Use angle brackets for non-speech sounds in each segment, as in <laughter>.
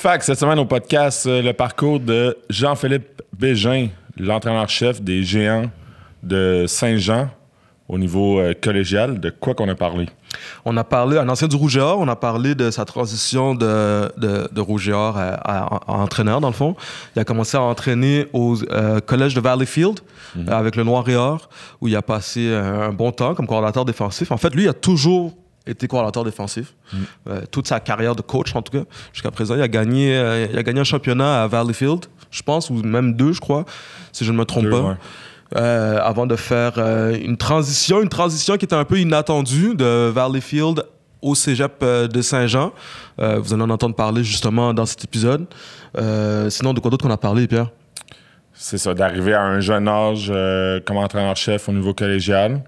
Fac, cette semaine au podcast, euh, le parcours de Jean-Philippe Bégin, l'entraîneur-chef des géants de Saint-Jean au niveau euh, collégial. De quoi qu'on a parlé? On a parlé, un ancien du Rouge et Or, on a parlé de sa transition de, de, de Rouge et Or à, à- à entraîneur, dans le fond. Il a commencé à entraîner au euh, collège de Valleyfield euh, avec le Noir et Or, où il a passé euh, un bon temps comme coordinateur défensif. En fait, lui, il a toujours été coordinateur défensif. Euh, toute sa carrière de coach, en tout cas, jusqu'à présent. Il a, gagné, euh, il a gagné un championnat à Valleyfield, je pense, ou même deux, je crois, si je ne me trompe Deux, pas. ouais. Euh, avant de faire une transition, une transition qui était un peu inattendue de Valleyfield au cégep de Saint-Jean. Vous allez en entendre parler justement dans cet épisode. Sinon, de quoi d'autre qu'on a parlé, Pierre? C'est ça, d'arriver à un jeune âge comme entraîneur-chef au niveau collégial.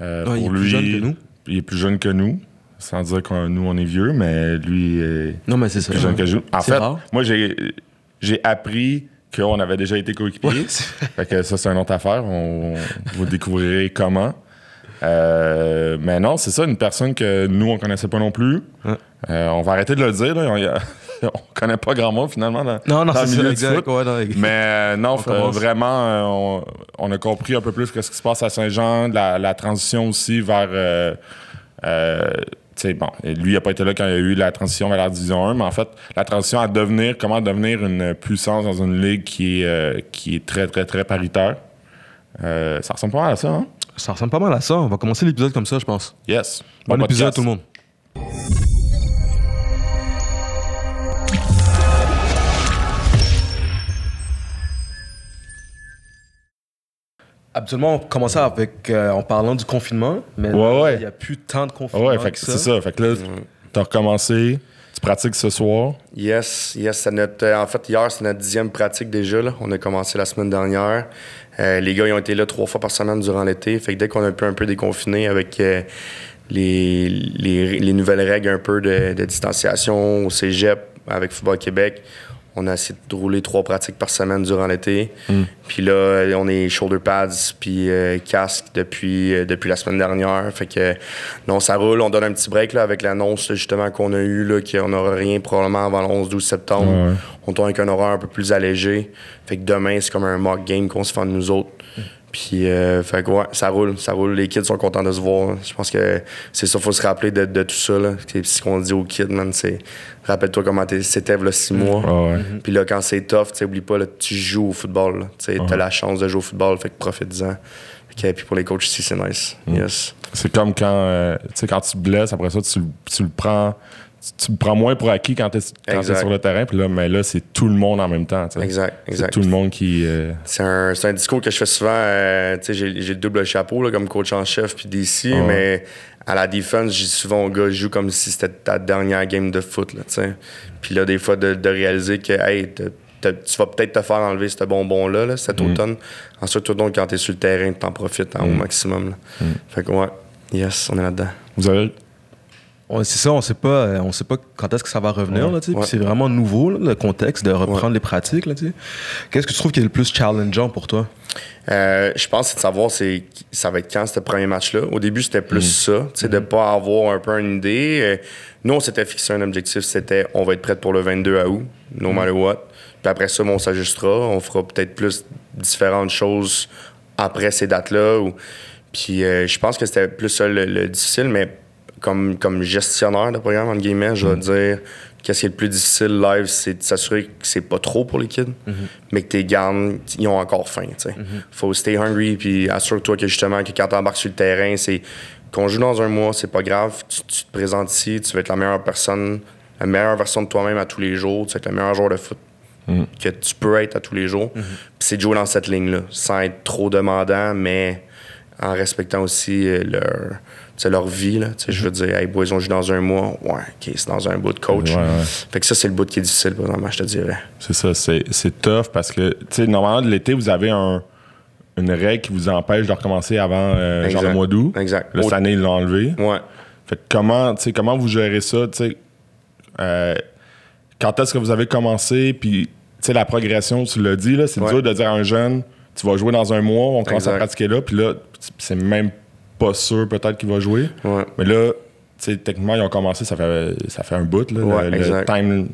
Euh, Ouais, il pour est plus lui, jeune que nous. Il est plus jeune que nous, sans dire que nous, on est vieux, mais lui est Non, mais c'est ça. plus jeune que nous. En C'est fait, rare. moi, j'ai j'ai appris qu'on avait déjà été coéquipiers. Fait que ça, c'est une autre affaire. On, vous découvrirez comment. Euh, mais non, c'est ça, une personne que nous, on connaissait pas non plus. Ouais. Euh, on va arrêter de le dire. Là. On, <laughs> on connaît pas grand monde, finalement, dans, Non, non, dans c'est milieu ça, du exact. foot. Ouais, non, exact. Mais euh, non, On f- commence. vraiment, euh, on, on a compris un peu plus ce qui se passe à Saint-Jean, la, la transition aussi vers. euh, euh, tu sais, bon, lui, il n'a pas été là quand il y a eu la transition vers la Division 1, mais en fait, la transition à devenir, comment devenir une puissance dans une ligue qui est, euh, qui est très, très, très paritaire. Euh, ça ressemble pas mal à ça, hein? Ça ressemble pas mal à ça. On va commencer l'épisode comme ça, je pense. Yes. Bon, épisode, podcast. tout le monde. Habituellement, on commençait avec, euh, en parlant du confinement, mais Ouais, là, ouais. il n'y a plus tant de confinement Ouais, fait que que c'est ça. Fait que là, t'as recommencé, tu pratiques ce soir. Yes, yes, c'est notre, euh, en fait, hier, c'est notre dixième pratique déjà. Là. On a commencé la semaine dernière. Euh, les gars, ils ont été là trois fois par semaine durant l'été. Fait que dès qu'on a pu un peu déconfiner avec euh, les, les, les nouvelles règles un peu de, de distanciation au cégep avec Football Québec, on a essayé de rouler trois pratiques par semaine durant l'été. Puis là, on est shoulder pads puis euh, casque depuis, euh, depuis la semaine dernière. Fait que non, ça roule. On donne un petit break là, avec l'annonce justement qu'on a eue, qu'on n'aura rien probablement avant le 11-12 septembre. On tourne avec un horaire un peu plus allégé. Fait que demain, c'est comme un mock game qu'on se fait de nous autres. Puis, euh, fait que ouais, ça roule, ça roule. Les kids sont contents de se voir. Je pense que c'est ça, faut se rappeler de, de tout ça. C'est ce qu'on dit aux kids, man. C'est rappelle-toi comment t'es- c'était, là, six mois. Ah ouais. Puis là, quand c'est tough, tu oublie pas, là, tu joues au football. Tu sais, T'as la chance de jouer au football, fait que profite-en. Que, puis pour les coachs ici, c'est nice. Yes. C'est comme quand, euh, tu sais, quand tu te blesses, après ça, tu, tu le prends. Tu, tu le prends moins pour acquis quand t'es Exact. sur le terrain, puis là, mais là, c'est tout le monde en même temps. tu sais. Exact, C'est exact. tout le monde qui. euh, C'est un, un discours que je fais souvent. euh, tu j'ai, j'ai le double chapeau là, comme coach en chef puis DC, Ouais. mais à la défense, dis souvent aux gars, joue comme si c'était ta dernière game de foot. Là, tu puis là, des fois, de, de réaliser que hey, tu vas peut-être te faire enlever ce bonbon-là là, cet automne. Ensuite, toi, donc, quand t'es sur le terrain, t'en profites hein, au maximum. là. Fait que ouais, yes, on est là-dedans. Vous avez. C'est ça, on sait pas, euh, on sait pas quand est-ce que ça va revenir. Puis Ouais. C'est vraiment nouveau, là, le contexte de reprendre les pratiques. Qu'est-ce que tu trouves qui est le plus challengeant pour toi? Euh, je pense que c'est de savoir c'est, ça va être quand ce premier match-là. Au début, c'était plus ça, tu sais, de pas avoir un peu une idée. Euh, nous, on s'était fixé un objectif, c'était on va être prêt pour le 22 août, no matter what. Puis après ça, on s'ajustera. On fera peut-être plus différentes choses après ces dates-là. ou- Puis euh, je pense que c'était plus ça le, le difficile, mais comme, comme gestionnaire de programme, entre guillemets, je vais dire qu'est-ce qui est le plus difficile live, c'est de s'assurer que c'est pas trop pour les kids, mais que tes gardes, ils ont encore faim. sais. Faut stay hungry, puis assure-toi que justement, que quand tu embarques sur le terrain, c'est qu'on joue dans un mois, c'est pas grave, tu, tu te présentes ici, tu vas être la meilleure personne, la meilleure version de toi-même à tous les jours, tu vas être le meilleur joueur de foot que tu peux être à tous les jours. Puis c'est de jouer dans cette ligne-là, sans être trop demandant, mais en respectant aussi euh, leur, sais, leur vie. Là. Je veux dire, hey, boys, on joue dans un mois. Ouais, OK, c'est dans un bout de coach. Ouais, ouais. Fait que ça, c'est le bout qui est difficile, présentement, je te dirais. C'est ça, c'est c'est tough parce que, tu sais, normalement, de l'été, vous avez un, une règle qui vous empêche de recommencer avant euh, genre le mois d'août. Exact. Là, cette année, ils l'ont enlevé. Ouais. Fait que comment, tu sais, comment vous gérez ça, tu sais, euh, quand est-ce que vous avez commencé, puis, tu sais, la progression, tu l'as dit, là, c'est Ouais. dur de dire à un jeune, tu vas jouer dans un mois, on commence à pratiquer là, puis là, c'est même pas sûr peut-être qu'il va jouer. Ouais. Mais là, techniquement, ils ont commencé, ça fait, ça fait un bout, là, Ouais, le, time,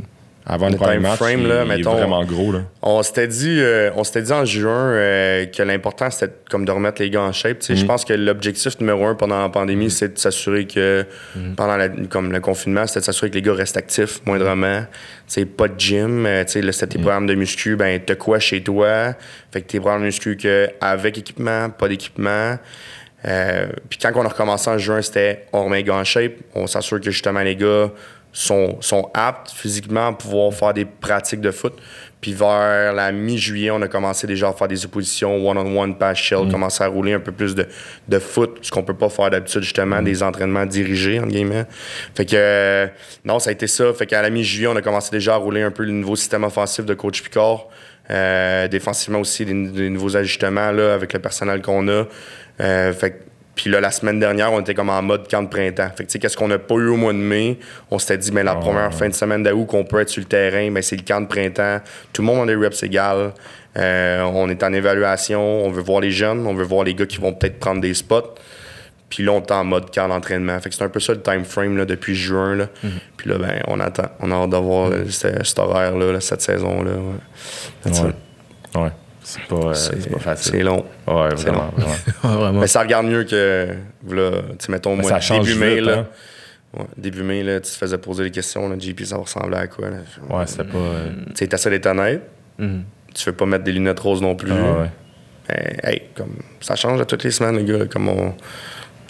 avant le, Le premier time match, frame, il, là, il est vraiment gros. Là. On s'était dit, euh, on s'était dit en juin euh, que l'important c'était comme de remettre les gars en shape. Je pense que l'objectif numéro un pendant la pandémie, c'est de s'assurer que pendant la- comme le confinement, c'était de s'assurer que les gars restent actifs moindrement. Tu sais, pas de gym. euh, là, c'était tes programmes de muscu, ben t'as quoi chez toi? Fait que tes programmes de muscu que avec équipement, pas d'équipement. Euh, puis quand on a recommencé en juin, c'était on remet les gars en shape, on s'assure que justement les gars sont, sont aptes physiquement à pouvoir faire des pratiques de foot. Puis vers la mi-juillet, on a commencé déjà à faire des oppositions one-on-one, pass shell, commencer à rouler un peu plus de, de foot, ce qu'on peut pas faire d'habitude, justement, des entraînements dirigés, entre guillemets. Fait que, euh, non, ça a été ça. Fait qu'à la mi-juillet, on a commencé déjà à rouler un peu le nouveau système offensif de coach Picard. Euh, défensivement aussi, des, des nouveaux ajustements là, avec le personnel qu'on a. Euh, fait que- puis là, la semaine dernière, on était comme en mode camp de printemps. Fait que, tu sais, qu'est-ce qu'on n'a pas eu au mois de mai? On s'était dit, mais la première fin de semaine d'août qu'on peut être sur le terrain, ben, c'est le camp de printemps. Tout le monde a des reps égales. Euh, on est en évaluation. On veut voir les jeunes. On veut voir les gars qui vont peut-être prendre des spots. Puis là, on est en mode camp d'entraînement. Fait que c'est un peu ça le time frame là, depuis juin. Là. Puis là, ben, on attend. On a hâte d'avoir là, ce- cet horaire-là, là, cette saison-là. ouais. C'est pas, euh, c'est pas C'est facile. long. Ouais, c'est vraiment. long. vraiment. <laughs> Ouais, vraiment. Mais ça regarde mieux que, là, mettons, moi, début mai, vite, là, hein? ouais, début mai, là, tu te faisais poser des questions, là, JP, ça ressemblait à quoi? Là? Ouais, c'était pas. euh, Tu sais, t'essaies d'être honnête, Mhm. tu veux pas mettre des lunettes roses non plus. ah ouais. Mais, hey, comme, ça change à toutes les semaines, les gars, comme on...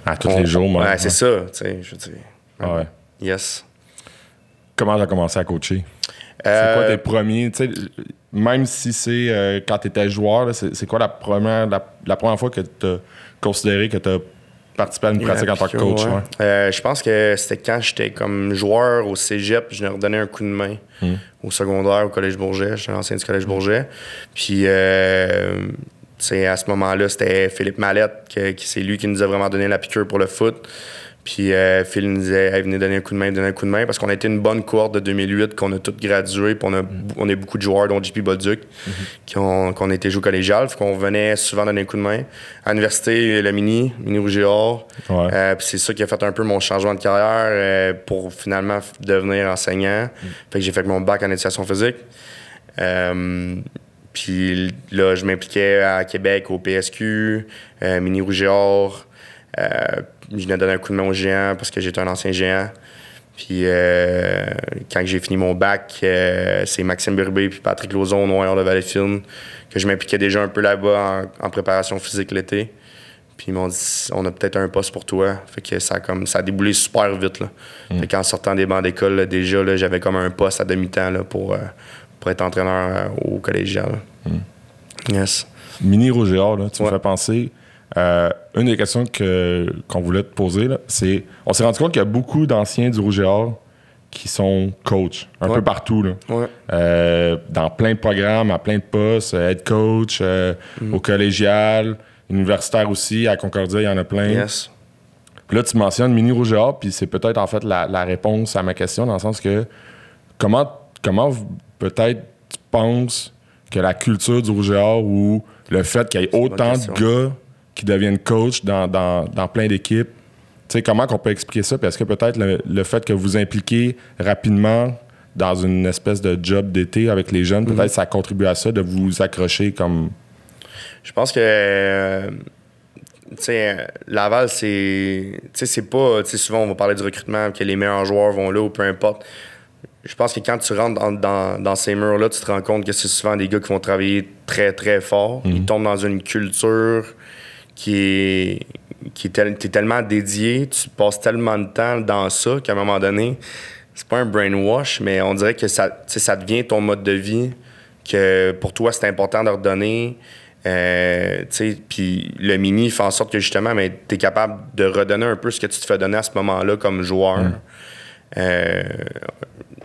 À tous on- les jours, moi. Ouais, c'est ça, tu sais, je veux dire. Ah ouais. Yes. Comment tu as commencé à coacher? C'est Euh, quoi tes premiers, tu sais, même si c'est euh, quand tu étais joueur, c'est quoi la première, la, la première fois que tu as considéré que tu as participé à une pratique en tant que coach? Ouais? ouais? Euh, je pense que c'était quand j'étais comme joueur au cégep, je leur donnais un coup de main Hmm. au secondaire, au Collège Bourget. J'étais l'ancien du Collège Bourget. Puis, euh, à ce moment-là, c'était Philippe Mallette, qui c'est lui qui nous a vraiment donné la piqûre pour le foot. Puis euh, Phil nous disait, hey, venez donner un coup de main, donner un coup de main, parce qu'on a été une bonne cohorte de 2008, qu'on a tous gradué, puis on a, on a beaucoup de joueurs, dont JP Bolduc, qui ont, qu'on été joué collégial, fait qu'on venait souvent donner un coup de main. À l'université, le mini, mini rouge et or. Ouais. Euh, puis c'est ça qui a fait un peu mon changement de carrière euh, pour finalement devenir enseignant. Fait que j'ai fait mon bac en éducation physique. Puis là, je m'impliquais à Québec au PSQ, Mini Rouge et Or. Je venais donner un coup de main au géant parce que j'étais un ancien géant. Puis euh, quand j'ai fini mon bac, euh, c'est Maxime Burbé puis Patrick Lauzon, Noir de Valleyfield, que je m'impliquais déjà un peu là-bas en, en préparation physique l'été. Puis ils m'ont dit on a peut-être un poste pour toi. Fait que ça a comme ça a déboulé super vite là. Fait qu'en sortant des bancs d'école, là, déjà là, j'avais comme un poste à demi-temps là, pour, euh, pour être entraîneur au collégial. Yes. Mini là, tu me fais penser. Euh, une des questions que, qu'on voulait te poser, là, c'est on s'est rendu compte qu'il y a beaucoup d'anciens du Rouge et Or qui sont coachs, un Ouais. peu partout. Là. Ouais. Euh, dans plein de programmes, à plein de postes, euh, head coach, euh, Mm. au collégial, universitaire aussi, à Concordia, il y en a plein. Yes. Puis là, tu mentionnes Mini Rouge et Or, puis c'est peut-être en fait la, la réponse à ma question, dans le sens que comment, comment peut-être tu penses que la culture du Rouge et Or ou le fait qu'il y ait autant de gars qui deviennent coach dans, dans, dans plein d'équipes, tu sais, comment qu'on peut expliquer ça? Est-ce que peut-être le, le fait que vous impliquez rapidement dans une espèce de job d'été avec les jeunes, peut-être ça contribue à ça, de vous accrocher comme... Je pense que euh, tu sais, Laval, c'est. Tu sais, c'est pas. Tu sais, souvent, on va parler du recrutement, que les meilleurs joueurs vont là ou peu importe. Je pense que quand tu rentres dans, dans- dans ces murs-là, tu te rends compte que c'est souvent des gars qui vont travailler très, très fort. Ils tombent dans une culture qui est. qui tel- tellement dédié, tu passes tellement de temps dans ça qu'à un moment donné, c'est pas un brainwash, mais on dirait que ça, ça devient ton mode de vie, que pour toi, c'est important de redonner. Euh, puis le mini fait en sorte que justement, tu es capable de redonner un peu ce que tu te fais donner à ce moment-là comme joueur. Euh,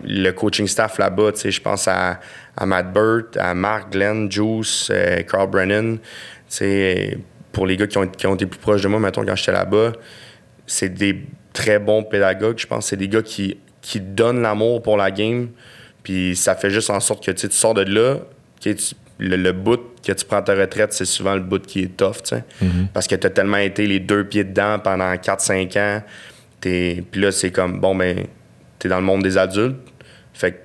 le coaching staff là-bas, je pense à, à Matt Burt, à Mark, Glenn, Juice, euh, Carl Brennan. Sais, pour les gars qui ont, qui ont été plus proches de moi, mettons, quand j'étais là-bas, c'est des très bons pédagogues. Je pense c'est des gars qui, qui donnent l'amour pour la game. Puis ça fait juste en sorte que tu sors de là, que tu- le, le bout que tu prends ta retraite, c'est souvent le bout qui est tough, tu sais. Parce que tu as tellement été les deux pieds dedans pendant 4-5 ans. T'es- Puis là, c'est comme, bon, ben, tu es dans le monde des adultes. Fait que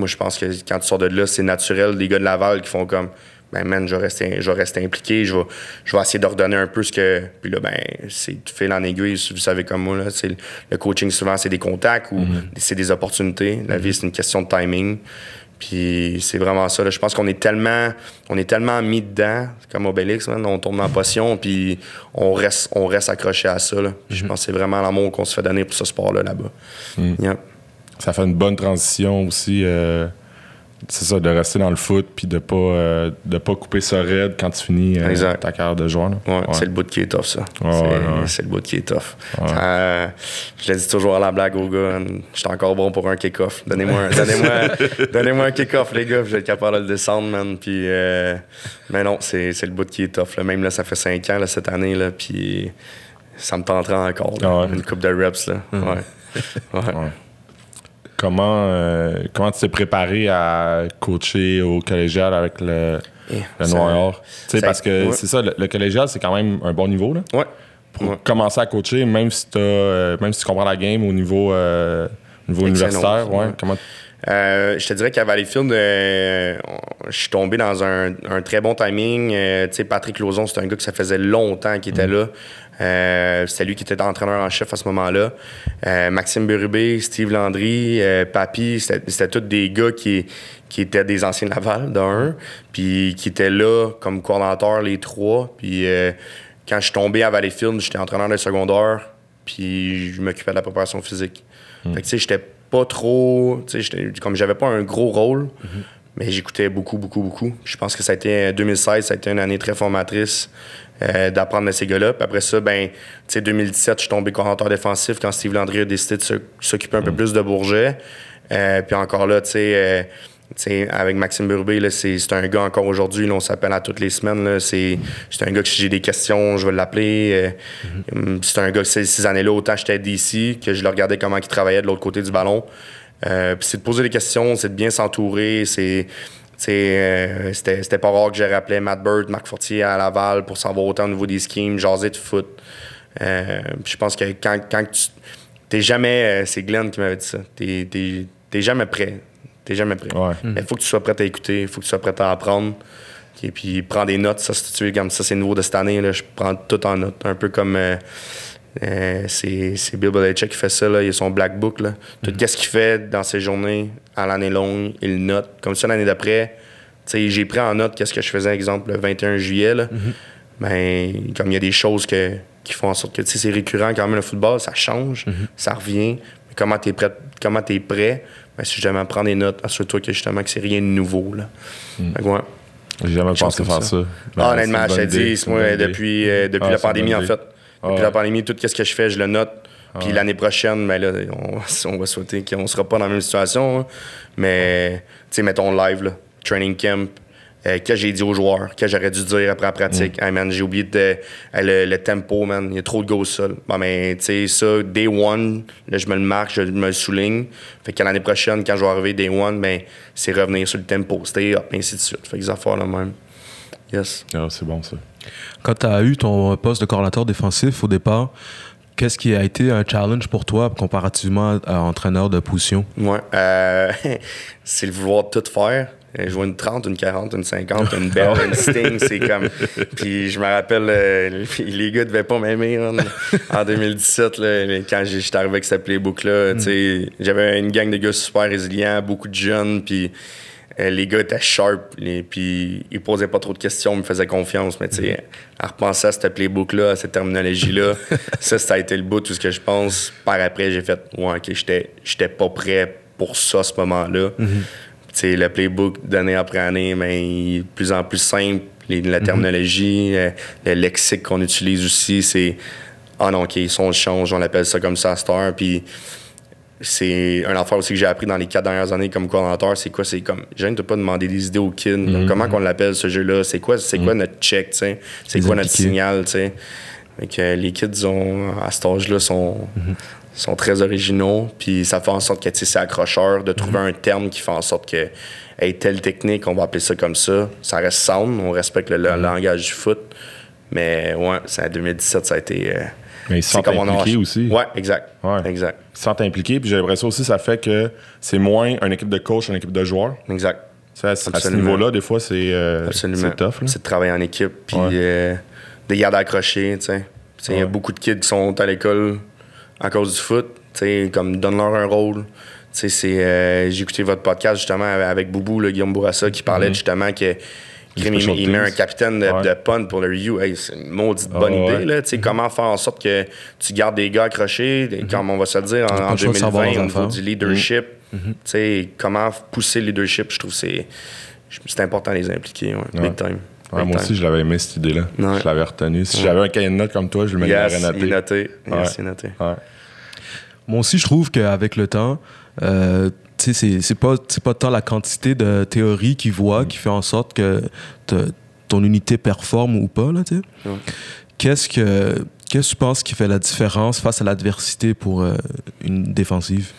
moi, je pense que quand tu sors de là, c'est naturel. Les gars de Laval qui font comme, ben, man, je vais rester, je vais rester impliqué, je vais, je vais essayer d'ordonner un peu ce que. Puis là, ben, c'est fil en aiguille, vous savez comme moi, là. c'est- Le coaching, souvent, c'est des contacts ou c'est des opportunités. La vie, c'est une question de timing. Puis c'est vraiment ça. là. Je pense qu'on est tellement, on est tellement mis dedans, comme Obélix, man, on tombe la potion, puis on reste, on reste accroché à ça. là. Je pense que c'est vraiment l'amour qu'on se fait donner pour ce sport-là là-bas. Yep. Ça fait une bonne transition aussi. euh, c'est ça, de rester dans le foot puis de pas, euh, de pas couper ça raide quand tu finis euh, ta carrière de joueur. Ouais, Ouais. c'est le bout qui est tough, ça. Ouais, c'est le bout qui est tough. Ça, je le dis toujours à la blague aux gars, je suis encore bon pour un kick-off. Donnez-moi <laughs> donnez-moi un kick-off, les gars, je vais être capable de le descendre, man. Puis, euh, mais non, c'est, c'est le bout qui est tough. là. Même là, ça fait 5 ans là, cette année, là, puis ça me tentera encore. là. Ah. Une coupe de reps. Là. Ouais. <laughs> Comment, euh, comment tu t'es préparé à coacher au collégial avec le, Eh, le noir? Tu sais, parce que ouais. c'est ça, le, le collégial, c'est quand même un bon niveau. Là, Ouais. pour Ouais. commencer à coacher, même si, euh, même si tu comprends la game au niveau, euh, au niveau universitaire. Comment, Euh, je te dirais qu'à Valleyfield, euh, je suis tombé dans un, un très bon timing. Euh, tu sais, Patrick Lauzon, c'est un gars que ça faisait longtemps qu'il était là. Euh, c'était lui qui était entraîneur en chef à ce moment-là. Euh, Maxime Berubé, Steve Landry, euh, Papy, c'était tous des gars qui, qui étaient des anciens de Laval, d'un, puis qui étaient là comme coordonnateurs, les trois. Puis euh, quand je suis tombé à Valleyfield, j'étais entraîneur de secondaire, puis je m'occupais de la préparation physique. Fait que tu sais, j'étais pas trop. Tu sais, comme j'avais pas un gros rôle, mais j'écoutais beaucoup, beaucoup, beaucoup. Je pense que ça a été 2016, ça a été une année très formatrice euh, d'apprendre de ces gars-là. Puis après ça, ben, tu sais, 2017, je suis tombé coordinateur défensif quand Steve Landry a décidé de s'occuper un peu plus de Bourget. Euh, puis encore là, tu sais. euh, avec Maxime Burbé, c'est, un gars encore aujourd'hui, là, on s'appelle à toutes les semaines. C'est, un gars que si j'ai des questions, je vais l'appeler. Euh, hum, C'est un gars que ces, ces années-là, autant j'étais d'ici, que je le regardais comment il travaillait de l'autre côté du ballon. Euh, puis c'est de poser des questions, c'est de bien s'entourer, c'est. Euh, c'était, c'était pas rare que j'ai rappelé Matt Bird, Marc Fortier à Laval pour savoir autant au niveau des schemes, jaser de foot. Euh, puis je pense que quand, quand tu. T'es jamais. euh, c'est Glenn qui m'avait dit ça. T'es, t'es- t'es jamais prêt. T'es jamais prêt. Ouais. Il faut que tu sois prêt à écouter, il faut que tu sois prêt à apprendre. Et puis prends des notes, ça, si tu veux, comme ça, c'est nouveau de cette année. Là, je prends tout en note. Un peu comme. euh, euh, c'est, c'est Bill Belichick qui fait ça, là. il a son black book. Là. Tout ce qu'il fait dans ses journées, à l'année longue, il note. Comme ça, l'année d'après, j'ai pris en note qu'est-ce que je faisais, exemple, le 21 juillet. Là. Ben, comme il y a des choses que, qui font en sorte que c'est récurrent quand même le football, ça change, ça revient. Mais comment tu es prêt, comment t'es prêt? Ben, si jamais prends des notes, assure-toi que justement que c'est rien de nouveau. Là. Ouais. J'ai jamais pensé faire ça. ça. Ben, Ah, honnêtement, c'est je te dis, moi, depuis, euh, depuis Ah, la pandémie, en fait. Ouais. la pandémie, tout ce que je fais, je le note. Puis Ouais. l'année prochaine, ben là, on, <laughs> on va souhaiter qu'on ne sera pas dans la même situation. hein. Mais, tu sais, mettons live, là, training camp, euh, que j'ai dit aux joueurs, que j'aurais dû dire après la pratique. Mm. Hey, man, j'ai oublié de, le, le tempo, man. Il y a trop de go sol. Bon, mais, tu sais, ça, day one, là, je me le marque, je me le souligne. Fait que l'année prochaine, quand je vais arriver day one, ben, c'est revenir sur le tempo, stay up, ainsi de suite. Fait que des affaires là même. Yes. Ah, c'est bon ça. Quand tu as eu ton poste de coordinateur défensif au départ, qu'est-ce qui a été un challenge pour toi comparativement à entraîneur de position? Ouais. Euh, <laughs> c'est le vouloir tout faire. Euh, Jouer une 30, une 40, une 50, une belle, une sting, c'est comme. <laughs> Puis je me rappelle, euh, <laughs> les gars devaient pas m'aimer man. en 2017, là, quand j'étais arrivé avec ce playbook-là. sais, J'avais une gang de gars super résilients, beaucoup de jeunes, puis les gars étaient sharp, les- puis ils posaient pas trop de questions, ils me faisaient confiance. Mais tu sais, à repenser à ce playbook-là, à cette terminologie-là, <laughs> ça, ça a été le bout, tout ce que je pense. Par après, j'ai fait, ouais, ok, j'étais j'étais pas prêt pour ça à ce moment-là. Tu sais, le playbook d'année après année, mais il est de plus en plus simple. Les- la terminologie, euh, le lexique qu'on utilise aussi, c'est ah non, ok, si on le change, on appelle ça comme ça Star. Puis c'est un affaire aussi que j'ai appris dans les quatre dernières années comme coordinateur, c'est quoi? C'est comme, je de pas demander des idées aux kids. Mhm. Comment qu'on l'appelle ce jeu-là? C'est quoi, c'est quoi notre check, tu sais? C'est quoi notre signal, tu sais? Que les kids, ont, à cet âge-là, sont, Mhm. sont très originaux. Puis ça fait en sorte que tu sais, c'est accrocheur de trouver un terme qui fait en sorte que, hey, telle technique, on va appeler ça comme ça. Ça reste sound, on respecte le, le langage du foot. Mais ouais, c'est en 2017, ça a été. euh, Mais ils se sentent on impliqués aussi. Ouais, exact. Ouais. Exact. Ils se sentent impliqués, puis j'ai l'impression aussi ça fait que c'est moins une équipe de coach qu'une équipe de joueurs. Exact. À, ce niveau-là, des fois, c'est euh, Absolument. tough. C'est de travailler en équipe, puis Ouais. euh, de garder accroché, tu sais. Tu sais, Il y a beaucoup de kids qui sont à l'école à cause du foot, tu sais, comme donne-leur un rôle. Tu sais, c'est, euh, j'ai écouté votre podcast justement avec Boubou, là, Guillaume Bourassa, qui parlait justement que il, met un capitaine de, Ouais. de punt pour le review. Hey, c'est une maudite Ah, bonne ouais. idée. Là. Tu sais, Comment faire en sorte que tu gardes des gars accrochés, des- comme on va se le dire, en, pas en le choix de savoir 2020, leurs au niveau du leadership. Tu sais, Comment pousser le leadership, je trouve que c'est, c'est important de les impliquer. Ouais, Ouais. Big time. Ouais, moi aussi, je l'avais aimé cette idée-là. Ouais. Je l'avais retenu. Si j'avais un cahier de notes comme toi, je le mettrais noté. noté. Yes, noté. Ouais. Moi aussi, je trouve qu'avec le temps, euh, tu sais, c'est- c'est pas, c'est pas tant la quantité de théorie qui voit qui fait en sorte que ton unité performe ou pas. Là, tu sais. Qu'est-ce que qu'est-ce que tu penses qui fait la différence face à l'adversité pour euh, une défensive?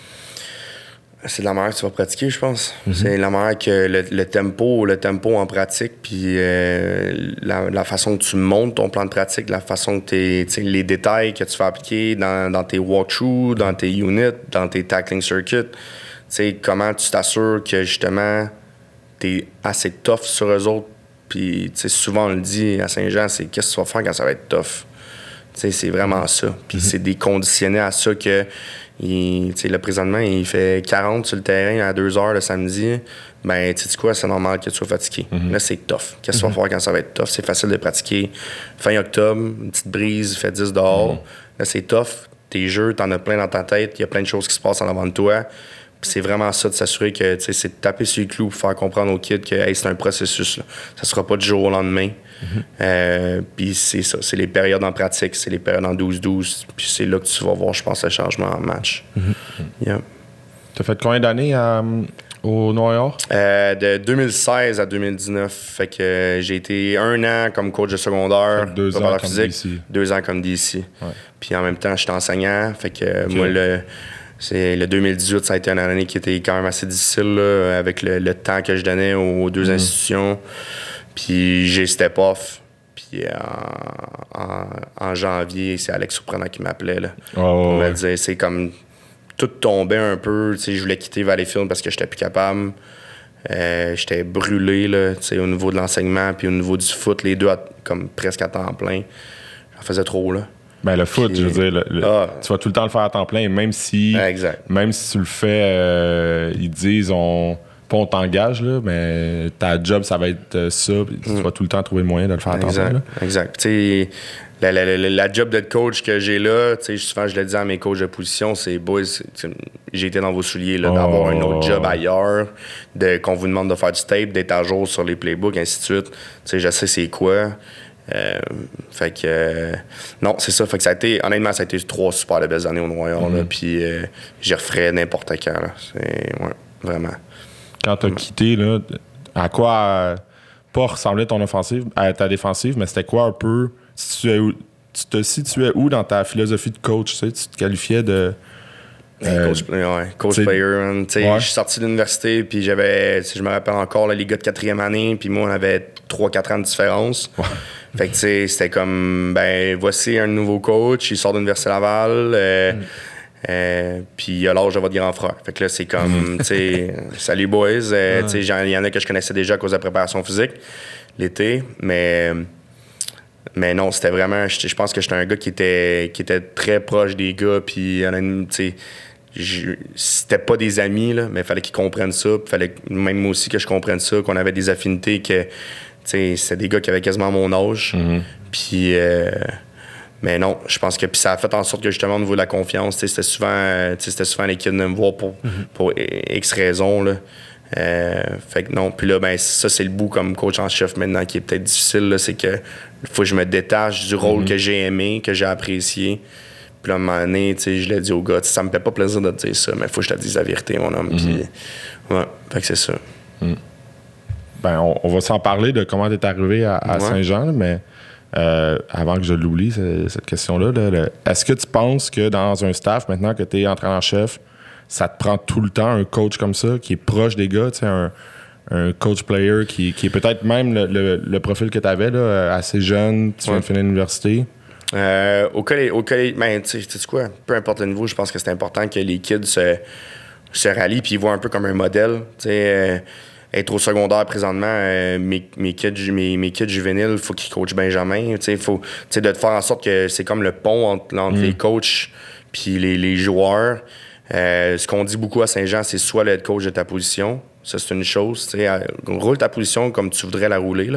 C'est de la manière que tu vas pratiquer, je pense. C'est la manière que le, le tempo, le tempo en pratique, puis euh, la, la façon que tu montes ton plan de pratique, la façon que tu les détails que tu vas appliquer dans, dans tes walkthroughs, dans tes units, dans tes tackling circuits. Sais, comment tu t'assures que justement t'es assez tough sur eux autres? Puis, tu sais, souvent on le dit à Saint-Jean, c'est qu'est-ce que tu vas faire quand ça va être tough? Tu sais, c'est vraiment ça. Puis c'est des conditionnés à ça que, il, tu sais, le présentement, il fait 40 sur le terrain à 2 heures le samedi. Ben, tu sais quoi, c'est normal que tu sois fatigué. Là, c'est tough. Qu'est-ce que tu vas faire quand ça va être tough? C'est facile de pratiquer. Fin octobre, une petite brise, fait 10 dehors. Là, c'est tough. Tes jeux, t'en as plein dans ta tête. Il y a plein de choses qui se passent en avant de toi. C'est vraiment ça de s'assurer que tu sais, c'est de taper sur le clou pour faire comprendre aux kids que hey, c'est un processus. Là. Ça sera pas du jour au lendemain. Euh, puis c'est ça, c'est les périodes en pratique, c'est les périodes en 12-12. Puis c'est là que tu vas voir, je pense, le changement en match. Yeah. T'as fait combien d'années euh, au Noir? Euh, de 2016 à 2019, fait que euh, j'ai été un an comme coach de secondaire, Fait deux ans comme physique, DC. deux ans comme DC. Ouais. Puis en même temps, j'étais enseignant, fait que moi le c'est le 2018, ça a été une année qui était quand même assez difficile là, avec le, le temps que je donnais aux deux Mm. institutions. Puis j'ai step off. Puis en, en- en janvier, c'est Alex Surprenant qui m'appelait là. On ouais, me disait, c'est comme tout tombait un peu. Je voulais quitter Valleyfield parce que j'étais plus capable. Euh, j'étais brûlé là, au niveau de l'enseignement puis au niveau du foot, les deux à- comme presque à temps plein. J'en faisais trop là. Ben, le foot, Puis- je veux dire, le- le- Ah. tu vas tout le temps le faire à temps plein, même si, Exact. même si tu le fais, euh, ils disent, on, pas on t'engage, là, mais ta job, ça va être euh, ça, tu vas tout le temps trouver le moyen de le faire à temps plein. Exact. là. Exact. Tu sais, la, la, la, la job de coach que j'ai là, tu sais, souvent je le dis à mes coachs de position, c'est boys, j'ai été dans vos souliers, là, Oh. d'avoir un autre job ailleurs, de, qu'on vous demande de faire du tape, d'être à jour sur les playbooks, ainsi de suite. Tu sais, je sais c'est quoi. Euh, fait que euh, non, c'est ça. Fait que ça a été, honnêtement, ça a été trois super de belles années au Noir. Là, Puis euh, j'y referais n'importe quand. Là. Ouais, vraiment. Quand tu as quitté, là, à quoi, pas ressemblait ton offensive, à ta défensive, mais c'était quoi un peu, si tu, es où- tu te situais où dans ta philosophie de coach, tu sais, tu te qualifiais de... Euh, coach, ouais, player. Ouais. Je suis sorti de l'université, puis j'avais, si je me rappelle encore, là, les gars de quatrième année, puis moi, on avait 3-4 ans de différence. Fait que, tu sais, c'était comme, ben, voici un nouveau coach, il sort de l'Université Laval, euh, euh, puis il a l'âge de votre grand frère. Fait que là, c'est comme, tu sais, <laughs> salut boys. Euh, tu sais, j'en- Il y en a que je connaissais déjà à cause de la préparation physique l'été, mais. Mais non, c'était vraiment. Je je pense que j'étais un gars qui était, qui était très proche des gars. Puis, tu sais, c'était pas des amis, là, mais il fallait qu'ils comprennent ça. Fallait même moi aussi que je comprenne ça, qu'on avait des affinités, que, c'était des gars qui avaient quasiment mon âge. Puis, euh, mais non, je pense que puis ça a fait en sorte que justement au niveau de la confiance, c'était souvent, euh, c'était souvent les kids de me voir pour, pour X raisons. Là. Euh, fait que non, puis là, ben, ça, c'est le bout comme coach en chef maintenant qui est peut-être difficile. C'est que faut que je me détache du rôle que j'ai aimé, que j'ai apprécié. Puis là, à un moment donné, je l'ai dit au gars, ça me fait pas plaisir de te dire ça, mais faut que je te dise la vérité, mon homme. Puis, ouais, fait que c'est ça. Ben, on, on va s'en parler de comment tu es arrivé à, à Ouais. Saint-Jean, mais euh, avant que je l'oublie, ce- cette question-là, là, est-ce que tu penses que dans un staff, maintenant que tu es entraîneur-chef, ça te prend tout le temps un coach comme ça, qui est proche des gars, un, un coach player qui, qui est peut-être même le, le- le profil que tu avais, assez jeune, tu viens Ouais. de finir l'université? Euh, au collège, au collège ben, tu sais tu sais quoi, peu importe le niveau, je pense que c'est important que les kids se, se rallient puis ils voient un peu comme un modèle. Tu sais, euh, être au secondaire présentement, euh, mes, mes, kids, mes, mes kids juvéniles, il faut qu'ils coachent Benjamin. Sais, faut, tu sais, de te faire en sorte que c'est comme le pont entre, entre les coachs puis les, les joueurs. Euh, ce qu'on dit beaucoup à Saint-Jean, c'est soit le head coach de ta position. Ça, c'est une chose. Tu roule ta position comme tu voudrais la rouler.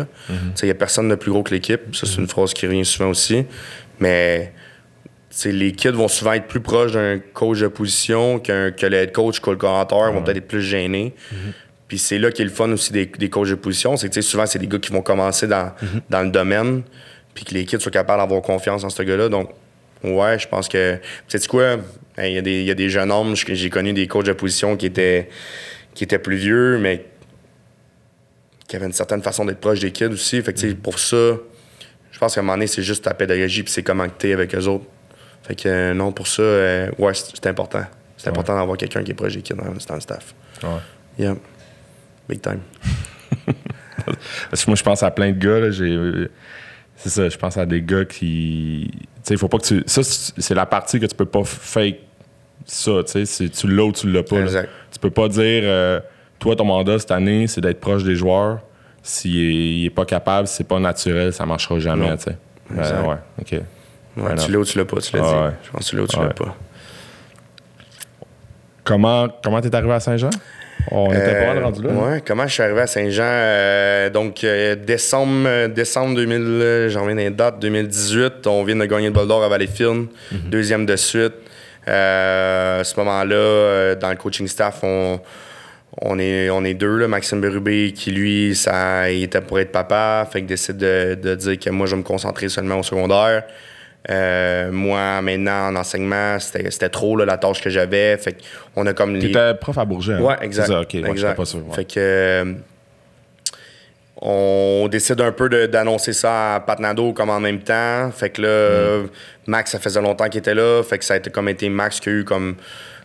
sais, Il n'y a personne de plus gros que l'équipe. Ça, c'est une phrase qui revient souvent aussi. Mais les kids vont souvent être plus proches d'un coach de position qu'un, que le head coach, que le coordinateur, vont peut-être être plus gênés. Puis c'est là qu'est le fun aussi des, des coachs de position. C'est que tu sais, souvent, c'est des gars qui vont commencer dans, dans le domaine, puis que les kids soient capables d'avoir confiance en ce gars-là. Donc, ouais, je pense que. Tu sais quoi? Il y, a des- il y a des jeunes hommes, j'ai connu des coachs de position qui étaient, qui étaient plus vieux, mais qui avaient une certaine façon d'être proche des kids aussi. Fait que, tu sais, pour ça, je pense qu'à un moment donné, c'est juste ta pédagogie, puis c'est comment que t'es avec eux autres. Fait que euh, non, pour ça, euh, ouais, c'est important. C'est important d'avoir quelqu'un qui est proche des kids dans le staff. Ouais. Yeah. Big time. <laughs> Parce que moi, je pense à plein de gars. j'ai- C'est ça, je pense à des gars qui. Tu sais, il faut pas que tu. Ça, c'est la partie que tu peux pas fake ça. Tu sais, tu l'as ou tu l'as pas. Exact. Tu peux pas dire, euh, toi, ton mandat cette année, c'est d'être proche des joueurs. S'il est, il est pas capable, si c'est pas naturel, ça marchera jamais. Tu sais. Euh, ouais, ok. Ouais, Ouais, tu l'as ou tu l'as pas, tu l'as Ah dit. ouais. Je pense que tu l'as ou tu l'as pas. Comment comment t'es arrivé à Saint-Jean? On était pas mal Euh, rendu là. Ouais, comment je suis arrivé à Saint-Jean? Euh, donc, euh, décembre, décembre 2000, euh, j'en reviens dans les dates, 2018, on vient de gagner le bol d'or à Valleyfield, Mhm. deuxième de suite. À ce moment-là, dans le coaching staff, on, on, est, on est deux, là, Maxime Berubé, qui lui, ça, il était pour être papa, fait qu'il décide de, de dire que moi, je vais me concentrer seulement au secondaire. Euh, moi, maintenant, en enseignement, c'était trop là, la tâche que j'avais. Fait qu'on a comme les. T'étais prof à Bourget. hein? Ouais, exact. C'est ça, ok. Ouais, j'étais exact. pas sûr. ouais. Fait que. euh, on décide un peu d'annoncer ça à Patnado comme en même temps. Fait que là, Mm. Max, ça faisait longtemps qu'il était là. Fait que ça a été comme été Max qui a eu comme.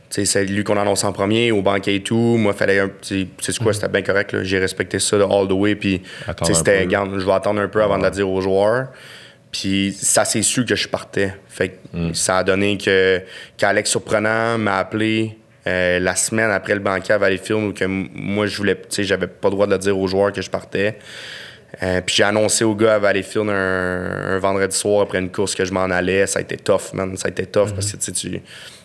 Tu sais, c'est lui qu'on annonce en premier, au banquet et tout. Moi, fallait un petit. Sais quoi, c'était bien correct. J'ai respecté ça de all the way. Puis, Mm. C'était. je vais attendre un peu avant de la dire aux joueurs. Puis ça s'est su que je partais. Fait que Mm. ça a donné que qu'Alex Surprenant m'a appelé euh, la semaine après le banquet à Valleyfield où que moi je voulais, tu sais, j'avais pas le droit de le dire aux joueurs que je partais. Euh, puis j'ai annoncé aux gars à Valleyfield un, un vendredi soir après une course que je m'en allais. Ça a été tough, man. Ça a été tough parce que tu sais,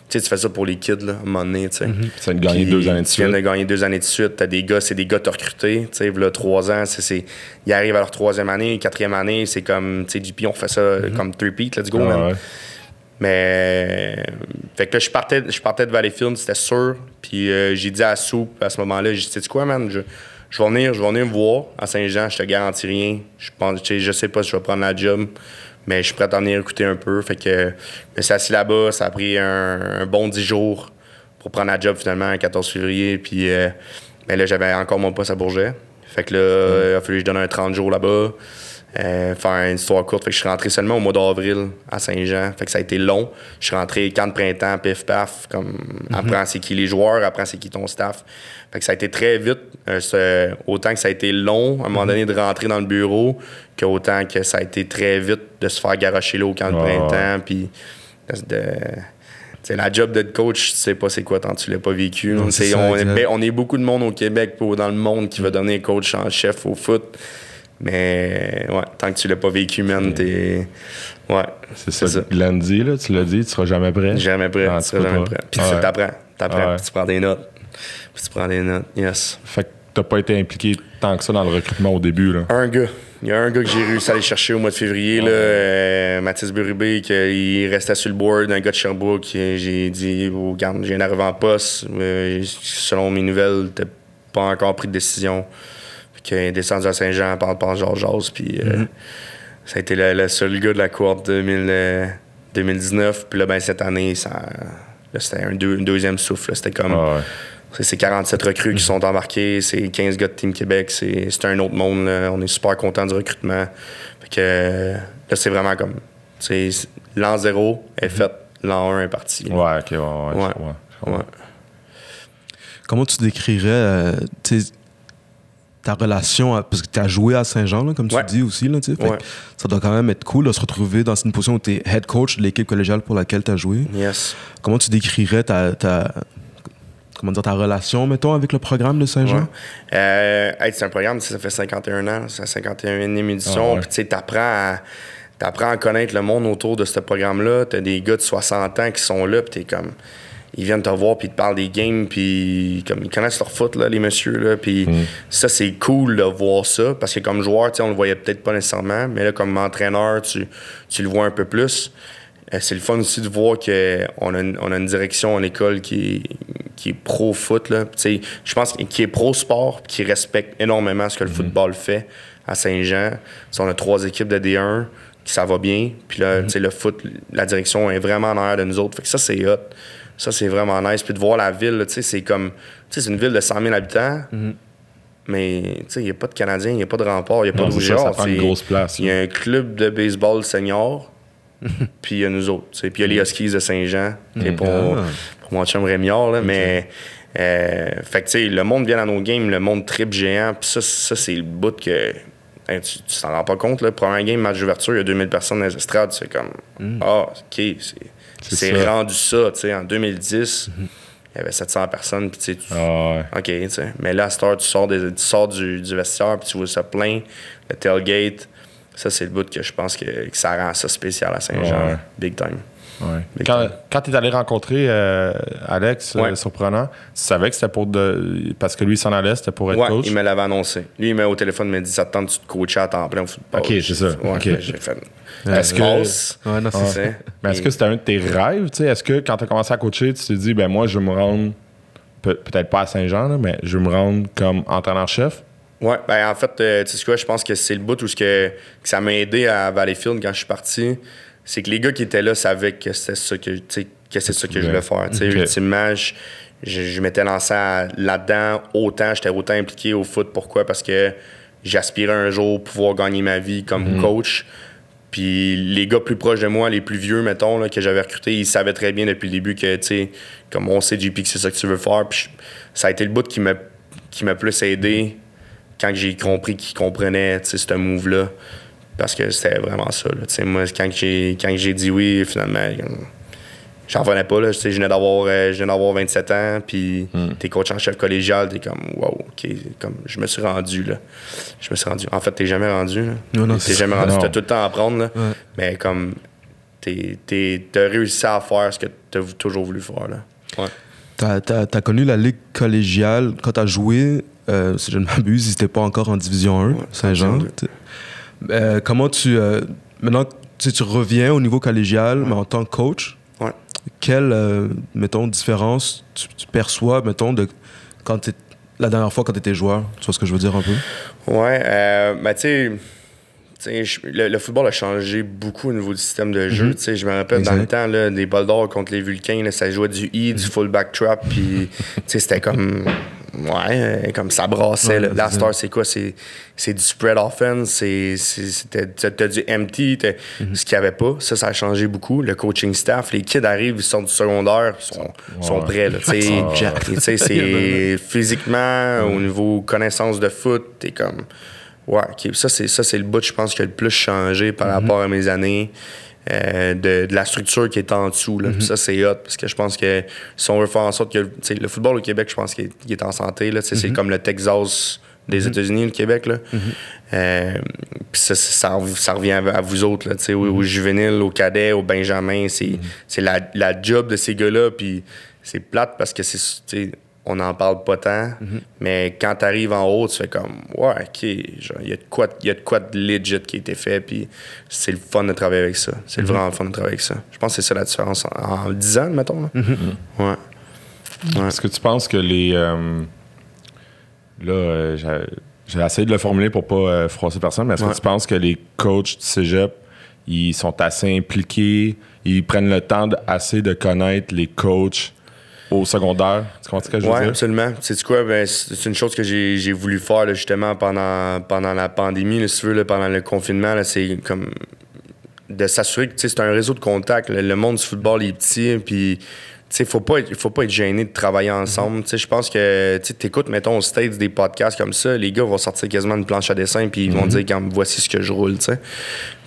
tu, tu tu fais ça pour les kids, là, à un moment donné, tu. Ça vient de gagner deux années de Tu viens suite. de gagner deux années de suite. T'as des gars, c'est des gars t'as recrutés. Tu sais, trois ans, c'est, ils arrivent à leur troisième année, quatrième année, c'est comme, tu sais, JP, on fait ça comme three-peat, let's go, man. Ouais. Mais, fait que là, je partais, je partais de Valleyfield, c'était sûr. Puis euh, j'ai dit à Soup à ce moment-là, j'ai dit, sais quoi, man, je, je vais venir, je vais venir me voir à Saint-Jean, je te garantis rien. Je pense, tu sais, je sais pas si je vais prendre la job, mais je suis prêt à venir écouter un peu. Fait que, je me suis assis là-bas, ça a pris un, un bon 10 jours pour prendre la job finalement, le 14 février. Puis, euh, mais là, j'avais encore mon poste à Bourget. Fait que là, il a fallu que je donne un 30 jours là-bas. Euh, faire une histoire courte. Fait que je suis rentré seulement au mois d'avril à Saint-Jean. Fait que ça a été long. Je suis rentré camp de printemps, pif paf, comme apprends c'est qui les joueurs, apprends c'est qui ton staff. Fait que ça a été très vite. Euh, c'est- autant que ça a été long à un moment donné de rentrer dans le bureau, qu'autant que ça a été très vite de se faire garocher là au camp de printemps. Puis de, c'est la job de coach, tu sais pas c'est quoi tant que tu l'as pas vécu. Non, c'est C'est- ça, on, est, exact. on est beaucoup de monde au Québec, pour- dans le monde, qui va devenir coach en chef au foot. Mais ouais, tant que tu l'as pas vécu, man, t'es. Ouais. C'est ça, que Glenn dit, là, tu l'as dit, tu seras jamais prêt. Jamais prêt. Ah, tu seras jamais pas. prêt. Puis Ouais. t'apprends. T'apprends. Puis tu prends des notes. Puis tu prends des notes. Yes. Fait que t'as pas été impliqué tant que ça dans le recrutement au début, là. Un gars. Il y a un gars que j'ai réussi à aller chercher au mois de février, là, euh, Mathis Burubé, qu'il restait sur le board, un gars de Sherbrooke. qui- J'ai dit, oh, regarde, j'ai un arrivé en poste. Euh, selon mes nouvelles, t'as pas encore pris de décision. Qu'il est descendu à Saint-Jean, parle par Georges Jazz, puis euh, ça a été le, le seul gars de la cohorte 2000, euh, 2019. Puis là, ben, cette année, ça, c'était un, deux- un deuxième souffle. C'était comme. Ah ouais. C'est c'est 47 recrues qui sont embarqués, c'est 15 gars de Team Québec, c'est un autre monde. là. On est super content du recrutement. Fait que euh, là, c'est vraiment comme. L'an 0 est fait, l'an 1 est parti. Ouais, ok, ouais, ouais. Ouais. Ouais. Comment tu décrirais, euh, ta relation, à- parce que tu as joué à Saint-Jean, comme tu Ouais. dis aussi. Là. Fait Ouais. Ça doit quand même être cool de se retrouver dans une position où tu es head coach de l'équipe collégiale pour laquelle tu as joué. Yes. Comment tu décrirais ta, ta, comment dire, ta relation, mettons, avec le programme de Saint-Jean? Ouais. Euh, hey, c'est un programme, ça fait 51 ans, c'est la 51e édition. Ah. Puis tu sais, t'apprends à, t'apprends à connaître le monde autour de ce programme-là. T'as des gars de 60 ans qui sont là, puis t'es comme... Ils viennent te voir, puis ils te parlent des games, puis comme ils connaissent leur foot, là, les messieurs. Là, puis ça, c'est cool de voir ça, parce que comme joueur, on le voyait peut-être pas nécessairement, mais là, comme entraîneur, tu, tu le vois un peu plus. Euh, c'est le fun aussi de voir qu'on a, une- on a une direction en école qui est, qui est pro-foot. Je pense qu'il- qui est pro-sport, qui respecte énormément ce que le football fait à Saint-Jean. On a trois équipes de D1 qui ça va bien. Puis là, sais, le foot, la direction est vraiment en arrière de nous autres. Fait que ça, c'est hot. Ça, c'est vraiment nice. Puis de voir la ville, tu sais, c'est comme. Tu sais, c'est une ville de 100 000 habitants. Mais tu sais, il n'y a pas de Canadiens, il n'y a pas de rempart, il n'y a pas de prend une grosse place, Il y a un club de baseball senior, <laughs> puis il y a nous autres. Puis il y a les Huskies de Saint-Jean, qui est pour, Ah. pour mon chum Rémiard. Là, Mais, euh, fait que tu sais, le monde vient à nos games, le monde trip géant, puis ça, ça c'est le bout que. hein, tu t'en rends pas compte, là. Premier game, match d'ouverture, il y a 2000 personnes dans les estrades. C'est comme. Ah, OK, c'est, C'est rendu ça. tu sais. En 2010, il y avait 700 personnes, puis tu sais, tu- Ah, ouais. OK, tu sais. Mais là, à cette heure, tu sors, des- tu sors du, du vestiaire, puis tu vois ça plein, le tailgate. Ça, c'est le bout que je pense que, que ça rend ça spécial à Saint-Jean. Ouais. Big time. Ouais. Quand, tu es allé rencontrer euh, Alex, euh, surprenant, tu savais que c'était pour de. Parce que lui, il s'en allait, c'était pour être Ouais, coach? il me l'avait annoncé. Lui, il m'a au téléphone, il m'a dit Ça te tente tu de coacher à temps plein au football Ok, c'est ça. Ben, j'ai fait. Est-ce que- Passe, Ouais, non, c'est tu ça. sais. Mais est-ce que c'était un de tes rêves? tu sais? Est-ce que quand tu as commencé à coacher, tu t'es dit, ben moi, je vais me rendre, peut- peut-être pas à Saint-Jean, là, mais je vais me rendre comme entraîneur-chef? Ouais, ben en fait, euh, tu sais quoi, je pense que c'est le bout où ce que, que ça m'a aidé à Valleyfield quand je suis parti. C'est que les gars qui étaient là savaient que ça c'est ça que je voulais faire. Tu sais, Ok. Ultimement, je, je- je m'étais lancé là-dedans autant, j'étais autant impliqué au foot. Pourquoi? Parce que j'aspirais un jour pouvoir gagner ma vie comme coach. Puis les gars plus proches de moi, les plus vieux, mettons, là, que j'avais recrutés, ils savaient très bien depuis le début que, tu sais, comme on sait, JP, que c'est ça que tu veux faire. Puis je- ça a été le bout qui m'a qui m'a plus aidé quand j'ai compris qu'ils comprenaient, tu sais, ce move-là. Parce que c'était vraiment ça, là. Tu sais, moi, quand j'ai quand j'ai dit oui, finalement, j'en revenais pas, là. Je venais d'avoir euh, je venais d'avoir 27 ans, puis t'es coach en chef collégial, t'es comme, wow, OK, comme, je me suis rendu, là. Je me suis rendu. En fait, t'es jamais rendu, là. Non, non, t'es jamais rendu. T'as tout le temps à apprendre, là. Ouais. Mais comme, t'as réussi à faire ce que t'as toujours voulu faire, là. Ouais. T'as as, connu la ligue collégiale quand t'as joué, euh, si je ne <laughs> m'abuse, ils n'étaient pas encore en Division 1, Saint-Jean. Euh, comment tu. euh, maintenant, tu tu reviens au niveau collégial, mais en tant que coach, Ouais. quelle, euh, mettons, différence tu, tu perçois, mettons, de quand la dernière fois quand tu étais joueur? Tu vois ce que je veux dire un peu? Ouais, euh, ben tu sais, le, le football a changé beaucoup au niveau du système de jeu. Tu sais, Je me rappelle dans le temps, là, des bols d'or contre les Vulcains, là, ça jouait du E, du fullback trap, puis tu sais, c'était comme. Ouais, euh, comme ça brassait. Ouais, là. Star, c'est quoi? C'est, du spread offense, t'as, du empty, t'as- ce qu'il n'y avait pas. Ça, ça a changé beaucoup. Le coaching staff, les kids arrivent, ils sortent du secondaire, ils sont, sont prêts. Là, <laughs> sais. c'est <laughs> physiquement, au niveau connaissance de foot, t'es comme. Ouais, ça, c'est, le bout, je pense, qui a le plus changé par rapport à mes années. Euh, de, de la structure qui est en dessous. Là. Puis Ça, c'est hot parce que je pense que si on veut faire en sorte que le football au Québec, je pense qu'il est, en santé. Sais, C'est comme le Texas des États-Unis, le Québec. Là. Euh, ça, ça, ça revient à, à vous autres, là, tu sais, aux, aux juvéniles, aux cadets, aux benjamins. C'est, c'est la, la job de ces gars-là. Puis c'est plate parce que c'est, on n'en parle pas tant. Mais quand tu arrives en haut, tu fais comme, ouais, OK, il y a de quoi, y a de quoi de legit qui a été fait. Puis c'est le fun de travailler avec ça. C'est vraiment le fun de travailler avec ça. Je pense que c'est ça la différence en, en 10 ans, mettons. Là. Ouais. Ouais. Est-ce que tu penses que les. euh, là, euh, j'ai- j'ai essayé de le formuler pour pas euh, froisser personne, mais est-ce Ouais. que tu penses que les coachs du cégep, ils sont assez impliqués, ils prennent le temps de- assez de connaître les coachs au secondaire? Tu comprends ce que je veux Oui, dire? absolument. C'est quoi? Ben, c'est une chose que j'ai voulu faire là, justement pendant, pendant la pandémie, là, si tu veux, là, pendant le confinement. C'est comme de s'assurer que c'est un réseau de contacts. Le monde du football est petit, puis sais, faut pas, être- faut pas être gêné de travailler ensemble. Je pense que tu écoutes, mettons, au States des podcasts comme ça, les gars vont sortir quasiment une planche à dessin puis ils vont dire, comme, voici ce que je roule.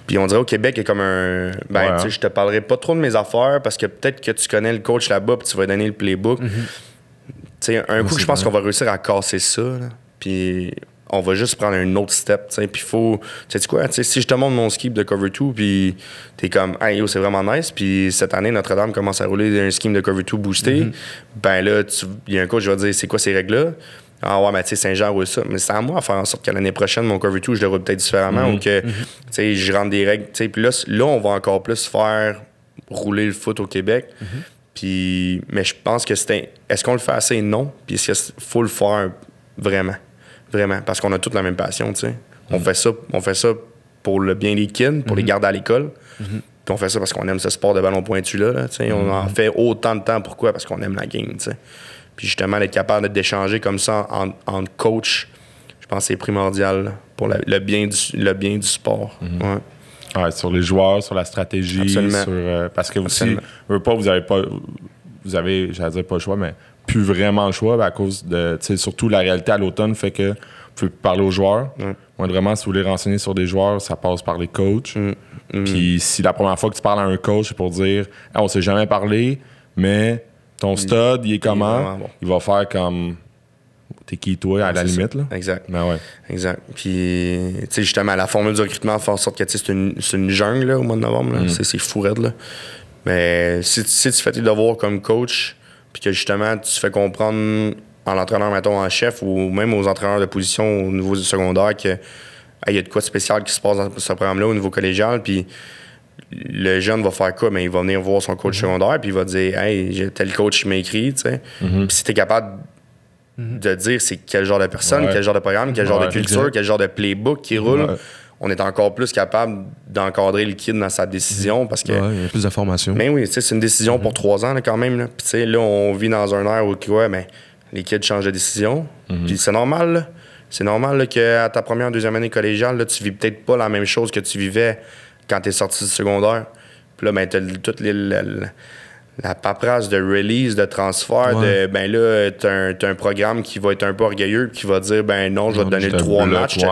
Puis on dirait au Québec, il y a comme un. Ben, Ouais, tu sais, je te parlerai pas trop de mes affaires parce que peut-être que tu connais le coach là-bas puis tu vas donner le playbook. Tu sais, un coup, je pense qu'on va réussir à casser ça, là. Puis on va juste prendre un autre step, tu sais. Puis faut. Tu sais quoi, tu sais, si je te montre mon scheme de cover 2, puis t'es comme, hey yo, c'est vraiment nice. Puis cette année, Notre-Dame commence à rouler un scheme de cover 2 boosté. Ben là, il y a un coach qui va dire, c'est quoi ces règles-là? Ah ouais, mais tu sais, Saint-Jean roule ça. Mais c'est à moi de faire en sorte que l'année prochaine, mon cover 2, je le roule peut-être différemment ou que, tu sais, je rentre des règles. Puis là, là, on va encore plus faire rouler le foot au Québec. Puis, mais je pense que c'est. un- Est-ce qu'on le fait assez? Non. Puis est-ce qu'il faut le faire vraiment? Vraiment. Parce qu'on a toute la même passion, tu sais. On, fait ça, on fait ça pour le bien des kids, pour les garder à l'école. Puis on fait ça parce qu'on aime ce sport de ballon pointu-là. là, tu sais. On en fait autant de temps. Pourquoi? Parce qu'on aime la game, tu sais. Puis justement, d'être capable d'échanger comme ça en, en coach, je pense que c'est primordial pour la- le, bien du, le bien du sport. Ouais. Ouais, sur les joueurs, sur la stratégie, Absolument. sur, euh, parce que aussi, veux pas, vous avez pas, vous avez, j'allais dire pas le choix, mais plus vraiment le choix ben, à cause de, tu sais, surtout la réalité à l'automne fait que vous pouvez plus parler aux joueurs. Moi, vraiment, si vous voulez renseigner sur des joueurs, ça passe par les coachs. Puis si la première fois que tu parles à un coach, c'est pour dire, Ah, on s'est jamais parlé, mais ton stud, il est comment? vraiment bon. Il va faire comme, t'es qui toi, à la limite, là? Exact. Mais ouais. Exact. Puis, tu sais, justement, la formule du recrutement fait en sorte que c'est une, jungle là, au mois de novembre. là. C'est, fou raide, là. Mais si, si tu fais tes devoirs comme coach, puis que justement, tu fais comprendre en l'entraîneur, mettons, en chef, ou même aux entraîneurs de position au niveau du secondaire, que il y a de quoi de spécial qui se passe dans ce programme-là au niveau collégial, puis le jeune va faire quoi? Mais il va venir voir son coach secondaire, puis il va dire Hey, j'ai tel coach qui m'a écrit, tu sais. Puis si t'es capable de dire c'est quel genre de personne, Ouais. quel genre de programme, quel genre Ouais, de culture, exact. quel genre de playbook qui roule, Ouais. on est encore plus capable d'encadrer le kid dans sa décision parce que. Ouais, il y a plus d'informations. Mais oui, tu sais, c'est une décision pour trois ans là, quand même. Là. Puis tu sais, là, on vit dans un air où ouais, ben, les kids changent de décision. Puis c'est normal. là. C'est normal qu'à ta première, deuxième année collégiale, là, tu vis peut-être pas la même chose que tu vivais quand tu es sorti du secondaire. Puis là, ben, tu as toute les- la, paperasse de release, de transfert, Ouais. de ben là, tu as, un programme qui va être un peu orgueilleux puis qui va dire ben non, je vais te donner trois matchs. Ouais,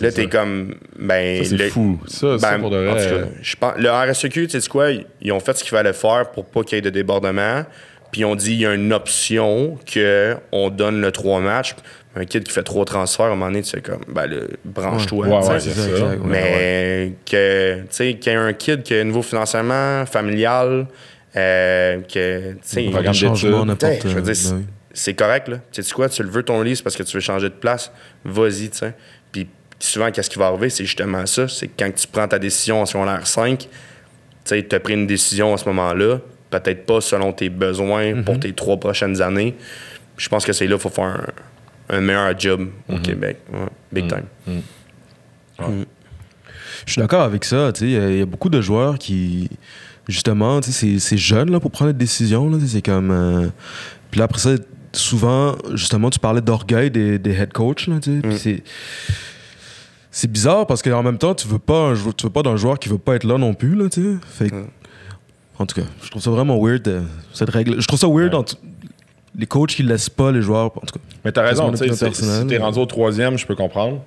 Là, t'es ça. comme ben. C'est fou. Ça, ben, pour de en vrai, tout cas, je pense, le RSEQ, tu sais quoi, ils ont fait ce qu'il fallait faire pour pas qu'il y ait de débordement. Puis ont dit il y a une option que on donne le trois matchs. Un kid qui fait trois transferts, à un moment donné, tu fais comme, ben, le, branche-toi. Ouais, tu sais. ouais, c'est ça. Mais que, tu sais, qu'il y ait un kid qui a un niveau financièrement, familial, euh, que, tu sais, je veux dire, oui. c'est correct, là. Tu sais quoi, tu le veux ton livre, c'est parce que tu veux changer de place, vas-y, tu sais. Puis souvent, qu'est-ce qui va arriver, c'est justement ça. C'est que quand tu prends ta décision en secondaire 5, tu sais, tu as pris une décision à ce moment-là, peut-être pas selon tes besoins Mhm. pour tes trois prochaines années. Je pense que c'est là qu'il faut faire un, un meilleur job au Mhm. Québec. Ouais, big time. Je suis d'accord avec ça. tu sais, Il y, a- il y a beaucoup de joueurs qui, justement, tu sais, c'est c'est jeune là, pour prendre des décisions. C'est comme. euh, Puis là, après ça, souvent, justement, tu parlais d'orgueil des, des head coachs. là, tu sais, puis c'est. C'est bizarre parce qu'en même temps, tu veux pas un jou- tu veux pas d'un joueur qui veut pas être là non plus. Là, tu sais. fait, que- En tout cas, je trouve ça vraiment weird, euh, cette règle. Je trouve ça weird, Ouais. en tout- les coachs qui laissent pas les joueurs. En tout cas, Mais t'as raison, tu sais, si t'es rendu au troisième, je peux comprendre.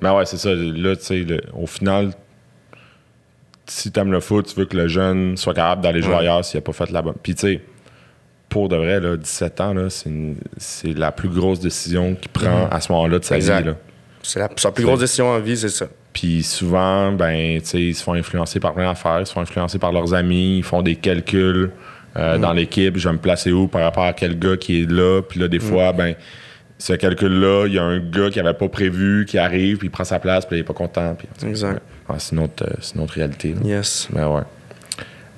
Mais ouais, c'est ça. Là, tu sais, au final, si t'aimes le foot, tu veux que le jeune soit capable d'aller jouer Ouais. ailleurs s'il a pas fait la bonne. Puis tu sais, pour de vrai, là, 17 ans, c'est, la plus grosse décision qu'il prend à ce moment-là de sa Exact. vie. Là. C'est la, sa plus grosse décision en vie, c'est ça. Puis souvent, ben, tu sais, ils se font influencer par plein d'affaires, ils se font influencer par leurs amis, ils font des calculs euh, dans l'équipe, je vais me placer où par rapport à quel gars qui est là. Puis là, des fois, ben, ce calcul-là, il y a un gars qui avait pas prévu, qui arrive, puis il prend sa place, puis il est pas content. Puis, Exact. Ouais, c'est, une autre, euh, c'est réalité. là. Yes. Mais ouais.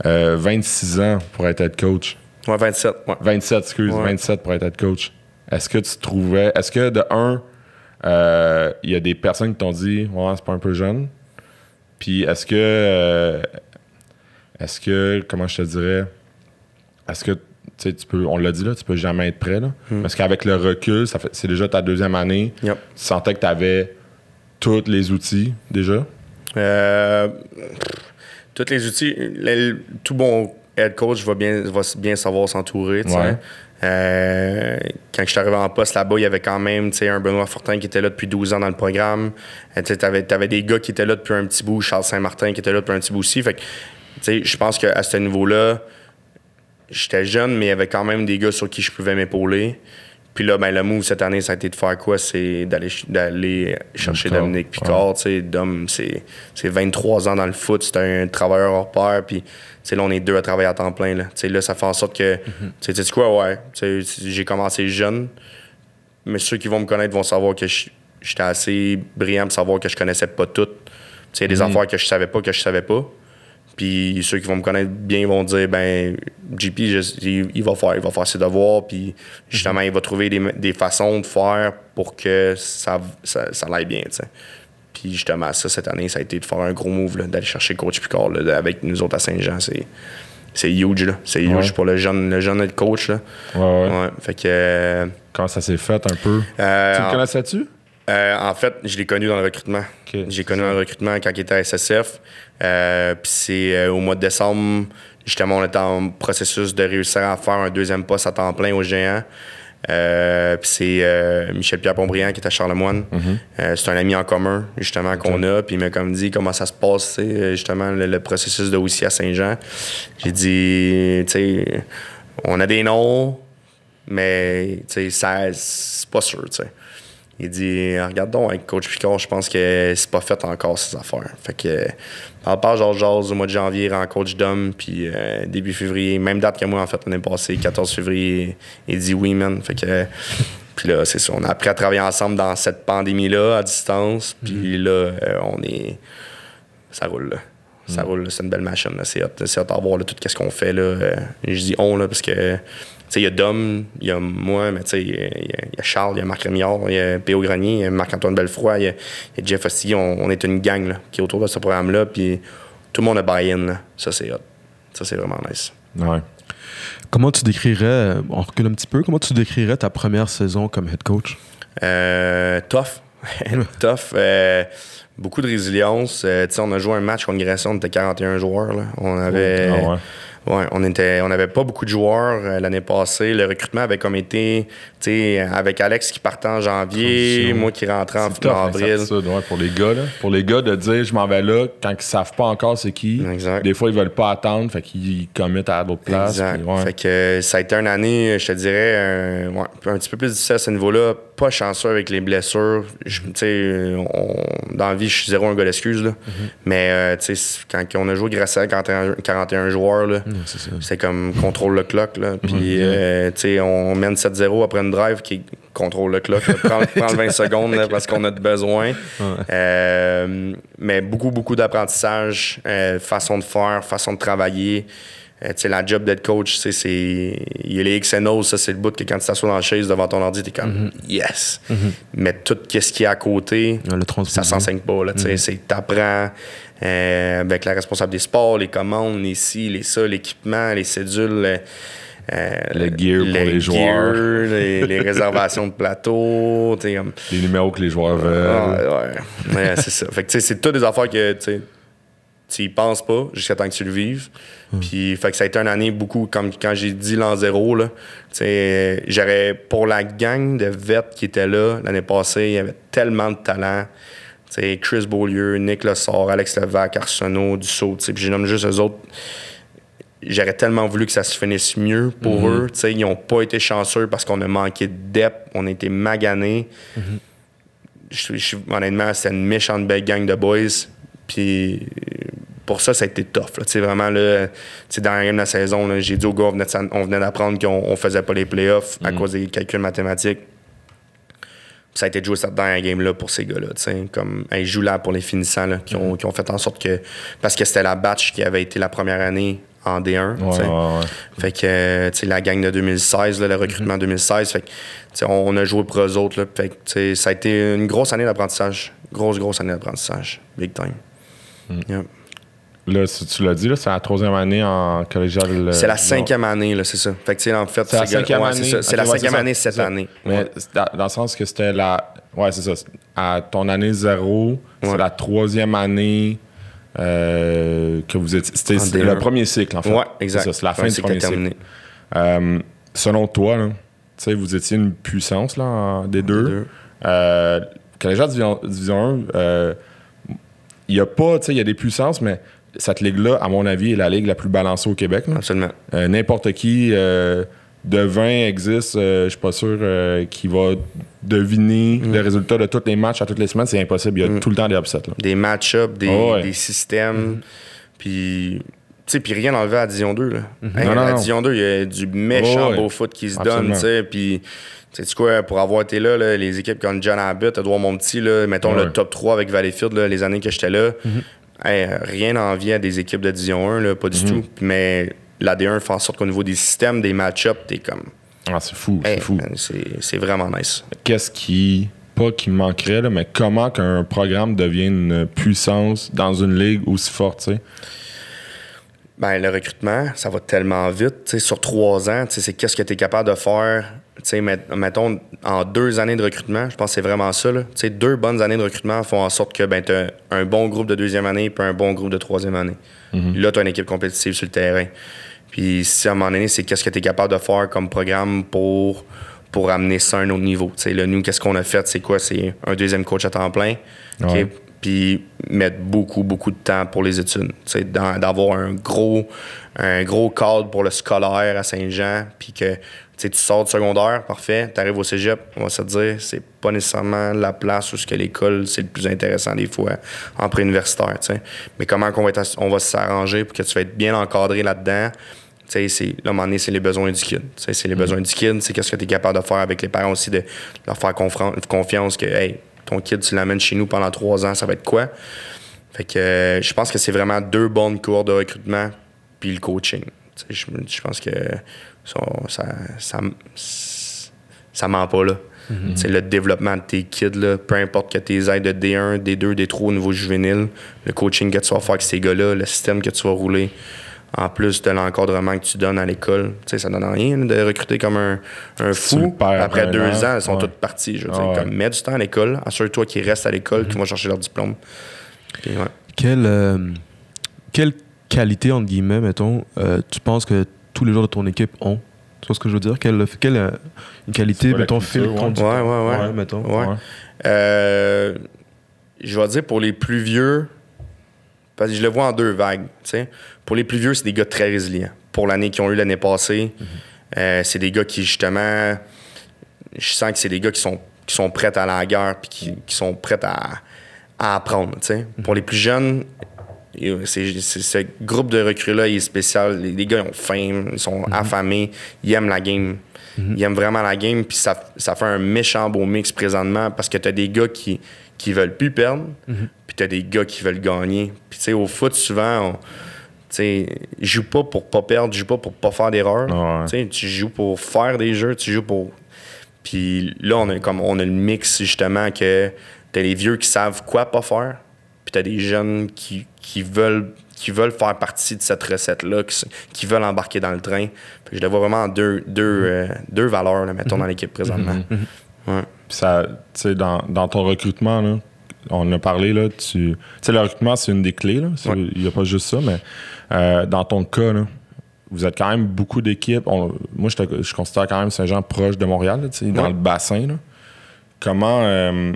Euh, 26 ans pour être head coach. Ouais, 27. Ouais. 27, excuse, Ouais. 27 pour être head coach. Est-ce que tu trouvais. Est-ce que de un, euh, il y a des personnes qui t'ont dit Ouais, c'est pas un peu jeune? Puis est-ce que. euh, est-ce que. Comment je te dirais? Est-ce que. Tu peux. On l'a dit là, tu peux jamais être prêt, là. Parce qu'avec le recul, ça fait, c'est déjà ta deuxième année. Yep. Tu sentais que tu avais tous les outils déjà? Euh, tous les outils, le- tout bon head coach va bien, va bien savoir s'entourer. Ouais. Euh, quand je suis arrivé en poste là-bas, il y avait quand même un Benoît Fortin qui était là depuis 12 ans dans le programme. Euh, tu avais, des gars qui étaient là depuis un petit bout, Charles Saint-Martin qui était là depuis un petit bout aussi. Fait je pense qu'à ce niveau-là, j'étais jeune, mais il y avait quand même des gars sur qui je pouvais m'épauler. Puis là, ben, le move cette année, ça a été de faire quoi? C'est d'aller, d'aller chercher Picard, Dominique Picard. tu sais. Dom, c'est, c'est 23 ans dans le foot, c'est un travailleur hors pair. Puis là, on est deux à travailler à temps plein. Là, Tu sais, là ça fait en sorte que. Tu sais, tu sais quoi, ouais. J'ai commencé jeune, mais ceux qui vont me connaître vont savoir que j'étais assez brillant pour savoir que je connaissais pas tout. Tu sais, Il y a des affaires que je savais pas que je savais pas. Puis ceux qui vont me connaître bien vont dire ben JP je- il, il va faire il va faire ses devoirs puis justement il va trouver des, des façons de faire pour que ça ça, ça l'aille bien. Puis justement ça cette année ça a été de faire un gros move d'aller chercher coach Picard là, avec nous autres à Saint-Jean c'est c'est huge là, c'est huge Ouais. pour le jeune le jeune coach là. Ouais, ouais. Ouais, fait que euh, Comment ça s'est fait un peu? euh, tu le connaissais-tu? Euh, en fait, je l'ai connu dans le recrutement. J'ai connu dans le recrutement quand il était à SSF. Euh, Puis c'est euh, au mois de décembre, justement, on était en processus de réussir à faire un deuxième poste à temps plein au géant. Puis c'est Michel-Pierre Pombriand qui est à Charlemagne. Euh, c'est un ami en commun, justement, qu'on a. Puis il m'a comme dit comment ça se passe, justement, le, le processus de aussi à Saint-Jean. J'ai dit, tu sais, on a des noms, mais tu sais, ça- c'est pas sûr, tu sais. Il dit Regarde donc avec Coach Picard, je pense que c'est pas fait encore ces affaires. Fait que par part Georges Jazz au mois de janvier, en coach Dom, puis euh, début février, même date que moi en fait l'année passée, 14 février, il dit oui, man. Fait que puis là, c'est ça. On a appris à travailler ensemble dans cette pandémie-là, à distance. Puis là, euh, on est. Ça roule, là. Ça roule, là. c'est une belle machine. là. C'est hot, c'est hot à voir là, tout ce qu'on fait. Là. Euh, je dis on, là, parce que. Il y a Dom, il y a moi, mais il y, a- il y a Charles, il y a Marc Rémillard, il y a P.O. Grenier, il y a Marc-Antoine Belfroy, il y a, il y a Jeff aussi. On, on est une gang là, qui est autour de ce programme-là. Puis tout le monde a buy-in. Ça, c'est hot. Ça, c'est vraiment nice. Ouais. Comment tu décrirais, euh, on recule un petit peu, comment tu décrirais ta première saison comme head coach? Euh, tough. tough. Euh, beaucoup de résilience. Euh, on a joué un match contre Grayson, on était 41 joueurs. là. On avait. Ah ouais. Ouais, on était, on n'avait pas beaucoup de joueurs euh, l'année passée. Le recrutement avait comme été, tu sais, avec Alex qui partait en janvier, Transition. moi qui rentrais en, tough, en avril. ouais, pour les gars. Là. Pour les gars, de dire je m'en vais là quand ils savent pas encore c'est qui. Exact. Des fois, ils veulent pas attendre, fait qu'ils commettent à d'autres places. Exact. puis ouais. Fait que euh, ça a été une année, je te dirais, un, ouais, un petit peu plus difficile à ce niveau-là. Pas chanceux avec les blessures. Je- on- dans la vie, je suis zéro un gars d'excuses. là. Mm-hmm. Mais euh, quand on a joué grâce à 41, 41 joueurs, c'est comme contrôle le clock. Là. Puis, euh, on mène 7-0 après une drive qui contrôle le clock. Prends, prends le 20 secondes là, parce qu'on a de besoin. Euh, mais beaucoup, beaucoup d'apprentissage, façon de faire, façon de travailler. Euh, tu sais, la job d'être coach, c'est. Il y a les X and ça, c'est le bout que quand tu t'assois dans la chaise devant ton ordi, t'es comme yes. Mais tout ce qui est à côté, le ça s'enseigne pas. Là, c'est t'apprends euh, avec la responsable des sports, les commandes, les ci, les ça, l'équipement, les cédules. euh, euh, Le gear pour les joueurs. gear, les, les réservations de plateau, comme. Les numéros que les joueurs veulent. Ah, ouais, Ouais, c'est ça. Fait que, c'est toutes des affaires que, tu y penses pas jusqu'à temps que tu le vives. Puis, fait que ça a été une année beaucoup, comme quand j'ai dit l'an zéro, là, j'aurais, pour la gang de vets qui était là l'année passée, il y avait tellement de talent. Tu sais, Chris Beaulieu, Nick Lessard, Alex Levac, Arsenault, Dussault, puis j'ai nommé juste eux autres. J'aurais tellement voulu que ça se finisse mieux pour eux. Tu sais, ils n'ont pas été chanceux parce qu'on a manqué de depth, on a été maganés je, je- honnêtement, c'était une méchante belle gang de boys. Puis pour ça, ça a été tough. là. Vraiment, là, dans la game de la saison, j'ai dit aux gars, on venait, d'apprendre qu'on on faisait pas les playoffs à cause des calculs mathématiques. Puis ça a été de jouer cette dernière game-là pour ces gars-là. Comme, ils jouent là pour les finissants là, qui, ont, qui ont fait en sorte que. Parce que c'était la batch qui avait été la première année en D1. tu Ouais, sais. ouais, ouais. Fait que, la gang de 2016, là, le recrutement 2016, fait que, on a joué pour eux autres, là. Fait que, ça a été une grosse année d'apprentissage. Grosse, grosse année d'apprentissage. Big time. Yeah. Là, si tu l'as dit, c'est la troisième année en collégial. euh, C'est la non. cinquième année, c'est ça. Fait que, tu sais, en fait, C'est la cinquième ouais, année. c'est la cinquième année cette année. Mais Ouais. c'est dans, le sens que c'était la. Ouais, c'est ça. À ton année zéro, c'est la troisième année euh, que vous étiez. C'était En c'est D1. le premier cycle, en fait. Ouais, exact. C'est la fin du premier cycle. Euh, selon toi, là, tu sais, vous étiez une puissance là, en D2. D2. Euh, collégial division, division 1, euh, il y a pas, tu sais, il y a des puissances, mais cette ligue-là, à mon avis, est la ligue la plus balancée au Québec. là. Absolument. Euh, N'importe qui euh, de 20 existe, euh, je suis pas sûr euh, qui va deviner Mm. le résultat de tous les matchs à toutes les semaines. C'est impossible. Il y a tout le temps des upsets. Là. Des match-ups, des, Oh, ouais. des systèmes. Puis, tu sais, puis rien enlevé à Division 2. Là. Hey, Mm-hmm. Non, non, à. Division 2, il y a du méchant Oh, ouais. beau foot qui se Absolument. donne, tu sais. Puis, tu sais quoi, pour avoir été là, là, les équipes comme John Abbott, Edouard Monti, là, mettons Ouais. Mm-hmm. le top 3 avec Valleyfield, là, les années que j'étais là, hey, rien à envier à des équipes de Division 1, là, pas du Mm-hmm. tout. Mais la D1 fait en sorte qu'au niveau des systèmes, des match-ups, t'es comme. Ah, c'est fou, hey, c'est fou. c'est vraiment nice. Qu'est-ce qui, pas qui manquerait, là, mais comment qu'un programme devienne une puissance dans une ligue aussi forte, tu sais? Ben, le recrutement, ça va tellement vite. tu sais, sur trois ans, tu sais, c'est qu'est-ce que tu es capable de faire. Tu sais, met- mettons, en deux années de recrutement, je pense que c'est vraiment ça. Là. Tu sais, Deux bonnes années de recrutement font en sorte que ben, tu as un bon groupe de deuxième année puis un bon groupe de troisième année. Là, tu as une équipe compétitive sur le terrain. Puis si à un moment donné, c'est qu'est-ce que tu es capable de faire comme programme pour, pour amener ça à un autre niveau? Tu sais, là, nous, qu'est-ce qu'on a fait? C'est quoi? C'est un deuxième coach à temps plein. Puis mettre beaucoup, beaucoup de temps pour les études. Tu sais, dans- D'avoir un gros, un gros cadre pour le scolaire à Saint-Jean, puis que sais, tu sors du secondaire, parfait, tu arrives au cégep, on va se dire, c'est pas nécessairement la place où ce que l'école, c'est le plus intéressant des fois en préuniversitaire. tu sais. Mais comment qu'on va, être on va s'arranger pour que tu vas être bien encadré là-dedans? Tu sais, c'est, là, à un moment donné, c'est les besoins du kid. Tu sais, c'est les besoins du kid, c'est qu'est-ce que tu es capable de faire avec les parents aussi, de leur faire confiance que, hey, ton kid, tu l'amènes chez nous pendant trois ans, ça va être quoi? Fait que euh, je pense que c'est vraiment deux bonnes cours de recrutement puis le coaching. Je, je pense que ça, ça, ça, ça ment pas là. Sais, Le développement de tes kids, là, peu importe que tes aides de D1, D2, D3 au niveau juvénile, le coaching que tu vas faire avec ces gars-là, le système que tu vas rouler, en plus de l'encadrement que tu donnes à l'école, tu sais, ça donne rien là, de recruter comme un, un fou. Après après deux an, ans, ils sont ouais. toutes parties. Je veux Ah dire, ouais. comme, mets du temps à l'école, assure-toi qu'ils restent à l'école, qu'ils vont chercher leur diplôme. Puis, ouais. Quelle, euh, quelle qualité, entre guillemets, mettons, euh, tu penses que tous les joueurs de ton équipe ont Tu vois ce que je veux dire? Quelle, quelle euh, une qualité, mettons, culture, fil ouais. conducteur Ouais, ouais, ouais. mettons. Ouais. Ouais. Euh, je vais dire pour les plus vieux, parce que je le vois en deux vagues. tu sais. Pour les plus vieux, c'est des gars très résilients. Pour l'année qu'ils ont eu l'année passée, euh, c'est des gars qui, justement, je sens que c'est des gars qui sont, qui sont prêts à la guerre puis qui, qui sont prêts à, à apprendre. tu sais. Pour les plus jeunes, ce groupe de recrues-là il est spécial. Les, les gars ils ont faim, ils sont affamés, ils aiment la game. Ils aiment vraiment la game, puis ça, ça fait un méchant beau mix présentement parce que tu as des gars qui, qui veulent plus perdre, puis tu as des gars qui veulent gagner. Puis tu sais, au foot, souvent, tu sais, joue pas pour pas perdre, joue pas pour pas faire d'erreurs. Ouais. Tu Tu joues pour faire des jeux, tu joues pour. Puis là, on a, comme, on a le mix, justement, que t'as les vieux qui savent quoi pas faire, puis t'as des jeunes qui, qui, veulent, qui veulent faire partie de cette recette-là, qui, veulent embarquer dans le train. Je le vois vraiment en deux, deux, euh, deux valeurs, là, mettons, dans l'équipe présentement. Ouais. Puis ça, tu sais, dans, dans ton recrutement, là, on a parlé, là, tu... Tu sais, le recrutement, c'est une des clés, Il n'y a pas juste ça, mais euh, dans ton cas, là, vous êtes quand même beaucoup d'équipes. Moi, je, te- je considère quand même Saint-Jean proche de Montréal, là, tu dans le bassin, là. Comment, euh,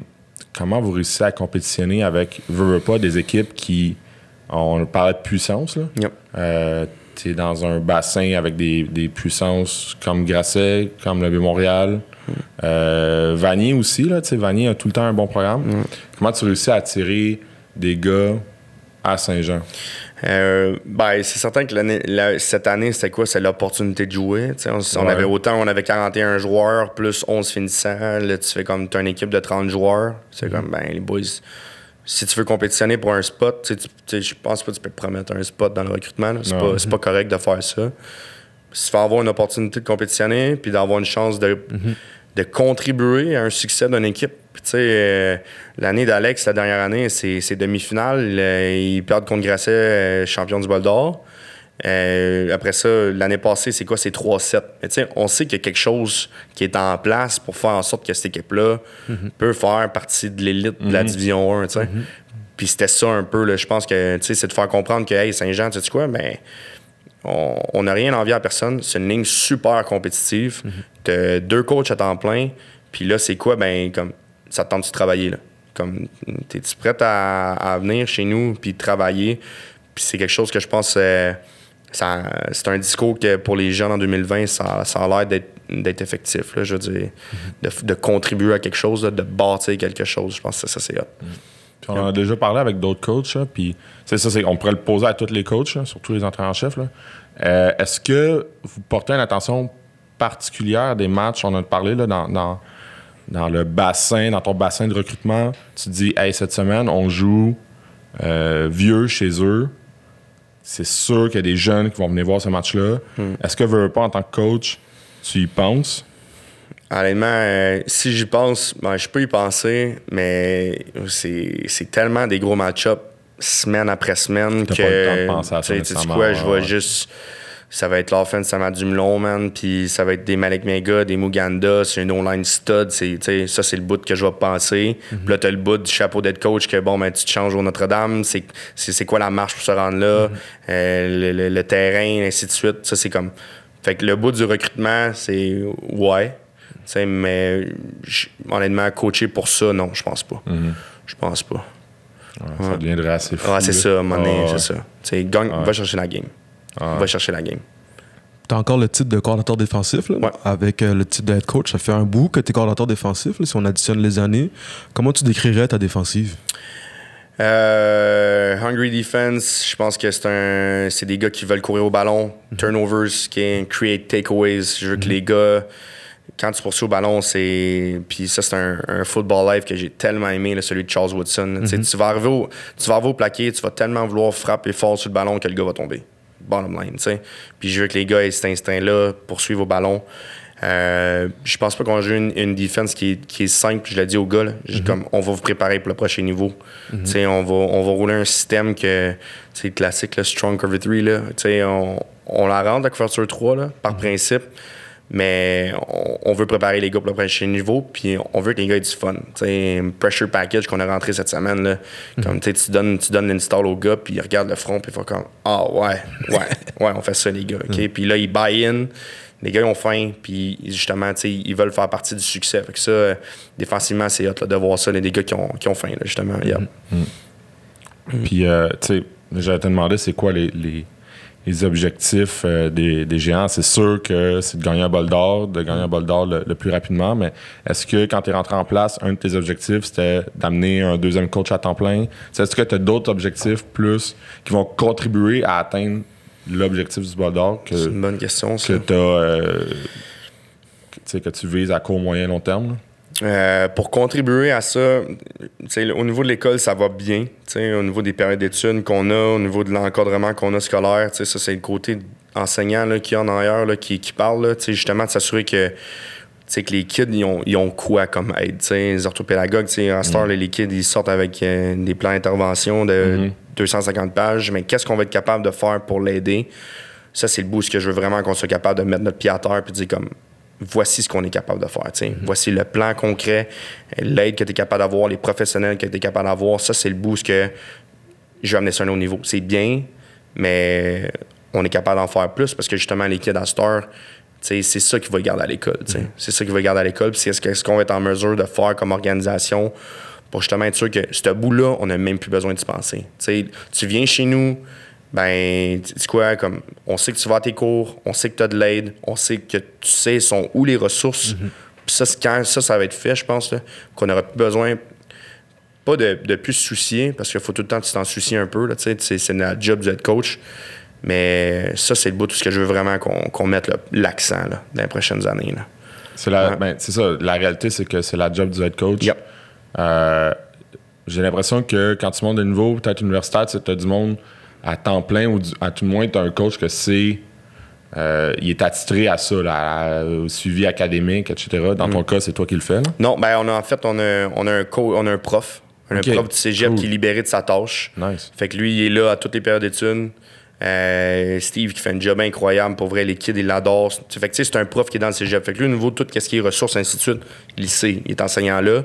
comment vous réussissez à compétitionner avec, veux, veux pas, des équipes qui... On parlait de puissance, là. Yep. Euh, tu es dans un bassin avec des, des puissances comme Grasset, comme le Montréal. Euh, Vanier aussi, là, tu sais, Vanier a tout le temps un bon programme. Comment tu réussis à attirer des gars à Saint-Jean? Euh, ben, c'est certain que l'année- la- cette année, c'était quoi? C'est l'opportunité de jouer. On, on avait autant, on avait 41 joueurs, plus 11 finissants. Là, tu fais comme, t'as une équipe de 30 joueurs. C'est comme, ben, les boys, si tu veux compétitionner pour un spot, je pense pas que tu peux te promettre un spot dans le recrutement. C'est pas, c'est pas correct de faire ça. Si tu veux avoir une opportunité de compétitionner, puis d'avoir une chance de, de contribuer à un succès d'une équipe. Tu sais, euh, l'année d'Alex, la dernière année, c'est demi-finale. Euh, ils perdent contre Grasset, euh, champion du bol d'or. Euh, après ça, l'année passée, c'est quoi? C'est 3-7. Mais tu sais, on sait qu'il y a quelque chose qui est en place pour faire en sorte que cette équipe-là peut faire partie de l'élite de la Division 1, tu sais. Puis c'était ça un peu, là, je pense que, tu sais, c'est de faire comprendre que, hey, Saint-Jean, tu sais quoi, ben, on n'a rien envie à personne. C'est une ligne super compétitive. T'as deux coachs à temps plein. Puis là, c'est quoi? Ben, comme, ça te tente de travailler, là. Comme, t'es-tu prête à, à venir chez nous puis travailler? Puis c'est quelque chose que je pense, euh, ça- c'est un discours que pour les jeunes en 2020, ça, ça a l'air d'être, d'être effectif, là, je veux dire, de, de contribuer à quelque chose, là, de bâtir quelque chose. Je pense que ça, c'est hot. Puis on en a déjà parlé avec d'autres coachs, là, puis c'est ça, c'est, on pourrait le poser à tous les coachs, là, surtout les entraîneurs-chefs. là. Euh, est-ce que vous portez une attention particulière des matchs? On a parlé là, dans, dans, dans le bassin, dans ton bassin de recrutement. Tu te dis, hey, cette semaine, on joue euh, vieux chez eux. C'est sûr qu'il y a des jeunes qui vont venir voir ce match-là. Est-ce que, veux pas, en tant que coach, tu y penses? Honnêtement, euh, si j'y pense, ben, je peux y penser, mais c'est tellement des gros match-ups semaine après semaine que. pas le temps de penser à ça tu sais, quoi, je vais ouais. juste. Ça va être l'offense, ça m'a du melon, man. Puis ça va être des Malik Mega, des Muganda, c'est un online stud. c'est- Ça, c'est le bout que je vais penser. Mhm. Puis là, t'as le bout du chapeau d'être coach que, bon, ben, tu te changes au Notre-Dame. C'est c'est- c'est quoi la marche pour se rendre là? Mhm. Euh, le, le- le terrain, ainsi de suite. Ça, c'est comme. Fait que le bout du recrutement, c'est ouais. Mais honnêtement, coacher pour ça, non, je pense pas. Je pense pas. Ouais, Ça deviendrait assez fou. Ouais, c'est ça, à un moment donné, ouais. c'est ça. Gagne, va chercher la game. Ah. Va chercher la game. Tu as encore le titre de coordinateur défensif, là, Ouais. avec euh, le titre de head coach. Ça fait un bout que tu es coordinateur défensif, là, si on additionne les années. Comment tu décrirais ta défensive? Euh, hungry defense, je pense que c'est des gars qui veulent courir au ballon. Turnovers, qui est create takeaways. Je veux que les gars, quand tu poursuis au ballon, c'est. Puis ça, c'est un, un football life que j'ai tellement aimé, là, celui de Charles Woodson. Tu sais, Tu vas arriver au, tu vas arriver au plaqué, tu vas tellement vouloir frapper fort sur le ballon que le gars va tomber. Bottom line, tu sais. Puis je veux que les gars aient cet instinct-là, poursuivre au ballon. Euh, je pense pas qu'on joue une, une defense qui est, qui est simple. Je l'ai dit aux gars, là. J'ai comme, on va vous préparer pour le prochain niveau. Tu sais, On, va, on va rouler un système que c'est classique, le Strong Cover 3. Là. Tu sais, On, on la rentre la couverture 3 là, par principe. Mais on, on veut préparer les gars pour le prochain niveau, puis on veut que les gars aient du fun. Tu sais, pressure package qu'on a rentré cette semaine, là, comme tu donnes, tu donnes l'install au gars, puis ils regardent le front, puis ils font comme Ah ouais, ouais, <laughs> ouais, on fait ça, les gars. ok Puis là, ils buy in, les gars ils ont faim, puis justement, ils veulent faire partie du succès. Fait que ça, euh, défensivement, c'est hot là, de voir ça, les des gars qui ont, qui ont faim, là, justement. Yeah. Puis, euh, tu sais, j'allais te demander, c'est quoi les, les, les objectifs euh, des, des géants? C'est sûr que c'est de gagner un bol d'or, de gagner un bol d'or le, le plus rapidement, mais est-ce que quand tu es rentré en place, un de tes objectifs, c'était d'amener un deuxième coach à temps plein? Est-ce que tu as d'autres objectifs plus qui vont contribuer à atteindre l'objectif du bol d'or C'est que, une bonne question, ça. que, t'as, euh, que, tu sais, que tu vises à court, moyen, long terme? là? Euh, pour contribuer à ça, au niveau de l'école, ça va bien. Au niveau des périodes d'études qu'on a, au niveau de l'encadrement qu'on a scolaire, ça, c'est le côté enseignant là, qui en arrière là, qui, qui parle. Là, justement, de s'assurer que, que les kids, ils ont, ils ont quoi comme aide. Les orthopédagogues, à cette heure, là, les kids, ils sortent avec euh, des plans d'intervention de 250 pages. Mais qu'est-ce qu'on va être capable de faire pour l'aider? Ça, c'est le boost que je veux vraiment qu'on soit capable de mettre notre pied à terre de dire comme voici ce qu'on est capable de faire. sais. Voici le plan concret, l'aide que tu es capable d'avoir, les professionnels que tu es capable d'avoir. Ça, c'est le boost que je vais amener ça à un autre niveau. C'est bien, mais on est capable d'en faire plus parce que justement, les kids à c'est ça qui va garder à l'école. sais. C'est ça qui va les garder à l'école. Puis c'est ce qu'on va être en mesure de faire comme organisation pour justement être sûr que ce bout-là, on n'a même plus besoin de se penser. Tu viens chez nous, ben, tu sais quoi, comme, on sait que tu vas à tes cours, on sait que tu as de l'aide, on sait que tu sais sont où les ressources. Puis ça, quand ça, ça va être fait, je pense, là, qu'on n'aura plus besoin, pas de, de plus se soucier, parce qu'il faut tout le temps que tu t'en soucies un peu, tu sais, c'est, la job du head coach. Mais ça, c'est le bout de ce que je veux vraiment qu'on, mette l'accent là, dans les prochaines années. Là. C'est la, Ouais. ben, ça. La réalité, c'est que c'est la job du head coach. Yep. Euh, j'ai l'impression que quand tu montes de niveau, peut-être universitaire, tu as du monde à temps plein ou du- à tout le moins, tu as un coach que c'est. euh, il est attitré à ça, là, à- au suivi académique, etc. Dans Mm. ton cas, c'est toi qui le fais. Là? Non, ben on a en fait on a, on a un co- on a un prof, un prof du cégep Cool. qui est libéré de sa tâche. Nice. Fait que lui, il est là à toutes les périodes d'études. Euh, Steve qui fait un job incroyable. Pour vrai, les kids, ils l'adorent. Fait que tu sais, c'est un prof qui est dans le cégep. Fait que lui, au niveau de tout ce qui est ressources, ainsi de suite, il sait. Il est enseignant là.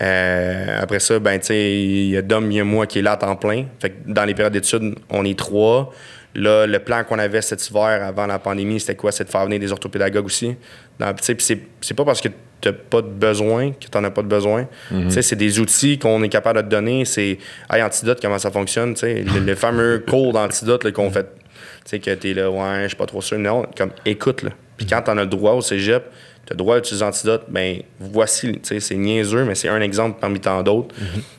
Euh, après ça, ben, il y a Dom, il y a moi qui est là à temps plein. Fait que dans les périodes d'études, on est trois. Là, le plan qu'on avait cet hiver avant la pandémie, c'était quoi? C'est de faire venir des orthopédagogues aussi. C'est, pas parce que tu n'as pas de besoin que tu n'en as pas de besoin. Sais, C'est des outils qu'on est capable de te donner. C'est Hey, Antidote, comment ça fonctionne? Le, le fameux <laughs> cours d'Antidote qu'on fait. Tu sais, que tu es là, ouais, je suis pas trop sûr. Non, comme écoute. Là. Puis quand tu en as le droit au cégep, tu as le droit d'utiliser Antidote, ben voici. C'est niaiseux, mais c'est un exemple parmi tant d'autres.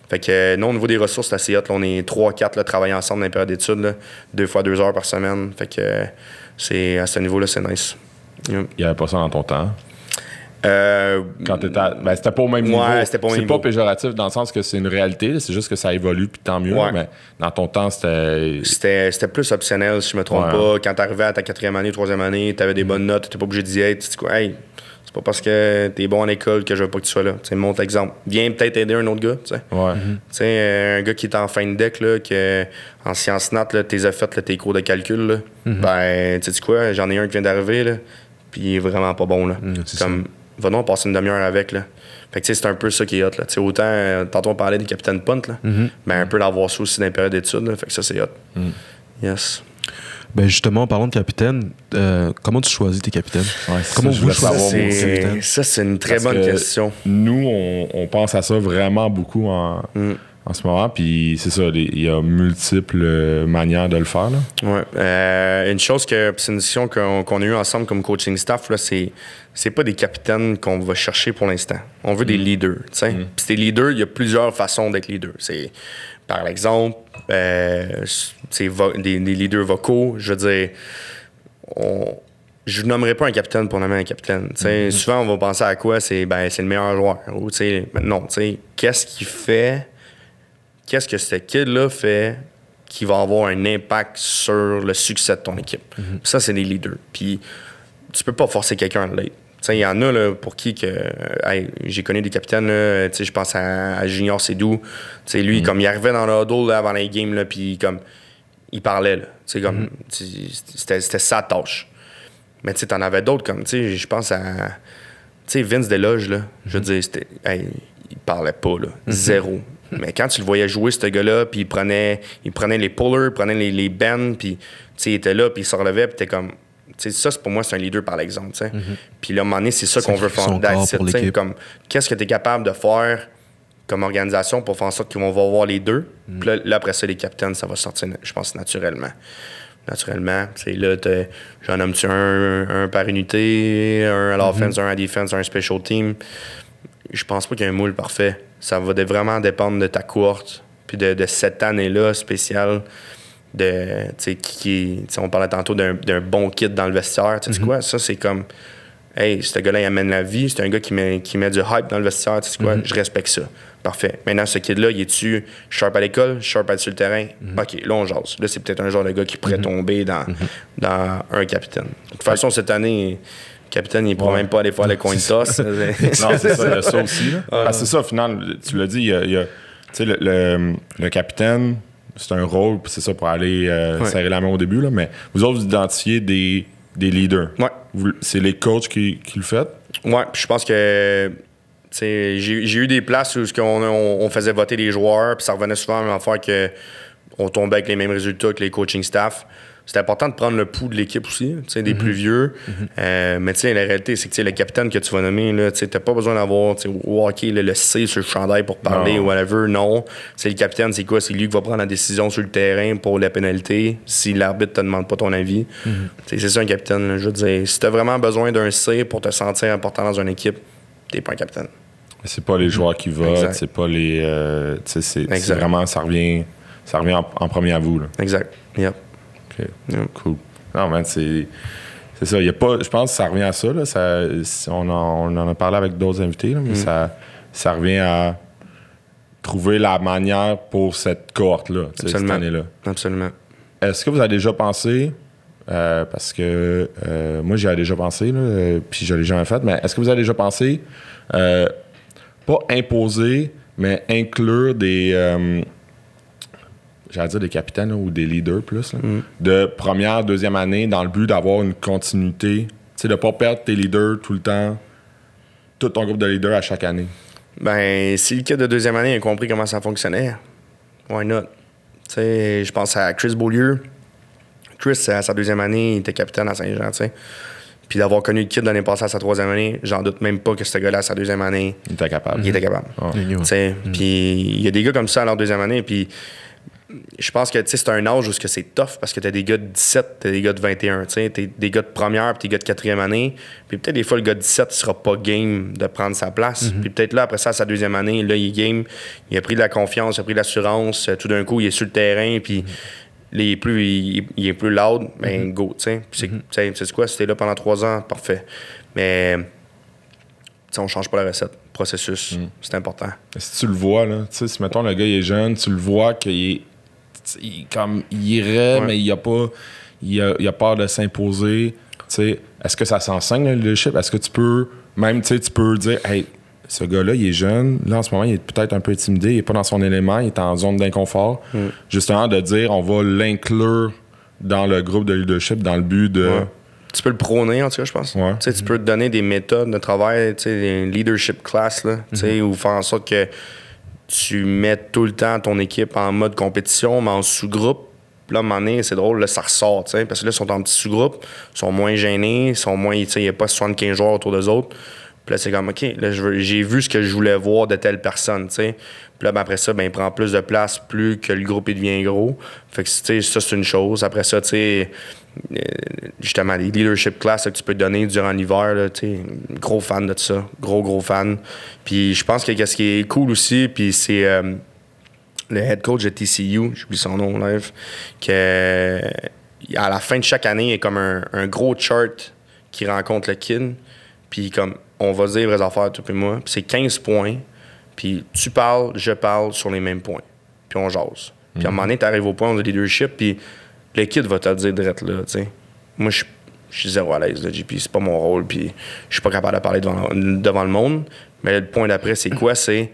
Fait que nous, au niveau des ressources, c'est hot. là, on est 3-4 là, travailler ensemble dans les périodes d'études, deux fois deux heures par semaine. Fait que c'est à ce niveau-là, c'est nice. Yeah. Il n'y avait pas ça dans ton temps? Euh, Quand t'étais à- ben, c'était pas au même Ouais, niveau. c'était pas c'est pas péjoratif dans le sens que c'est une réalité, c'est juste que ça évolue puis tant mieux. Ouais. Mais dans ton temps, c'était. C'était, c'était plus optionnel, si je me trompe Ouais. pas. Quand t'arrivais à ta quatrième année, troisième année, t'avais des bonnes notes, t'étais pas obligé d'y être. Tu dis quoi, hey, c'est pas parce que t'es bon à l'école que je veux pas que tu sois là. Tu sais, montre l'exemple. Viens peut-être aider un autre gars, tu sais. Ouais. Tu sais, euh, un gars qui est en fin de deck, là, que en sciences nat, là, t'es fait là, tes cours de calcul, là, ben, tu sais quoi, j'en ai un qui vient d'arriver, là, puis il est vraiment pas bon, là. c'est Comme, va donc passer une demi-heure avec, là. Fait que, tu sais, c'est un peu ça qui est hot, là. Tu sais, autant, euh, tantôt on parlait des capitaines punt, là, mais un peu d'avoir ça aussi dans les périodes d'études, là. Fait que ça, c'est hot. Yes. Ben justement, parlons de capitaine, euh, comment tu choisis tes capitaines? Ouais, Comment ça, vous voulais Ça, savoir, moi aussi. c'est, capitaine. ça, c'est une très Parce bonne que question. Nous, on, on pense à ça vraiment beaucoup en, Mm. en ce moment. Puis c'est ça, il y a multiples manières de le faire. Là. Ouais. Euh, une chose que c'est une décision qu'on a eue ensemble comme coaching staff, là, c'est c'est pas des capitaines qu'on va chercher pour l'instant. On veut des leaders. tu sais. Puis des leaders, il y a plusieurs façons d'être leader. C'est par exemple euh, vo- des, des leaders vocaux. Je veux dire, on, je ne nommerai pas un capitaine pour nommer un capitaine. sais. Souvent, on va penser à quoi? C'est ben, c'est le meilleur joueur. Ou, non, qu'est-ce qu'il fait? Qu'est-ce que ce kid-là fait qui va avoir un impact sur le succès de ton équipe? Puis Ça, c'est des leaders. Puis tu peux pas forcer quelqu'un à l'être. Il y en a là, pour qui que. hey, j'ai connu des capitaines, je pense à, à Junior Sédou. Lui, comme il arrivait dans le huddle là, avant les games, là, puis comme il parlait. Là, comme, sais, c'était, c'était sa tâche. Mais tu t'en avais d'autres comme, je pense à. Vince Deloge, là, je veux dire, c'était. hey, il parlait pas, là. Zéro. Mais quand tu le voyais jouer, ce gars-là, puis il prenait, il prenait les pullers, il prenait les, les bends, puis il était là, puis il se relevait, puis t'es comme. Tu sais, ça, c'est pour moi, c'est un leader par l'exemple, sais. Puis là, à un moment donné, c'est ça qu'on veut faire. That's. Comme, qu'est-ce que tu es capable de faire comme organisation pour faire en sorte qu'on va voir les deux? Puis là, là, après ça, les capitaines, ça va sortir, je pense, naturellement. Naturellement. Là, j'en nomme-tu un, un par unité, un à l'offense, un à defense, un special team? Je pense pas qu'il y ait un moule parfait. Ça va vraiment dépendre de ta courte, puis de, de cette année-là spéciale. De, tu sais, qui, tu on parlait tantôt d'un d'un bon kit dans le vestiaire. Tu sais quoi? Ça, c'est comme Hey, ce gars-là, il amène la vie. C'est un gars qui met, qui met du hype dans le vestiaire. Tu sais quoi? Je respecte ça. Parfait. Maintenant, ce kid-là, il est-tu sharp à l'école, sharp à être sur le terrain? OK, là, on jase. Là, c'est peut-être un genre de gars qui pourrait tomber dans, dans un capitaine. De toute façon, cette année, le capitaine, il ne pourra Ouais. même pas aller faire le <laughs> coin toss. <laughs> Non, c'est ça, il y a ça aussi. Là. Parce que c'est ça, au final, tu l'as dit, il y a, il y a- tu sais, le, le, le capitaine, c'est un rôle, puis c'est ça pour aller euh, Ouais. serrer la main au début, là, mais vous autres, vous identifiez des, des leaders. Ouais. C'est les coachs qui, qui le font. Ouais, puis je pense que j'ai eu des places où on, on faisait voter les joueurs, puis ça revenait souvent à affaire que on tombait avec les mêmes résultats que les coaching staff. C'est important de prendre le pouls de l'équipe aussi, tu sais, des plus vieux. Euh, mais tu sais, la réalité, c'est que tu sais, le capitaine que tu vas nommer, tu t'as pas besoin d'avoir tu sais, au hockey, là, le C sur le chandail pour parler ou whatever. Non. C'est le capitaine, c'est quoi? C'est lui qui va prendre la décision sur le terrain pour la pénalité si l'arbitre te demande pas ton avis. Tu sais, C'est ça un capitaine. là. Je veux dire, si t'as vraiment besoin d'un C pour te sentir important dans une équipe, t'es pas un capitaine. C'est pas les joueurs qui votent, c'est pas les. euh, tu c'est- vraiment, ça revient, ça revient en, en premier à vous. Là. Exact. Yep. Cool. Non, man, c'est. C'est ça. Il y a pas, je pense que ça revient à ça. Là, ça on, en, on en a parlé avec d'autres invités, là, mais ça, ça revient à trouver la manière pour cette cohorte-là, cette année-là. Absolument. Est-ce que vous avez déjà pensé, euh, parce que euh, moi j'y ai déjà pensé, là, euh, puis je l'ai jamais fait, mais est-ce que vous avez déjà pensé, euh, pas imposer, mais inclure des, j'allais dire des capitaines là, ou des leaders plus, là, de première, deuxième année dans le but d'avoir une continuité, tu sais, de pas perdre tes leaders tout le temps, tout ton groupe de leaders à chaque année. Ben, si le kid de deuxième année a compris comment ça fonctionnait, why not? Tu sais, je pense à Chris Beaulieu. Chris, à sa deuxième année, il était capitaine à Saint-Jean, tu sais. Puis d'avoir connu le kid l'année passée à sa troisième année, j'en doute même pas que ce gars-là, à sa deuxième année, Il était capable. il était capable. Sais, Puis il y a des gars comme ça à leur deuxième année, puis je pense que tu sais, c'est un âge où c'est tough parce que t'as des gars de 17, t'as des gars de 21, tu des gars de première, puis des gars de quatrième année. Puis peut-être des fois, le gars de 17 il sera pas game de prendre sa place. Puis peut-être là, après ça, sa deuxième année, là, il est game, il a pris de la confiance, il a pris de l'assurance, euh, tout d'un coup, il est sur le terrain, puis là, il est plus, il, il est plus loud, ben go, tu sais. C'est- tu tu quoi, t'es là pendant trois ans, parfait. Mais, tu on change pas la recette. Processus, c'est important. Si tu le vois, là, tu sais, si mettons le gars il est jeune, tu le vois qu'il est, tu il- comme, il irait, Ouais. mais il a pas, il a, il a peur de s'imposer. Est-ce que ça s'enseigne le leadership? Est-ce que tu peux, même, tu peux dire, hey, ce gars-là, il est jeune. Là, en ce moment, il est peut-être un peu intimidé. Il est pas dans son élément. Il est en zone d'inconfort. Justement, de dire, on va l'inclure dans le groupe de leadership dans le but de. Ouais. Tu peux le prôner, en tout cas, je pense. Ouais. Tu peux te donner des méthodes de travail, des leadership class, là, sais, ou faire en sorte que tu mets tout le temps ton équipe en mode compétition, mais en sous-groupe. Là, à un moment donné, c'est drôle, là, ça ressort, parce que là, ils sont en petits sous-groupes, ils sont moins gênés, ils sont moins, il n'y a pas 75 joueurs autour d'eux autres. Puis là, c'est comme, OK, là, j'ai vu ce que je voulais voir de telle personne, tu sais. Puis là, ben, après ça, ben, il prend plus de place, plus que le groupe il devient gros. Fait que, tu sais, ça, c'est une chose. Après ça, tu sais, euh, justement, les leadership class là, que tu peux te donner durant l'hiver, tu sais, gros fan de ça. Gros, gros fan. Puis je pense que ce qui est cool aussi, puis c'est euh, le head coach de TCU, j'oublie son nom live, que à la fin de chaque année, il y a comme un, un gros chart qui rencontre le kid. Puis comme, on va dire les vraies affaires, toi et moi. Puis c'est 15 points. Puis tu parles, je parle sur les mêmes points. Puis on jase. Puis à un moment donné, tu arrives au point de leadership, puis le kid va te le dire direct là, tu. Moi, je suis zéro à l'aise, là, JP. C'est pas mon rôle, puis je suis pas capable de parler devant, devant le monde. Mais le point d'après, c'est quoi? C'est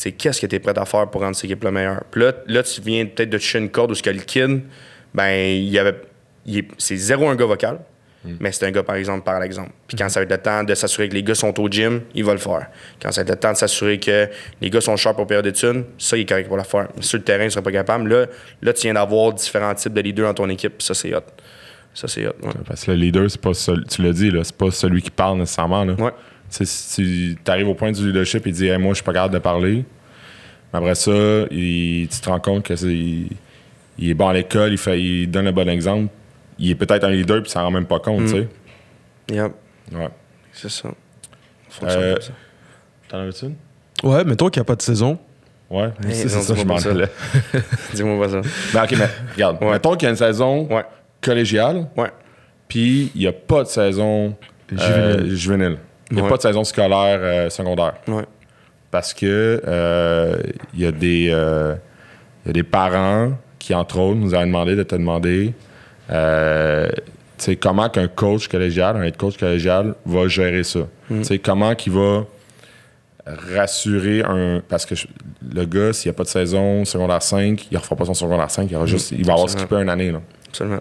c'est qu'est-ce que tu es prêt à faire pour rendre cette équipe-là meilleure? Puis là, là, tu viens peut-être de toucher une corde où ce que le kid, ben, il y avait. C'est zéro un gars vocal, mais c'est un gars, par exemple, par l'exemple. Puis quand ça va être le temps de s'assurer que les gars sont au gym, il va le faire. Quand ça va être le temps de s'assurer que les gars sont sharp au période d'études, ça, il est correct pour le faire. Mais sur le terrain, il serait pas capable. Là, là tu viens d'avoir différents types de leaders dans ton équipe, ça, c'est hot. Ça, c'est hot. ouais. Parce que le leader, c'est pas seul- tu l'as dit, c'est pas celui qui parle nécessairement. Là. Ouais. Tu sais, Si tu arrives au point du leadership et dis Hey, moi je suis pas capable de parler, mais après ça, il- tu te rends compte que c'est il, il est bon à l'école, il, fait, il donne le bon exemple. Il est peut-être un leader puis s'en rend même pas compte, tu sais. Yep. Ouais. C'est ça. Fonctionne Euh, comme ça. T'en avais-tu une? Ouais, mettons qu'il n'y a pas de saison. Ouais, Hey, c'est ça, je dis-moi m'en pas ça. allais. <laughs> Dis-moi pas ça. <laughs> Ben, ok, mais regarde. Ouais. Mettons qu'il y a une saison Ouais. collégiale, Ouais. puis il n'y a pas de saison euh, Juvénile. Il n'y a Ouais. pas de saison scolaire euh, secondaire. Ouais. parce que euh, il y a des euh, il y a des parents qui entre autres nous ont demandé de te demander euh, comment qu'un coach collégial un head coach collégial va gérer ça? Sais, comment qu'il va rassurer un parce que le gars s'il n'y a pas de saison secondaire 5 il ne refera pas son secondaire 5 il, aura juste, il va avoir skippé une année là. Absolument.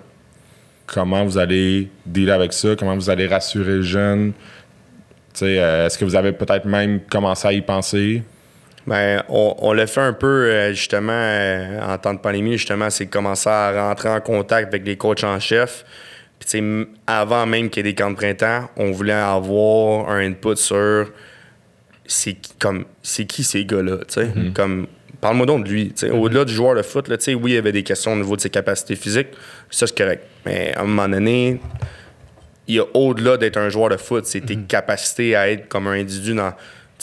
comment vous allez dealer avec ça? Comment vous allez rassurer le jeune? Euh, est-ce que vous avez peut-être même commencé à y penser? Ben, on, on l'a fait un peu, euh, justement, euh, en temps de pandémie, justement, c'est commencer à rentrer en contact avec les coachs en chef. Puis, avant même qu'il y ait des camps de printemps, on voulait avoir un input sur c'est qui, comme, c'est qui ces gars-là, tu sais. Comme, parle-moi donc de lui, tu sais. Au-delà du joueur de foot, là, tu sais, oui, il y avait des questions au niveau de ses capacités physiques, ça, c'est correct. Mais à un moment donné, il y a au-delà d'être un joueur de foot, c'est tes capacités à être comme un individu dans.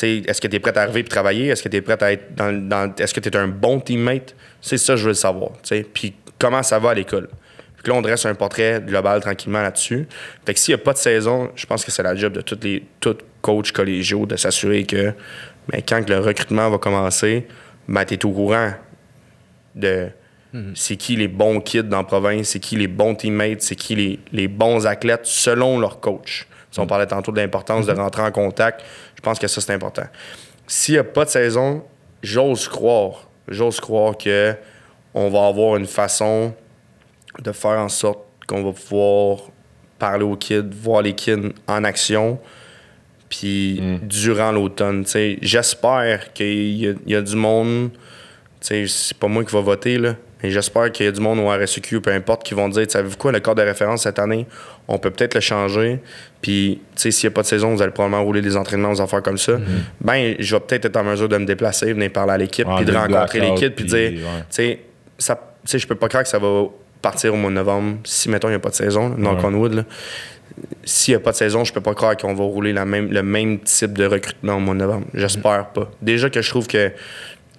Est-ce que tu es prêt à arriver et travailler? Est-ce que tu es prêt à être dans. dans- Est-ce que tu es un bon teammate? C'est ça que je veux le savoir. tu sais. Puis comment ça va à l'école? Puis là, on dresse un portrait global tranquillement là-dessus. Fait que s'il n'y a pas de saison, je pense que c'est la job de tous les tous coachs collégiaux de s'assurer que ben, quand le recrutement va commencer, ben, tu es au courant de c'est qui les bons kids dans la province, c'est qui les bons teammates, c'est qui les, les bons athlètes selon leur coach. Si on parlait tantôt de l'importance de rentrer en contact, je pense que ça, c'est important. S'il n'y a pas de saison, j'ose croire, j'ose croire que on va avoir une façon de faire en sorte qu'on va pouvoir parler aux kids, voir les kids en action, puis durant l'automne. J'espère qu'il y, a- il y a du monde, c'est pas moi qui va voter, là, mais j'espère qu'il y a du monde au RSEQ, peu importe, qui vont dire, savez-vous quoi, le cadre de référence cette année, on peut peut-être le changer, puis tu sais, s'il n'y a pas de saison, vous allez probablement rouler des entraînements aux affaires comme ça. Ben, je vais peut-être être en mesure de me déplacer, venir parler à l'équipe, Ouais, puis de rencontrer l'équipe, puis dire, ouais. tu sais, ça- tu je peux pas croire que ça va partir au mois de novembre si, mettons, il n'y a pas de saison, là, knock Ouais. on wood, là. S'il n'y a pas de saison, je peux pas croire qu'on va rouler la même, le même type de recrutement au mois de novembre. J'espère pas. Déjà que je trouve que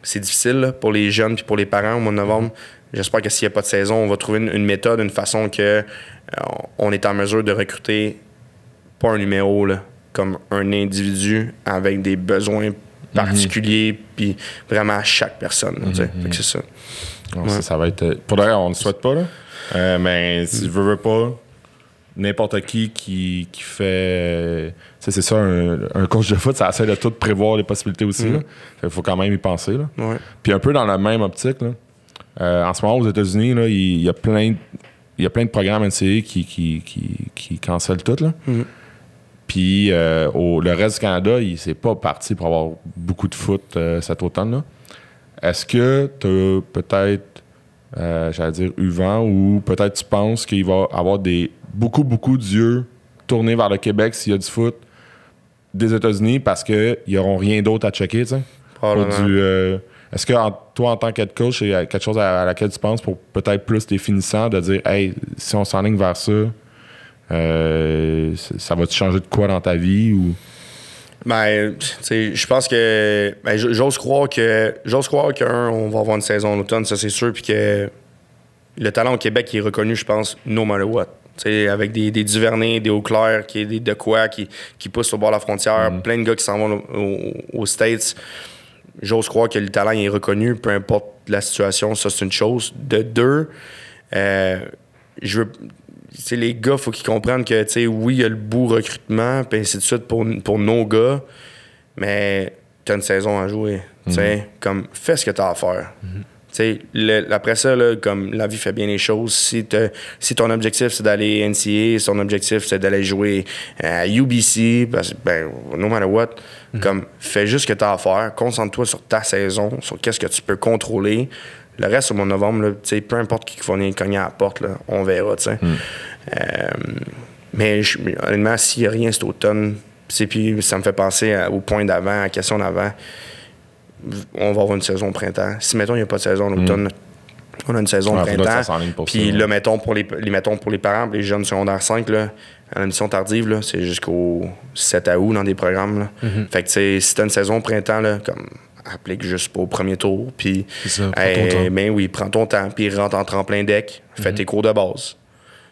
c'est difficile là, pour les jeunes puis pour les parents au mois de novembre. J'espère que s'il n'y a pas de saison, on va trouver une, une méthode, une façon que euh, on est en mesure de recruter pas un numéro, là, comme un individu avec des besoins particuliers, puis vraiment à chaque personne. là. Fait que c'est ça. Non, ça, ça va être. euh, Pour d'ailleurs, on ne le souhaite pas, là. Euh, mais si tu veux, veux pas, n'importe qui qui, qui fait. c'est ça, un, un coach de foot, ça essaie de tout prévoir les possibilités aussi. qu'il faut quand même y penser. Là. Ouais. Puis un peu dans la même optique, là, euh, en ce moment, aux États-Unis, là, il il y, a plein de, il y a plein de programmes NCAA qui, qui, qui, qui cancellent tout. Là. Mhm. Puis euh, au- le reste du Canada, il c'est pas parti pour avoir beaucoup de foot euh, cet automne. là. Est-ce que tu as peut-être, euh, j'allais dire, eu vent ou peut-être tu penses qu'il va avoir des, beaucoup, beaucoup d'yeux tournés vers le Québec s'il y a du foot des États-Unis parce qu'ils n'auront rien d'autre à checker, tu sais? Est-ce que en- toi, en tant qu'être coach, il y a quelque chose à, à laquelle tu penses pour peut-être plus définissant de dire, hey, si on s'enligne vers ça, euh, ça va-tu changer de quoi dans ta vie ou? Ben, tu sais, je pense que. Ben, j'ose croire que. J'ose croire qu'un, on va avoir une saison en automne, ça c'est sûr, puis que le talent au Québec est reconnu, je pense, no matter what. Tu sais, avec des, des Duvernay, des Eau-Claire, qui, des de quoi, qui, qui poussent au bord de la frontière, plein de gars qui s'en vont au- au- aux States. J'ose croire que le talent est reconnu, peu importe la situation, ça c'est une chose. De deux, euh, je veux. Tu les gars, faut qu'ils comprennent que, tu sais, oui, il y a le bout recrutement, puis ainsi de suite pour, pour nos gars, mais t'as une saison à jouer. Tu sais, comme, fais ce que t'as à faire. Tu le- après ça, là, comme la vie fait bien les choses, si, si ton objectif c'est d'aller NCA, si ton objectif c'est d'aller jouer à UBC, parce, ben, no matter what, comme, fais juste ce que t'as à faire, concentre-toi sur ta saison, sur qu'est-ce que tu peux contrôler. Le reste, au mois de novembre, là, tu peu importe qui va venir cogner à la porte, là, on verra. tu sais. Euh, mais honnêtement, s'il n'y a rien cet automne, puis ça me fait penser à- au point d'avant, à la question d'avant. On va avoir une saison au printemps. Si, mettons, il n'y a pas de saison l'automne, on a une saison au Ouais, printemps. Puis là, mettons pour les, les- mettons pour les parents, les jeunes secondaires 5, là, à la mission tardive, c'est jusqu'au 7 août dans des programmes. là. Mm-hmm. Fait que, tu si t'as une saison au printemps, là, comme applique juste pas au premier tour. Puis, hey, ton temps. Ben oui, prends ton temps, puis rentre en tremplin deck, fais tes cours de base.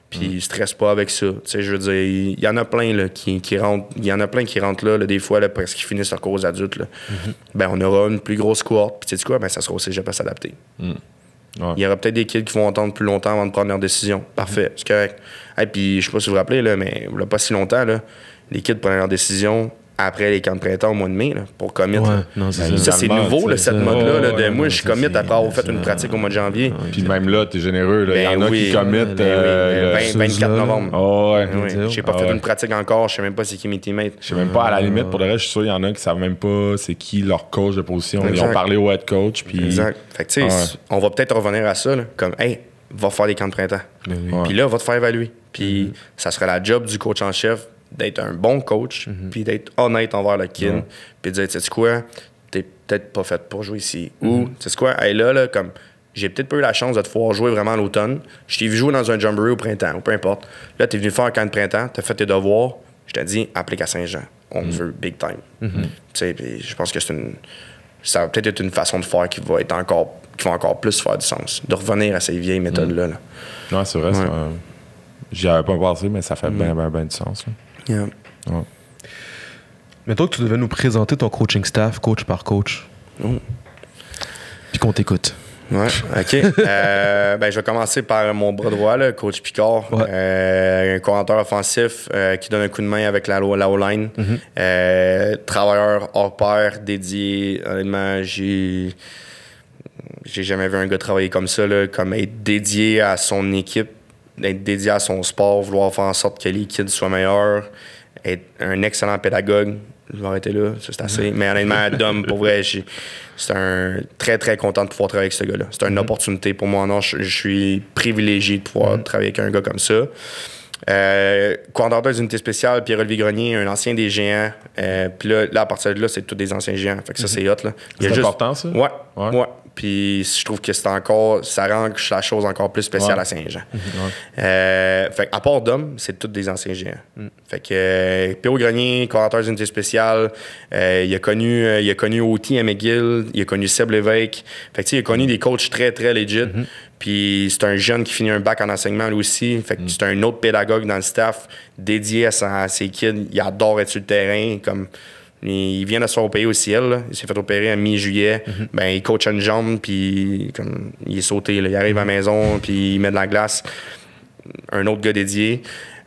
Puis stresse pas avec ça. Tu sais, je veux dire, il y en a plein là, qui, qui rentrent. Il y en a plein qui rentrent là, là, des fois, là, parce qu'ils finissent leur cours aux adultes. là. Mm-hmm. Ben, on aura une plus grosse cohorte. Puis tu sais quoi, ben, ça sera au cégep à s'adapter. Ouais. Il y aura peut-être des kids qui vont attendre plus longtemps avant de prendre leur décision. Parfait, c'est correct. Et puis, je sais pas si vous vous rappelez, là, mais il y a pas si longtemps, là, les kids prenaient leur décision après les camps de printemps au mois de mai là, pour commit. Ouais, là. non, c'est Ben, ça. Ça, c'est Finalement, nouveau, là, cette mode-là. là, de Ouais, moi, je commit après avoir fait une pratique au mois de janvier. Puis même là, t'es généreux. là. Il y Ben en a qui commettent. Ben oui, euh, ben le- 20 24 là. novembre. Oh, ouais. Oui. J'ai pas Ah fait ouais. une pratique encore, je sais même pas c'est qui mes teammates. Je sais même pas, à la limite, pour le reste, je suis sûr qu'il y en a qui savent même pas c'est qui leur coach de position. Ils ont parlé au head coach. Puis, Exact. Fait que, tu sais, Ouais. on va peut-être revenir à ça, là, comme, hey, va faire des camps de printemps. Puis là, va te faire évaluer. Puis ça sera la job du coach en chef d'être un bon coach, puis d'être honnête envers le kid, puis de dire, tu sais quoi, t'es peut-être pas fait pour jouer ici. Ou, tu sais quoi, hey, là, là, comme, j'ai peut-être pas eu la chance de te pouvoir jouer vraiment à l'automne. Je t'ai vu jouer dans un jamboree au printemps, ou peu importe. Là, t'es venu faire un camp de printemps, t'as fait tes devoirs. Je t'ai dit, applique à Saint-Jean. On te veut big time. Tu sais, puis je pense que c'est une. Ça va peut-être être une façon de faire qui va être encore. qui va encore plus faire du sens. De revenir à ces vieilles méthodes-là. là. Ouais, c'est vrai. Ouais. J'y avais pas pensé, mais ça fait bien, bien, bien du sens. là. Yeah. Mettons que tu devais nous présenter ton coaching staff, coach par coach. Oh. Puis qu'on t'écoute. Ouais, <laughs> OK. Euh, ben, je vais commencer par mon bras droit, là, coach Picard. Ouais. Euh, un coordinateur offensif euh, qui donne un coup de main avec la, la O-line. Euh, travailleur hors pair, dédié. Honnêtement, j'ai. J'ai jamais vu un gars travailler comme ça, là, comme être dédié à son équipe, être dédié à son sport, vouloir faire en sorte que les kids soient meilleurs. être un excellent pédagogue. Je vais arrêter là, c'est assez. Mais honnêtement, <laughs> Dom, pour vrai, c'est un très très content de pouvoir travailler avec ce gars-là. C'est une opportunité pour moi. Non, je, je suis privilégié de pouvoir travailler avec un gars comme ça. Euh, coordonnateur des unités spéciales, Pierre-Olivier Grenier, un ancien des géants. Euh, puis là, là, à partir de là, c'est tous des anciens géants. Fait que ça, c'est hot. Là. Il y a C'est juste- important, ça? Ouais, Ouais. ouais. Puis je trouve que c'est encore. Ça rend la chose encore plus spéciale Ouais. à Saint-Jean. Euh, fait que, à part Dom, c'est tous des anciens géants. Fait que euh, Pierrot Grenier, coordonnateur des unités spéciales, euh, il, a connu, il a connu Oti à McGill, il a connu Seb Lévesque. Fait que tu sais, il a connu des coachs très, très legit. Puis c'est un jeune qui finit un bac en enseignement lui aussi. Fait que c'est un autre pédagogue dans le staff dédié à, sa- à ses kids. Il adore être sur le terrain. Comme il vient de se faire opérer au ciel. là. Il s'est fait opérer en mi-juillet. Ben, il coach une jambe, puis comme, il est sauté. là. Il arrive à la maison, puis il met de la glace. Un autre gars dédié.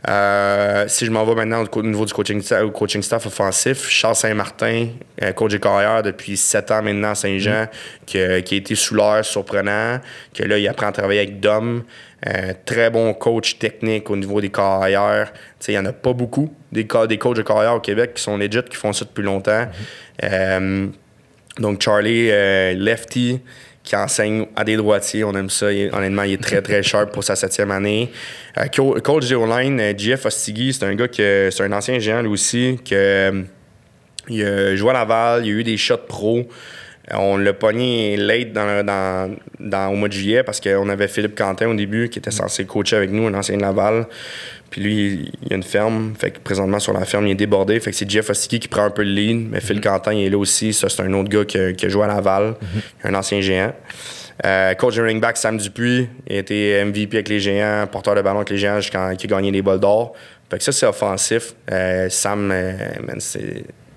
Euh, si je m'en vais maintenant au niveau du coaching, au coaching staff offensif, Charles Saint-Martin, euh, coach de carrière depuis sept ans maintenant à Saint-Jean, qui, a- qui a été sous l'air surprenant, que là, il apprend à travailler avec Dom. Euh, très bon coach technique au niveau des carrières. Tu sais, Il n'y en a pas beaucoup des, des coachs de carrière au Québec qui sont legit, qui font ça depuis longtemps. Euh, donc, Charlie, lefty, qui enseigne à des droitiers. On aime ça. Il- honnêtement, il est très, très <laughs> sharp pour sa septième année. Euh, co- coach G-Online, euh, JF Ostigui, c'est un gars que c'est un ancien géant, lui aussi, que euh, il a joué à Laval, il a eu des shots pro. On l'a pogné late dans, dans, dans- au mois de juillet parce qu'on avait Philippe Quentin au début qui était censé coacher avec nous, un ancien de Laval. Puis lui, il a une ferme. Fait que présentement, sur la ferme, il est débordé. Fait que c'est Jeff Ostiki qui prend un peu le lead. Mais Phil Quentin, il est là aussi. Ça, c'est un autre gars qui a, qui a joué à Laval, un ancien géant. Euh, coach de running back Sam Dupuis, il a été MVP avec les géants, porteur de ballon avec les géants jusqu'à qui a gagné des bols d'or. Fait que ça, c'est offensif. Euh, Sam, euh,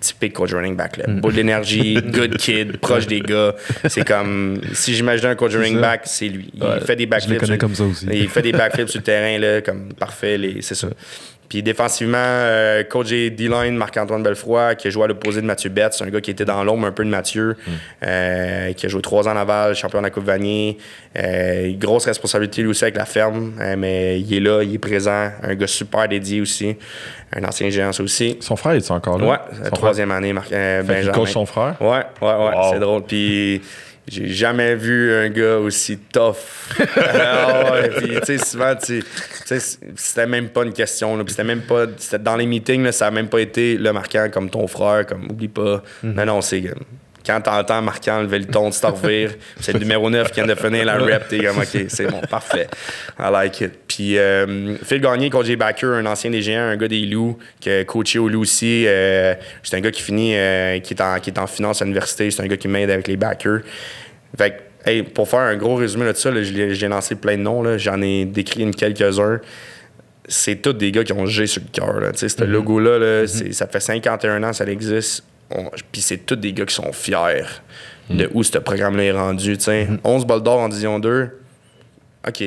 typique coach running back. Là. Boule d'énergie, good kid, <laughs> proche des gars. C'est comme, si j'imaginais un coach running back, c'est lui. Il Ouais, fait des je backflips. le connais sur- comme ça aussi. Il fait des backflips sur le terrain, là, comme parfait, c'est ça. Puis défensivement, euh, coach D-line, Marc-Antoine Belfroy, qui a joué à l'opposé de Mathieu Betts. C'est un gars qui était dans l'ombre un peu de Mathieu, euh, qui a joué trois ans à Laval, champion de la Coupe Vanier. Euh, grosse responsabilité lui aussi avec la ferme, euh, mais il est là, il est présent. Un gars super dédié aussi. Un ancien géant, ça aussi. Son frère, est encore là? Ouais, Son troisième année, Marc, euh, Benjamin. coach son frère? Ouais, ouais, ouais, Wow. c'est drôle. Puis j'ai jamais vu un gars aussi tough. <laughs> Ah ouais, puis tu sais, souvent, tu sais, c'était même pas une question. là, puis C'était même pas. C'était dans les meetings, là, ça a même pas été le marquant comme ton frère, comme oublie pas. Non, non, c'est. Quand t'entends marquant lever le ton, de se revire, c'est le numéro 9 qui vient de finir la rep, t'es comme, OK, c'est bon, parfait. I like it. Puis euh, Phil Gagné, coach des backers, un ancien des géants, un gars des loups, qui a coaché au loup aussi. euh, c'est un gars qui finit, euh, qui, est en, qui est en finance à l'université. C'est un gars qui m'aide avec les backers. Fait que, hey, pour faire un gros résumé de ça, là, j'ai lancé plein de noms. là. J'en ai décrit une quelques-uns. C'est tous des gars qui ont G sur le cœur. là. Tu sais, Ce logo-là, là, c'est- ça fait 51 ans ça existe. Puis c'est tous des gars qui sont fiers de où ce programme-là est rendu. sais. 11 balles d'or en Division 2. OK.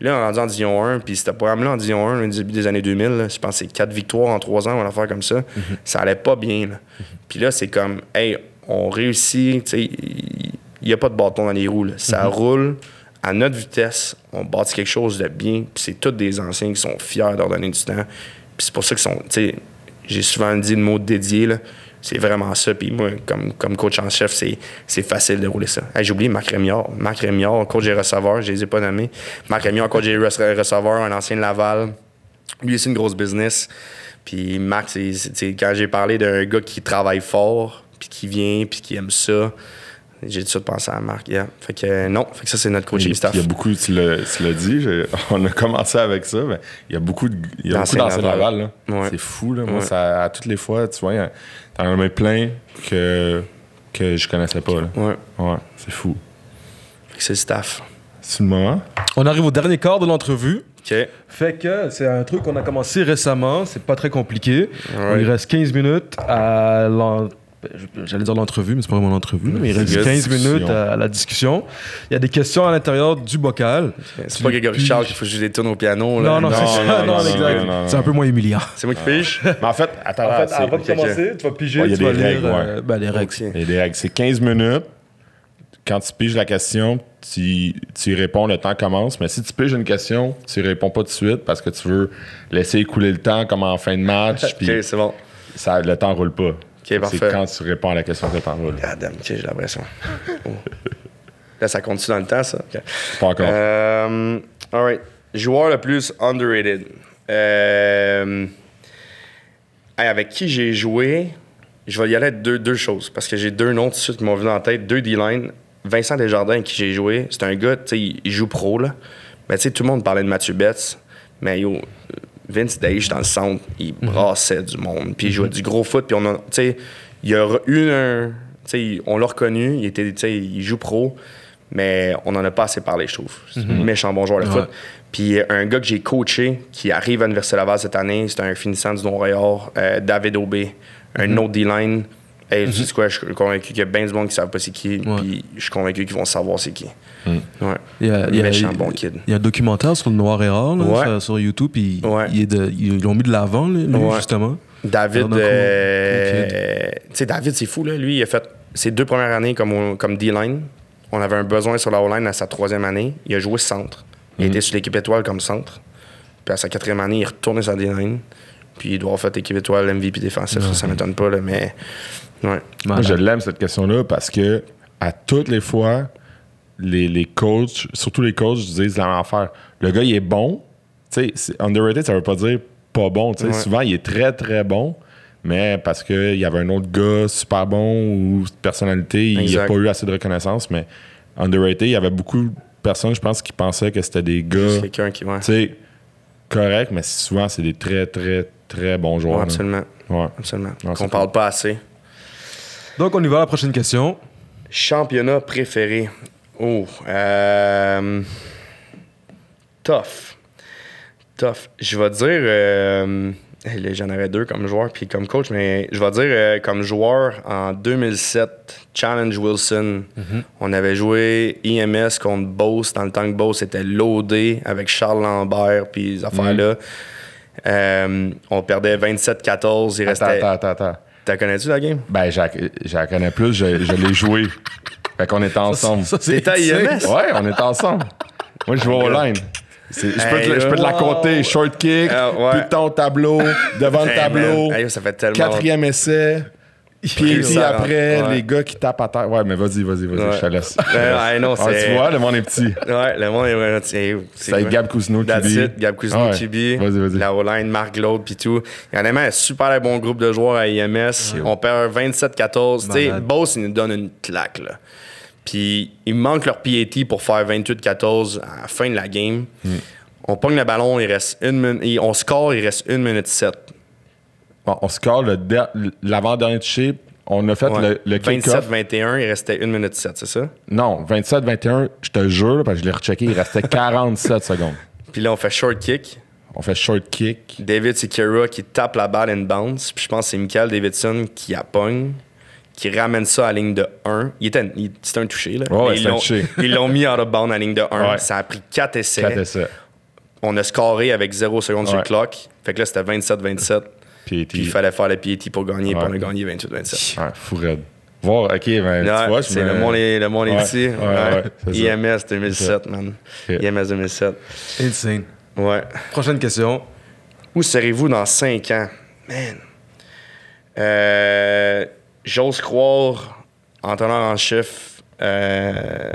Là, on est rendu en Division 1, puis ce programme-là en Division 1, au début des années 2000, là, je pense que c'est 4 victoires en 3 ans, on va faire comme ça. Ça allait pas bien. là. Puis là, c'est comme, hey, on réussit, tu sais, il n'y a pas de bâton dans les roues. là. Ça roule à notre vitesse, on bâtit quelque chose de bien, puis c'est tous des anciens qui sont fiers de leur donner du temps. Puis c'est pour ça qu'ils sont, tu sais, j'ai souvent dit le mot dédié, là. C'est vraiment ça. Puis moi, comme, comme coach en chef, c'est, facile de rouler ça. Hey, j'ai oublié Marc Rémiard. Marc Rémiard, coach des receveurs, je les ai pas nommés. Marc Rémiard, coach des rece- receveurs, un ancien de Laval. Lui, c'est une grosse business. Puis Marc, c'est, quand j'ai parlé d'un gars qui travaille fort, puis qui vient, puis qui aime ça, j'ai tout de suite pensé à Marc. yeah. Fait que euh, non, fait que ça, c'est notre coaching staff. il y a beaucoup, tu l'as dit, <laughs> on a commencé avec ça, mais il y a beaucoup de il y a beaucoup D'anciens Laval. Laval. Ouais. C'est fou. Là. Moi, Ouais. ça, à toutes les fois, tu vois, t'en as même plein que, que je connaissais pas. Là. Ouais, Ouais, c'est fou. fait que c'est le staff. C'est le moment? On arrive au dernier quart de l'entrevue. OK. Fait que c'est un truc qu'on a commencé récemment, c'est pas très compliqué. Il reste 15 minutes à l'en- J'allais dire l'entrevue, mais c'est pas vraiment l'entrevue. mais il reste la 15 discussion. minutes à, à la discussion. Il y a des questions à l'intérieur du bocal. C'est pas Grégory piges. Charles qu'il faut que je les tourne au piano. Là. Non, non, Non, c'est non, ça. non, Non, non, exact. non, non, C'est un peu moins humiliant. C'est moi qui pige? Mais en fait, attends, En fait, c'est- avant de commencer, tu vas piger, tu vas lire règles, euh, ouais. ben, les règles. Ok. Il y a des règles. C'est 15 minutes. Quand tu piges la question, tu, tu y réponds, le temps commence. Mais si tu piges une question, tu y réponds pas tout de suite parce que tu veux laisser écouler le temps comme en fin de match. <laughs> puis ok, c'est bon. ça, le temps roule pas. C'est quand tu réponds à la question roule. God damn, j'ai l'impression. Oh. Là, ça continue dans le temps, ça? Pas encore. Euh, alright. Joueur le plus underrated. Euh, avec qui j'ai joué, je vais y aller avec deux, deux choses parce que j'ai deux noms tout de suite qui m'ont venu en tête, deux D-line. Vincent Desjardins, avec qui j'ai joué, c'est un gars, tu sais, il, il joue pro, là. Mais tu sais, tout le monde parlait de Mathieu Betts. Mais yo, Vince Dage dans le centre, il brassait du monde. Puis il jouait du gros foot. Puis on a, tu sais, il y a eu un. Tu sais, on l'a reconnu, il, était, tu sais, il joue pro, mais on n'en a pas assez parlé, je trouve. C'est un méchant bon joueur de Ouais. foot. Puis euh, un gars que j'ai coaché, qui arrive à l'Université Laval cette année, c'est un finissant du Montréal, euh, David Aubé, un autre D-line. Tu sais quoi, je suis convaincu qu'il y a bien du monde qui ne savent pas c'est qui, puis je suis convaincu qu'ils vont savoir c'est qui. Ouais. Il y a, il y a- Méchant il- bon kid. il y a un documentaire sur le noir et rare là, Ouais. sur, sur YouTube. Puis Ouais. ils l'ont mis de l'avant, justement. David, euh, tu sais, David, c'est fou, là. Lui, il a fait ses deux premières années comme, comme D-line. On avait un besoin sur la O-line à sa troisième année. Il a joué centre. Il était sur l'équipe étoile comme centre. Puis à sa quatrième année, il est retourné sur la D-line. Puis il doit avoir fait équipe étoile, MVP défensif. Ça, ça m'étonne pas, là, mais. Ouais. Moi, je l'aime cette question-là parce que à toutes les fois, les, les coachs, surtout les coachs, disent la même affaire. Le gars, il est bon. Tu sais, c'est- underrated, ça veut pas dire pas bon. Ouais. Souvent, il est très, très bon. Mais parce qu'il y avait un autre gars super bon ou personnalité, il n'a pas eu assez de reconnaissance. Mais underrated, il y avait beaucoup de personnes, je pense, qui pensaient que c'était des gars, quelqu'un qui. Ouais. sais, corrects, mais souvent, c'est des très, très, très bons joueurs. Ouais, absolument. Ouais. Absolument. Qu'on parle pas assez. Donc, on y va à la prochaine question. Championnat préféré. Oh. Euh, tough. Tough. Je vais dire. euh, J'en avais deux comme joueur puis comme coach, mais je vais dire euh, comme joueur en 2007, Challenge Wilson. On avait joué IMS contre Beauce dans le temps que Beauce était loadé avec Charles Lambert puis les affaires-là. Euh, on perdait 27-14. Il Attends, restait. attends, attends, attends. T'as connais-tu la game? Ben, je la- je la connais plus, je, je l'ai joué. Fait qu'on était ensemble. Ça, c'est à IMS? Ouais, on était ensemble. Moi, je jouais au line. Je peux, Hey, te, je peux te la wow. compter. Short kick, ouais. de temps au tableau, devant le tableau. Hey, ça fait tellement quatrième essai, puis à après. Ouais. les gars qui tapent à terre. Ouais, mais vas-y, vas-y, vas-y, Ouais. je te laisse. Ouais, ouais, non, Ah, c'est- tu vois, le monde est petit. Ouais, le monde est vraiment. C'est Gab Cousineau, That's Kibi. it, Gab Cousineau, ouais. Kibi. Vas-y, vas-y. La O-line, Marc Glaude, puis tout. Il y en a même un super bon groupe de joueurs à IMS. On perd 27-14. Tu sais. Boss, il nous donne une claque, là. Puis, il manque leur PAT pour faire 28-14 à la fin de la game. Hmm. On pogne le ballon, il reste une minute. On score, il reste une minute 7. Bon, on score l'avant-dernier touché. On a fait le, le kick-off. 27-21, il restait une minute 7, c'est ça? Non, 27-21, je te jure, parce que je l'ai rechecké, il restait 47 <laughs> secondes. Puis là, on fait short kick. On fait short kick. David Sekira qui tape la balle in bounce. Puis je pense que c'est Michael Davidson qui la pogne, qui ramène ça à la ligne de 1. Il était, c'était un touché, là. Ouais, ouais, Mais ils l'ont- touché. <laughs> Ils l'ont mis out of bound à la ligne de 1. Ouais. Ça a pris 4 essais. 4 essais. On a scoré avec 0 secondes sur le Ouais. clock. Fait que là, c'était 27-27. Puis, Puis il fallait faire le PAT pour gagner. Ouais. on a gagné 28-27. Ouais, fou raide. Voir, ok, ben, tu vois, c'est me- le monde est, le monde est petit. IMS 2007, man. IMS 2007. Insane. Ouais. Prochaine question. Où serez-vous dans 5 ans? Man. Euh, J'ose croire, entraîneur en chef euh,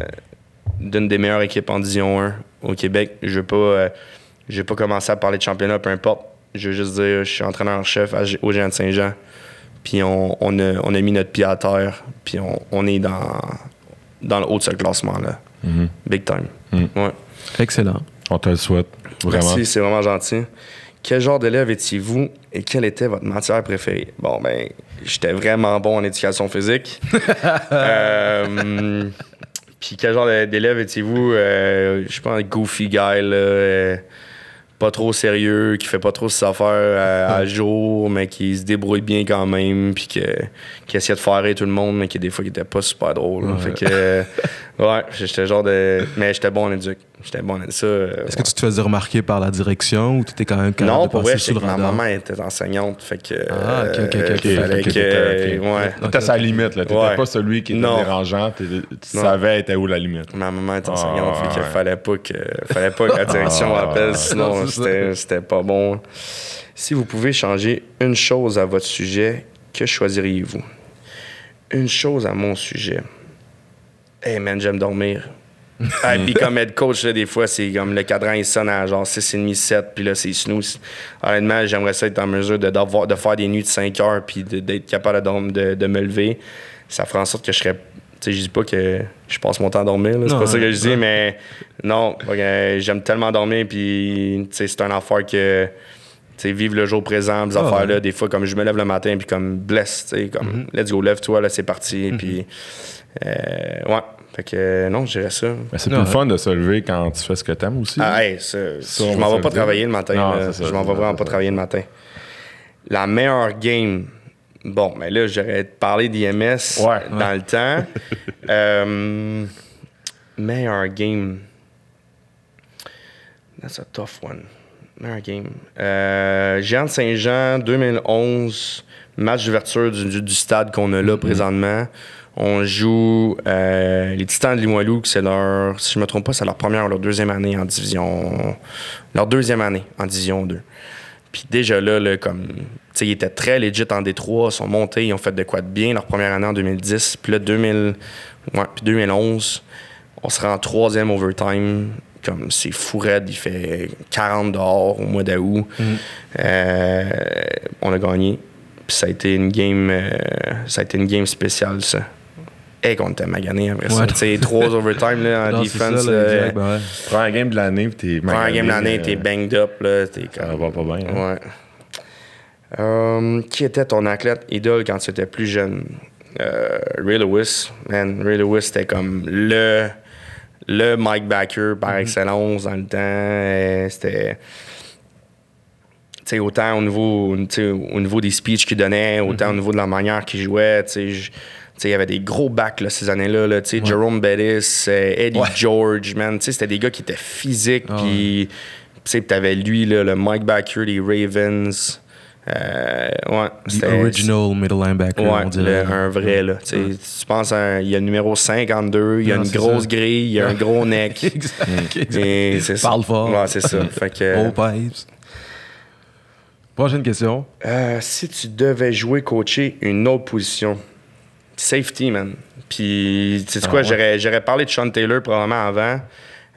d'une des meilleures équipes en Division 1 au Québec. Je veux pas, euh, je vais pas commencer à parler de championnat, peu importe. Je veux juste dire, je suis entraîneur en chef à G- au Géant de Saint-Jean. Puis on, on a, on a mis notre pied à terre. Puis on, on est dans, dans le haut de ce classement-là. Big time. Ouais. Excellent. On te le souhaite, vraiment. Merci, c'est vraiment gentil. Quel genre d'élève étiez-vous et quelle était votre matière préférée? Bon, ben, j'étais vraiment bon en éducation physique. <laughs> Euh, Puis quel genre d'élève étiez-vous? Euh, je pense un goofy guy, là, euh, pas trop sérieux, qui fait pas trop ses affaires euh, à jour, mais qui se débrouille bien quand même, puis que, qui essayait de faire rire tout le monde, mais qui des fois qui était pas super drôle. là. Fait que, euh, <laughs> Ouais, j'étais genre de. Mais j'étais bon en éduc. J'étais bon en ça. euh, Est-ce que tu te faisais remarquer par la direction ou tu étais quand même capable Non, de pour passer vrai, sous que le ma maman était enseignante. Fait que. Ah, ok, ok, ok, euh, ok, il fallait que. Ouais. T'étais à sa limite, là. T'étais Ouais. pas celui qui était Non. dérangeant. Tu savais était où la limite. Ma maman était enseignante, Ah, fait qu'il ouais. fallait pas que, fallait pas que la direction Ah, appelle, sinon c'était pas bon. Si vous pouvez changer une chose à votre sujet, que choisiriez-vous? Une chose à mon sujet. Hey man, j'aime dormir. Ah, puis comme head coach, là, des fois, c'est comme le cadran, il sonne à genre 6h30, 7, puis là, c'est snooze. Honnêtement, j'aimerais ça être en mesure de, de faire des nuits de 5 heures, puis d'être capable de, de, de me lever. Ça ferait en sorte que je serais. Tu sais, je dis pas que je passe mon temps à dormir, c'est pas ça que je dis, mais non, j'aime tellement dormir, puis c'est un affaire que. Sais, vivre le jour présent, des Ah, affaires-là, ouais. des fois, comme je me lève le matin, puis comme blesse, tu sais, comme let's go, lève-toi, là, c'est parti, puis. euh, ouais. Fait que euh, non, je dirais ça. Mais c'est Non, plus ouais. fun de se lever quand tu fais ce que t'aimes aussi. Ah, hey, ça, Ça, je m'en vais pas travailler le matin. Non, là. c'est ça, je m'en vais vraiment pas travailler le matin. La meilleure game. Bon, mais là, j'aurais parlé d'IMS Ouais. dans le temps. <laughs> Euh, meilleure game. That's a tough one. Meilleure game. Euh, Géant de Saint-Jean, 2011, match d'ouverture du, du- du stade qu'on a là présentement. On joue euh, les Titans de Limoilou, que c'est leur, si je me trompe pas, c'est leur première ou leur deuxième année en division. Leur deuxième année en division 2. Puis déjà là, là, comme, tu sais, ils étaient très legit en Détroit, ils sont montés, ils ont fait de quoi de bien leur première année en 2010. Puis là, 2000, ouais, puis 2011, on sera en troisième overtime. Comme c'est fou raide, il fait 40 dehors au mois d'août. Euh, on a gagné. Puis ça a été une game, euh, ça a été une game spéciale, ça. Et qu'on était magané après ça. Ouais. Tu sais, trois <laughs> overtime là, en Non, ça, defense. là, là, direct, ben ouais. Première game de l'année, puis t'es Première magané, game de l'année, euh, t'es banged up, là. T'es Ça comme... va pas bien. hein. Ouais. Qui était ton athlète idole quand tu étais plus jeune? Euh, Ray Lewis. Man, Ray Lewis, c'était comme le, le Mike Backer par excellence dans le temps. Euh, C'était. Tu sais, autant au niveau, au niveau des speeches qu'il donnait, autant au niveau de la manière qu'il jouait. Il y avait des gros backs là, ces années-là. Là, tu sais, Jerome Bettis, euh, Eddie Ouais. George, man. Tu sais, C'était des gars qui étaient physiques. Ah Puis, tu sais, t'avais lui, là, le Mike Backer des Ravens. Euh, ouais, The c'était- original middle linebacker, Ouais, on dirait. le- un vrai, là. Tu penses, à il y a le numéro 52, il y a Non, une grosse ça. grille, il y a un gros <laughs> neck. exact. Parle fort. Ouais, c'est ça. Fait que, All pipes. Prochaine question. euh, si tu devais jouer, coacher une autre position, safety, man. Puis, tu sais Ah quoi, ouais. j'aurais parlé de Sean Taylor probablement avant,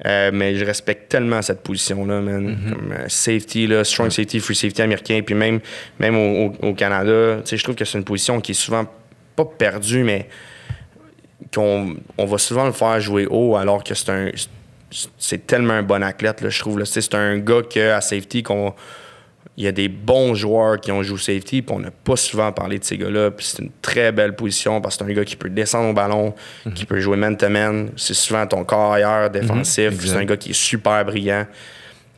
euh, mais je respecte tellement cette position-là, man. Comme euh, safety, là, strong safety, free safety américain, puis même, même au, au- au Canada, je trouve que c'est une position qui est souvent pas perdue, mais qu'on on va souvent le faire jouer haut alors que c'est un c'est tellement un bon athlète là, je trouve c'est un gars que à safety qu'on il y a des bons joueurs qui ont joué safety, puis on n'a pas souvent parlé de ces gars-là. Puis c'est une très belle position parce que c'est un gars qui peut descendre au ballon, qui peut jouer man-to-man. C'est souvent ton corps ailleurs, défensif. exact. c'est un gars qui est super brillant.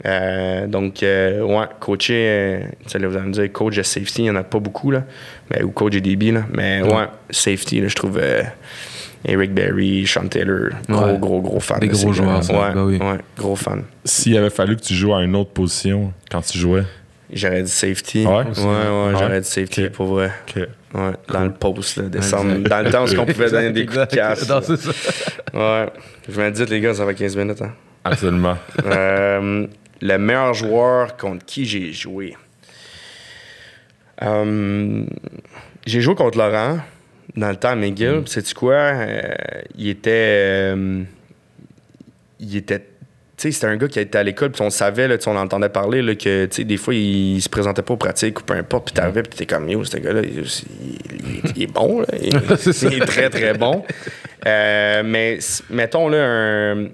Euh, donc, euh, ouais, coacher, euh, tu sais, là, vous allez me dire, coach de safety, il n'y en a pas beaucoup, là. Mais, ou coach de DB, là. Mais, ouais, safety, là, je trouve euh, Eric Berry, Sean Taylor, gros, Ouais. gros, gros fan. Des de ces gros joueurs. Ouais, Ben oui. ouais, gros fan. S'il avait fallu que tu joues à une autre position quand tu jouais. J'aurais dit safety. Ouais, ouais, ouais, Ouais. j'aurais dit safety pour vrai. Ouais, dans le post, là, descendre. Dans le temps où on pouvait donner des coups de casse. Non, c'est ça. Ouais. Je me dis, les gars, ça va 15 minutes. Hein. Absolument. Euh, le meilleur joueur contre qui j'ai joué. Euh, j'ai joué contre Laurent dans le temps à McGill. Puis Sais-tu quoi? Euh, il était. euh, il était. Sais, c'était un gars qui était à l'école, puis on savait, là, on entendait parler, là, que, tu sais, des fois, il, se présentait pas aux pratiques ou peu importe, puis t'arrivais, puis t'étais comme, yo, ce gars-là, il, il- il est bon, là. Il, <laughs> il est très, très bon. Euh, mais, mettons, là, un,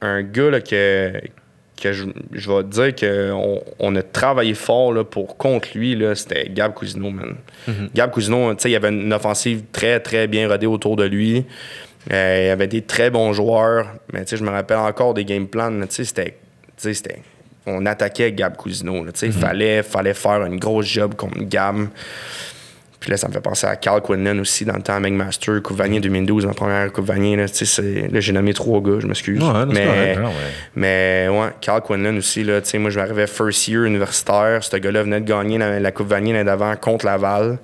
un gars, là, que, que je, je vais te dire qu'on on a travaillé fort, là, pour contre lui, c'était Gab Cousineau, man. Gab Cousineau, tu sais, il y avait une offensive très, très bien rodée autour de lui. Euh, il y avait des très bons joueurs, mais je me rappelle encore des game plans. là, Tu sais, c'était, on attaquait Gab Cousineau. là, tu sais, Il fallait, fallait faire une grosse job contre Gab. Puis là, ça me fait penser à Carl Quinlan aussi, dans le temps à McMaster, Coupe Vanier 2012, ma première Coupe Vanier. Là, Tu sais, c'est- là, j'ai nommé trois gars, je m'excuse. Ouais, mais, correct. Ouais. mais ouais, Carl Quinlan aussi, là, tu sais, moi, je m'arrivais first year universitaire. Ce gars-là venait de gagner la, la Coupe Vanier l'année d'avant contre Laval.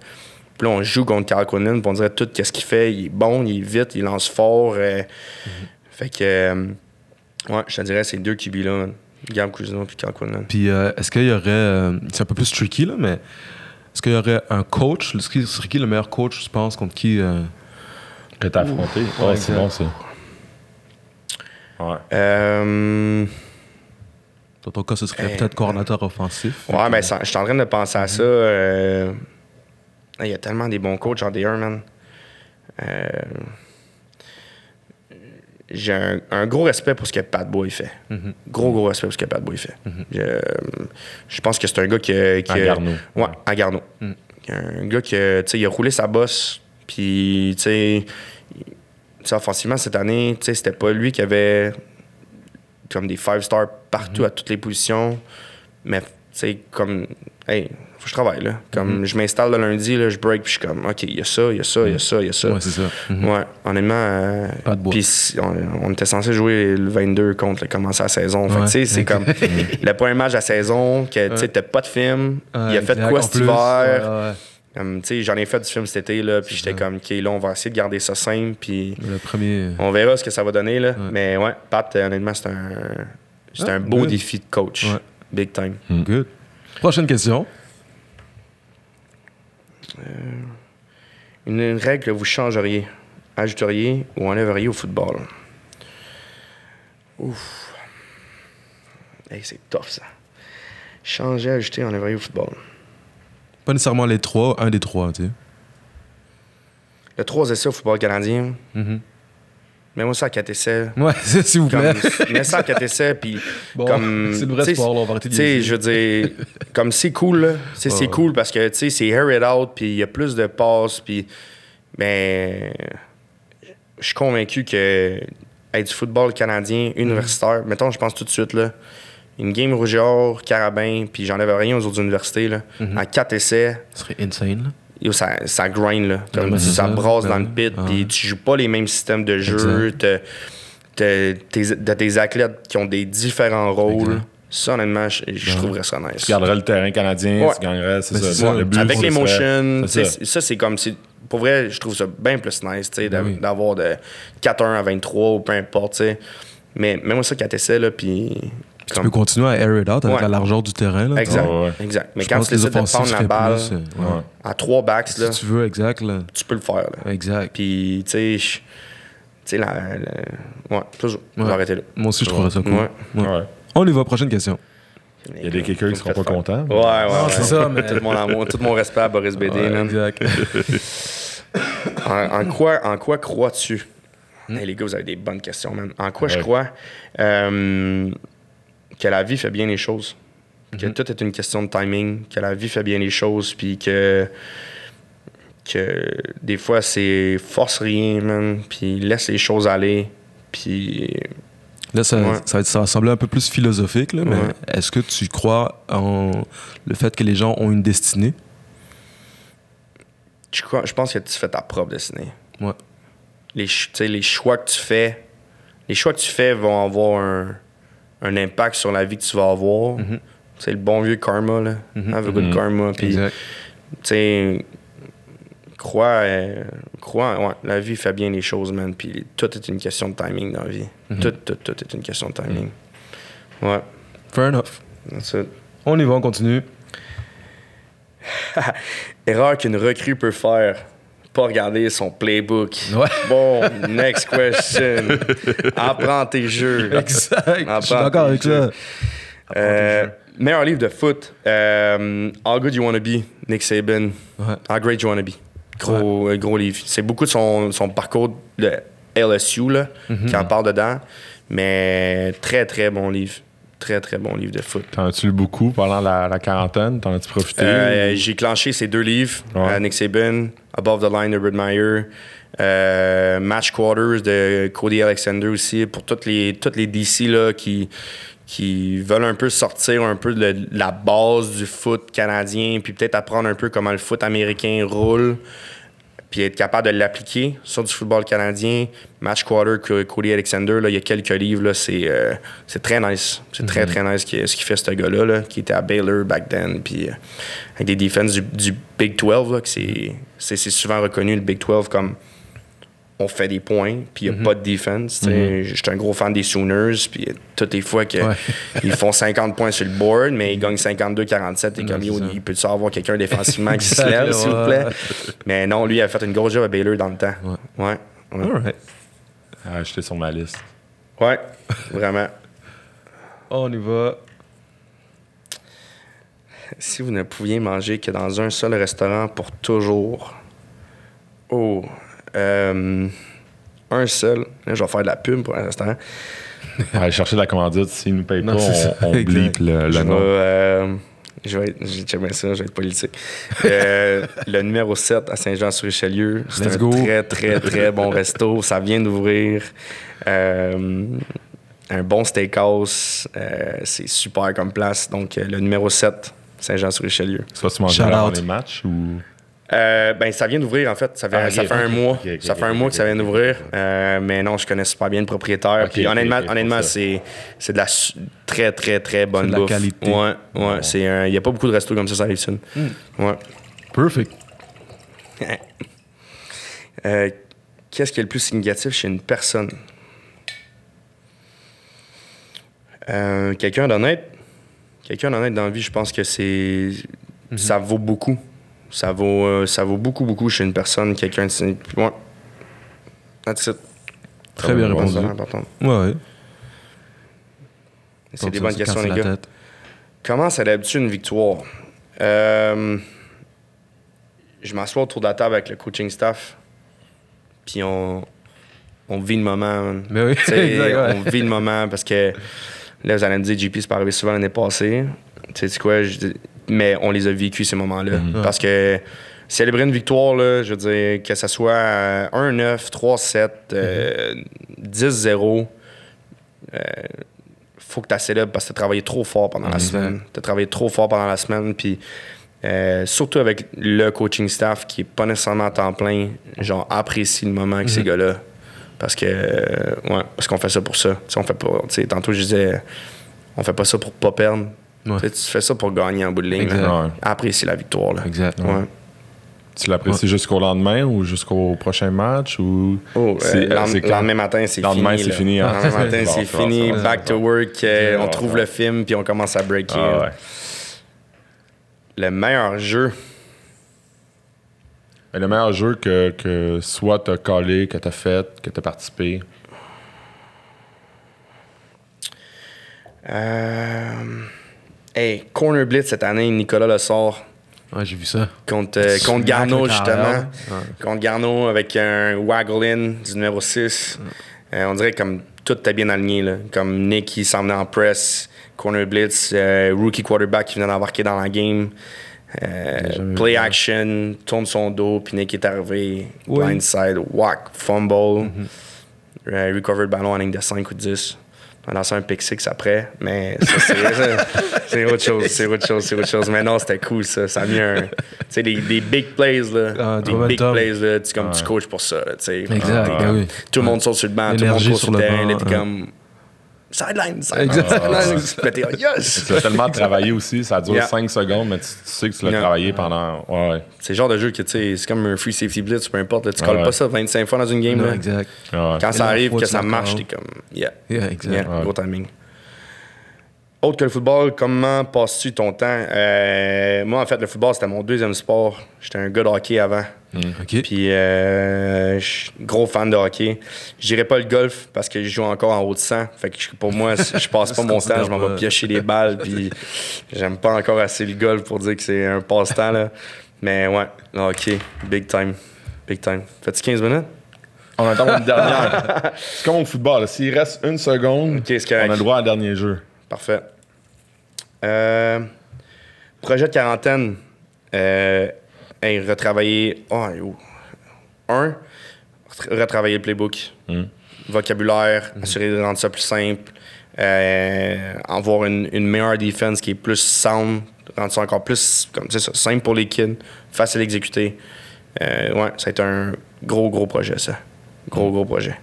Puis là, on joue contre Carl Quinlan, puis on dirait tout qu'est-ce qu'il fait. Il est bon, il est vite, il lance fort. euh, Fait que, euh, ouais, je te dirais, ces deux QB-là. Gab Cousineau puis Carl Quinlan. Puis euh, est-ce qu'il y aurait. euh, c'est un peu plus tricky, là, mais est-ce qu'il y aurait un coach Ce qui serait qui le meilleur coach, je pense, contre qui euh, Que t'as affronté? Ouais, Ouais, c'est bon, ça. Ouais. Euh, Dans ton cas, ce serait peut-être coordinateur offensif. Ouais, ben, ça- je suis en train de penser à ça. euh, Il y a tellement des bons coachs en D1, man. Euh, J'ai un, un gros respect pour ce que Pat Boy fait. Gros, gros respect pour ce que Pat Boy fait. Je, je pense que c'est un gars qui. À Garneau. Ouais, à Garneau. Un gars qui, il a roulé sa bosse. Puis, tu sais, il- tu sais, offensivement, cette année, tu sais, c'était pas lui qui avait comme des five stars partout à toutes les positions. Mais, tu sais, comme, hey, faut que je travaille, là. Comme, je m'installe le lundi, là, je break, puis je suis comme, OK, il y a ça, il y a ça, il y a ça, il y a ça. Ouais, c'est ça. Mhm. Ouais, honnêtement. euh, Pas de bois. Puis si- on, on était censé jouer le 22 contre le commencer la saison. Fait que, Ouais, tu sais, c'est comme <laughs> le premier match de la saison, que tu sais, t'as pas de film. Il a fait quoi cet plus. hiver? Ouais, ouais. Comme, tu sais, j'en ai fait du film cet été, là, puis j'étais comme, OK, là, on va essayer de garder ça simple, puis premier. on verra ce que ça va donner, là. Mais ouais, Pat, euh, honnêtement, c'est un, c'est Ah, un beau good. défi de coach. Ouais. Big time. Good. Prochaine question. Une, une règle que vous changeriez, ajouteriez ou enlèveriez au football? Ouf. Hey, c'est tough, ça. Changer, ajouter, enlèveriez au football. Pas nécessairement les trois, un des trois, tu sais. Le 3 essais au football canadien, Mhm. Mets-moi ça à 4 essais. Ouais, <laughs> s'il vous plaît. Comme, <laughs> mets ça à 4 essais, puis Bon, comme... c'est le vrai sport, là, on va arrêter de Tu sais, niaiser. je veux dire, comme c'est cool, là. C'est cool parce que, tu sais, c'est air it out, puis il y a plus de passes, puis... Ben... Je suis convaincu que être du football canadien universitaire, mettons, je pense tout de suite, là, une game rouge et or, carabin, puis j'enlève rien aux autres universités, là. À 4 essais, Ce serait insane, là. Yo, ça, ça grind, là. Comme Ouais, ben, ça, brasse dans le pit, puis tu joues pas les mêmes systèmes de jeu. T'as t'as- t'es- t'as des athlètes qui ont des différents rôles. Exact. Ça, honnêtement, je, je trouverais ça nice. Tu garderais le terrain canadien, Ouais. tu gagnerais, c'est Ben, ça. Le Avec les motions, tu ça. c'est comme. Pour vrai, je trouve ça bien plus nice, tu Ben oui. d'avoir de 4-1 à 23 ou peu importe, tu sais. Mais même ça, 4 essais, là, puis. Tu comme- peux continuer à air it out avec Ouais. la largeur du terrain, là. Exact. Ouais. Exact. Mais Je quand tu décides de prendre la balle plus, euh, ouais. À 3 backs, là, Si tu veux, exact, là. tu peux le faire, là. Exact. Puis, tu sais, je- tu sais, la, la- Ouais, toujours. Je vais arrêter là. Moi aussi, je trouverais ça cool. Ouais. Ouais. Ouais. On y va, prochaine question. Il y a des kickers qui seront pas contents. Ouais, ouais. Ouais. c'est ça, <laughs> mais- Tout mon amour, tout mon respect à Boris Bédé, exact. <laughs> En, en quoi, en quoi crois-tu? Hey, les gars, vous avez des bonnes questions, man. En quoi je crois euh, que la vie fait bien les choses? Que tout est une question de timing, que la vie fait bien les choses, puis que, que des fois, c'est force rien, man, puis laisse les choses aller, puis Là, ça, Ouais. ça, ça sembler un peu plus philosophique, là, mais Ouais. est-ce que tu crois en le fait que les gens ont une destinée? je, crois, je pense que tu fais ta propre destinée. Ouais. les, ch- tu sais, les choix que tu fais, les choix que tu fais vont avoir un, un impact sur la vie que tu vas avoir. C'est le bon vieux karma, là. Have a good karma. Puis, tu sais, crois, euh, crois, ouais, la vie fait bien les choses, man. Puis tout est une question de timing dans la vie. Tout, tout, tout est une question de timing. Ouais, Fair enough. that's it. On y va, on continue. <laughs> Erreur qu'une recrue peut faire. Pas regarder son playbook. Ouais. Bon, next question. Apprends tes jeux. Exact. Je suis Apprends d'accord tes avec jeux. ça. Euh, meilleur livre de foot. euh, How Good You Wanna Be, Nick Saban. Ouais. How Great You Wanna Be. Gros, gros livre. C'est beaucoup de son, son parcours de LSU là, Mhm. qui en parle dedans. Mais très, très bon livre. Très, très bon livre de foot. T'en as-tu lu beaucoup pendant la, la quarantaine? T'en as-tu profité? Euh, j'ai clenché ces deux livres, Ouais. euh, Nick Saban, Above the Line de Red Meyer, euh, Match Quarters de Cody Alexander aussi, pour toutes les, toutes les DC là, qui, qui veulent un peu sortir un peu de la base du foot canadien, puis peut-être apprendre un peu comment le foot américain roule, puis être capable de l'appliquer sur du football canadien. Match Quarter, Cody Alexander, là, il y a quelques livres, là, c'est, euh, c'est très nice. C'est très, très nice ce qu'il fait, ce gars-là, là, qui était à Baylor back then, puis euh, avec des defenses du, du Big 12, là, que c'est, c'est, c'est souvent reconnu, le Big 12, comme on fait des points, puis il n'y a pas de defense. tu sais. J'étais un gros fan des Sooners, puis toutes les fois qu'ils Ouais. <laughs> font 50 points sur le board, mais ils gagnent 52-47, et comme, il peut-tu avoir quelqu'un défensivement qui se lève, s'il vous plaît? Mais non, lui, il a fait une grosse job à Baylor dans le temps. Ouais. Ouais. Ouais. Alright. Ah, j'étais sur ma liste. Ouais, vraiment. On y va. Si vous ne pouviez manger que dans un seul restaurant pour toujours. Oh. Euh, un seul. Là, je vais faire de la pub pour un restaurant. <laughs> Aller chercher de la commandite, s'ils nous payent Non, pas, on, on bleep le, Je le vais, nom. euh, je vais être, ça, je vais être politique. Euh, <laughs> le numéro 7 à Saint-Jean-sur-Richelieu, c'est Let's un go. très, très, très bon resto. Ça vient d'ouvrir. Euh, un bon steakhouse. Euh, c'est super comme place. Donc, euh, le numéro 7, Saint-Jean-sur-Richelieu. Tu manger Shout avant out. les matchs ou? Euh, ben, ça vient d'ouvrir, en fait. Ça fait, Ah, ok, ça fait un ok, mois. ça fait un mois que ça vient d'ouvrir. Euh, mais non, je connais super bien le propriétaire. Puis honnêtement, honnêtement c'est, c'est de la su- très, très, très bonne de la qualité. Ouais, ouais. c'est un- Il n'y a pas beaucoup de restos comme ça, ça arrive ça. Ouais. Perfect. <laughs> Euh, qu'est-ce qui est le plus significatif chez une personne? Euh, quelqu'un d'honnête. Quelqu'un d'honnête dans la vie, je pense que c'est. Ça vaut beaucoup. Ça vaut, euh, ça vaut beaucoup, beaucoup chez une personne, quelqu'un de. Ouais. That's it. Très bien répondu. C'est important. Ouais, ouais. C'est des ça, bonnes questions, les gars. Comment s'adapte-tu une victoire? Euh, je m'assois autour de la table avec le coaching staff, puis on, on vit le moment. Mais oui, <laughs> exact, ouais. On vit le moment parce que là, vous allez me dire, JP, c'est pas arrivé souvent l'année passée. Tu sais, quoi? je mais on les a vécus, ces moments-là. Parce que célébrer une victoire, là, je veux dire, que ce soit euh, 1-9, 3-7, euh, 10-0, euh, faut que tu célèbres parce que tu as travaillé trop fort pendant la Exact. semaine. Tu as travaillé trop fort pendant la semaine. Puis euh, surtout avec le coaching staff qui est pas nécessairement à temps plein, genre apprécie le moment avec ces gars-là. Parce que ouais, parce qu'on fait ça pour ça. On fait pas. tantôt je disais on fait pas ça pour pas perdre. Ouais. Tu fais ça pour gagner en bout de ligne. Apprécie la victoire. Là. Exact. Ouais. Tu l'apprécies jusqu'au lendemain ou jusqu'au prochain match ou. Oh, C'est- euh, euh, c'est quand? lendemain matin, c'est fini. Lendemain, c'est fini, hein. Lendemain matin, <laughs> c'est fini. Back to work. euh, on trouve le film, puis on commence à breaker. Ah ouais. Le meilleur jeu. Mais le meilleur jeu que, que soit t'as collé, que t'as fait, que t'as participé? Euh... Hey, Corner Blitz cette année, Nicolas le sort Ouais, j'ai vu ça. contre, euh, contre Garneau, justement. carrière. Contre Garneau avec un waggle in du numéro 6. Euh, on dirait comme tout était bien aligné. Là. Comme Nick qui s'en venait en press, Corner Blitz, euh, rookie quarterback qui venait d'embarquer dans la game. Euh, play action, tourne son dos, puis Nick est arrivé, blindside, whack, fumble, euh, recover le ballon en ligne de 5 ou 10. On a lancé un pick six après, mais c'est, autre chose, c'est autre chose, c'est autre chose. Mais non, c'était cool, ça. Ça a mis un. Tu sais, des, des big plays, là. Ah, des big momentum. plays, là. Tu, comme, tu coaches pour ça, tu sais. Exact, comme- oui. Tout le monde saute sur le banc, tout le monde court sur le terrain, là, t'es comme. Sideline, <laughs> sideline, sideline. <laughs> Yes! Tu as tellement travaillé aussi, ça dure Yeah. 5 secondes, mais tu, tu sais que tu l'as Yeah. travaillé pendant. Ouais, ouais. C'est le genre de jeu que, tu sais, c'est comme un free safety blitz, peu importe. là. tu Ah colles ouais. pas ça 25 fois dans une game, Non, là. exact. Ouais. Quand Et ça arrive, que ça marche, t'es comme, yeah. Yeah, exact. Yeah, gros timing. Autre que le football, comment passes-tu ton temps? Euh, moi, en fait, le football, c'était mon deuxième sport. J'étais un gars de hockey avant. OK. Puis, euh, je suis gros fan de hockey. Je dirais pas le golf parce que je joue encore en haut de 100. Fait que je- pour moi, je passe pas mon <laughs> temps, je m'en vais piocher les balles. Puis, j'aime pas encore assez le golf pour dire que c'est un passe-temps. Là. Mais ouais, le hockey, big time. Big time. Fais-tu 15 minutes? On attend une dernière. <laughs> c'est comme au football. là. S'il reste une seconde, on a le droit à un dernier jeu. Parfait. Euh, projet de quarantaine. Euh, hey, retravailler. Oh. Un, retra- retravailler le playbook. Vocabulaire, assurer de rendre ça plus simple. Euh, avoir une, une meilleure defense qui est plus sound, rendre ça encore plus comme ça, simple pour les kids, facile à exécuter. Euh, ouais, ça a été un gros, gros projet, ça. Gros, gros projet.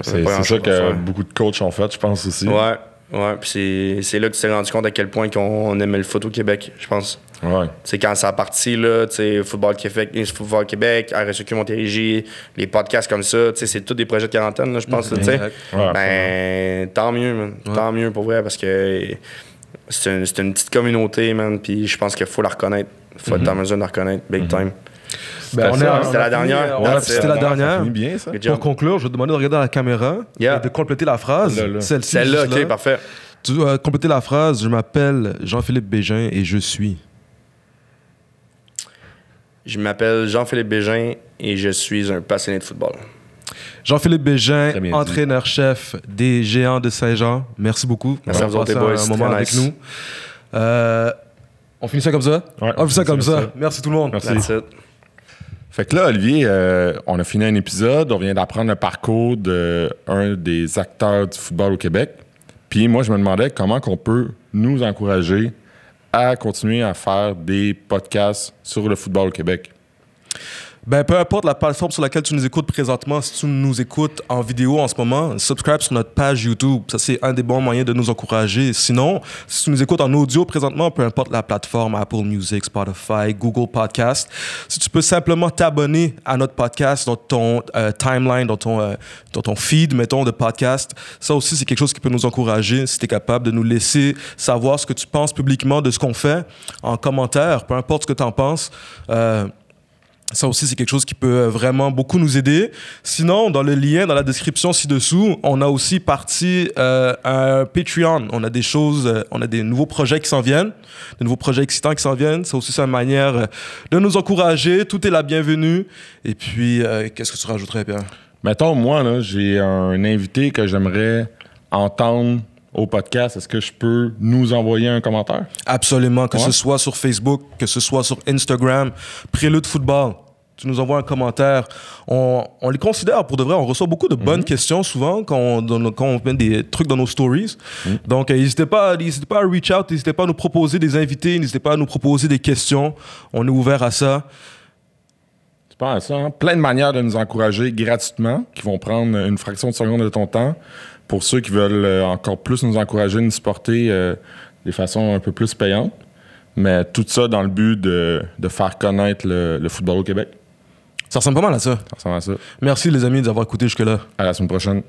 C'est ça que faire. beaucoup de coachs ont fait, je pense aussi. Ouais, ouais. Puis c'est- là que tu t'es rendu compte à quel point qu'on on aimait le foot au Québec, je pense. Ouais. C'est quand ça a parti, là, tu sais, Football Québec, Football Québec, RSEQ Montérégie, les podcasts comme ça, tu sais, c'est tous des projets de quarantaine, là, je pense, tu sais. Ouais, Ben, tant mieux, man. Tant mieux pour vrai, parce que c'est une, une petite communauté, man, puis je pense qu'il faut la reconnaître. faut être en mesure de la reconnaître, big time. Ben, on ça, est- on C'était a la fini, dernière. on a- Ouais, C'était la c'est- dernière. Ça finit bien, ça. Good Pour conclure, je vais te demander de regarder la caméra Yeah. et de compléter la phrase. Là, là. Celle-ci. Celle-là, juste ok, là. parfait. Tu dois compléter la phrase. Je m'appelle Jean-Philippe Bégin et je suis. Je m'appelle Jean-Philippe Bégin et je suis un passionné de football. Jean-Philippe Bégin, Très bien dit. entraîneur-chef des Géants de Saint-Jean. Merci beaucoup. Merci à vous autres, d'avoir les boys. un moment avec nice. nous. Euh, on finit ça comme ça? Ouais, on finit ça comme ça. Merci tout le monde. Merci. That's it. Fait que là, Olivier, euh, on a fini un épisode, on vient d'apprendre le parcours de un des acteurs du football au Québec. Puis moi, je me demandais comment qu'on peut nous encourager à continuer à faire des podcasts sur le football au Québec. Ben, peu importe la plateforme sur laquelle tu nous écoutes présentement, si tu nous écoutes en vidéo en ce moment, subscribe sur notre page YouTube. Ça, c'est un des bons moyens de nous encourager. Sinon, si tu nous écoutes en audio présentement, peu importe la plateforme, Apple Music, Spotify, Google Podcast, si tu peux simplement t'abonner à notre podcast dans ton euh, timeline, dans ton, euh, dans ton feed, mettons, de podcast, ça aussi, c'est quelque chose qui peut nous encourager si tu es capable de nous laisser savoir ce que tu penses publiquement de ce qu'on fait en commentaire, peu importe ce que tu en penses. Euh, ça aussi, c'est quelque chose qui peut euh, vraiment beaucoup nous aider. Sinon, dans le lien, dans la description ci-dessous, on a aussi parti euh, un Patreon. On a des choses, euh, on a des nouveaux projets qui s'en viennent, des nouveaux projets excitants qui s'en viennent. C'est aussi c'est une manière de nous encourager. Tout est la bienvenue. Et puis, euh, qu'est-ce que tu rajouterais, Pierre? Mettons, moi, là, j'ai un invité que j'aimerais entendre au podcast. Est-ce que je peux nous envoyer un commentaire? Absolument, que Ouais. ce soit sur Facebook, que ce soit sur Instagram, Prélude Football. Tu nous envoies un commentaire. On, on les considère pour de vrai. On reçoit beaucoup de bonnes questions souvent quand on, dans quand on met des trucs dans nos stories. Donc, euh, n'hésitez pas, n'hésitez pas à reach out, n'hésitez pas à nous proposer des invités, n'hésitez pas à nous proposer des questions. On est ouvert à ça. Penses à ça, hein? Plein de manières de nous encourager gratuitement, qui vont prendre une fraction de seconde de ton temps. Pour ceux qui veulent euh, encore plus nous encourager, nous supporter euh, des façons un peu plus payantes. Mais tout ça dans le but de, de faire connaître le, le football au Québec. Ça ressemble pas mal à ça. Ça ressemble à ça. Merci les amis d'avoir écouté jusque-là. À la semaine prochaine.